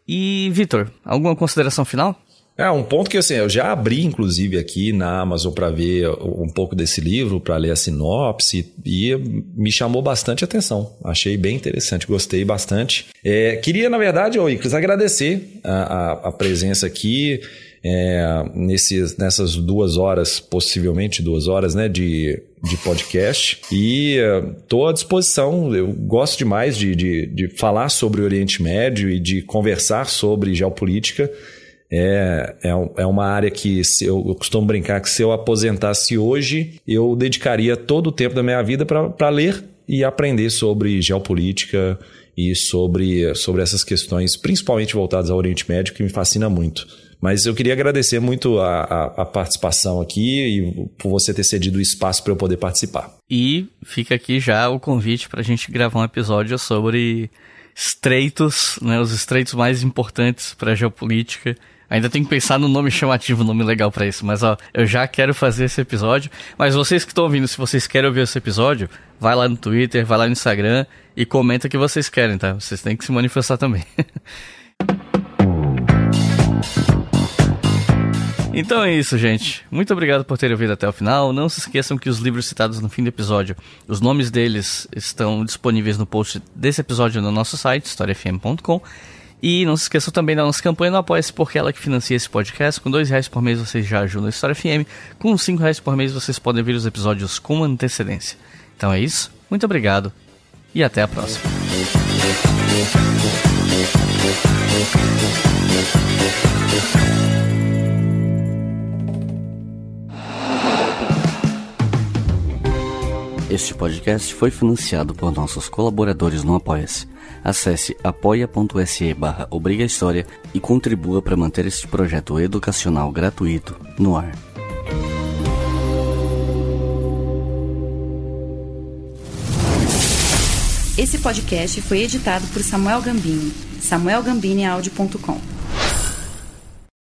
B: E, Vitor, alguma consideração final?
C: É, um ponto que assim, eu já abri, inclusive, aqui na Amazon para ver um pouco desse livro, para ler a sinopse, e me chamou bastante atenção. Achei bem interessante, gostei bastante. É, queria, na verdade, ô Icles, agradecer a, a, a presença aqui é, nesses, nessas duas horas, possivelmente duas horas, né, de, de podcast. E estou uh, à disposição. Eu gosto demais de, de, de falar sobre o Oriente Médio e de conversar sobre geopolítica. É, é, é uma área que se eu, eu costumo brincar que se eu aposentasse hoje, eu dedicaria todo o tempo da minha vida para ler e aprender sobre geopolítica e sobre, sobre essas questões, principalmente voltadas ao Oriente Médio, que me fascina muito. Mas eu queria agradecer muito a, a, a participação aqui e por você ter cedido o espaço para eu poder participar.
B: E fica aqui já o convite para a gente gravar um episódio sobre estreitos, né, os estreitos mais importantes para a geopolítica. Ainda tem que pensar no nome chamativo, nome legal para isso, mas ó, eu já quero fazer esse episódio. Mas vocês que estão ouvindo, se vocês querem ouvir esse episódio, vai lá no Twitter, vai lá no Instagram e comenta o que vocês querem, tá? Vocês têm que se manifestar também. Então é isso, gente. Muito obrigado por terem ouvido até o final. Não se esqueçam que os livros citados no fim do episódio, os nomes deles estão disponíveis no post desse episódio no nosso site, historiafm.com. E não se esqueçam também da nossa campanha no Apoia-se, porque é ela que financia esse podcast. Com dois reais por mês vocês já ajudam a História FM. Com cinco reais por mês vocês podem ver os episódios com antecedência. Então é isso. Muito obrigado e até a próxima. Este podcast foi financiado por nossos colaboradores no Apoia-se. Acesse apoia.se barra História e contribua para manter este projeto educacional gratuito no ar.
I: Esse podcast foi editado por Samuel Gambini, samuelgambiniaudio.com.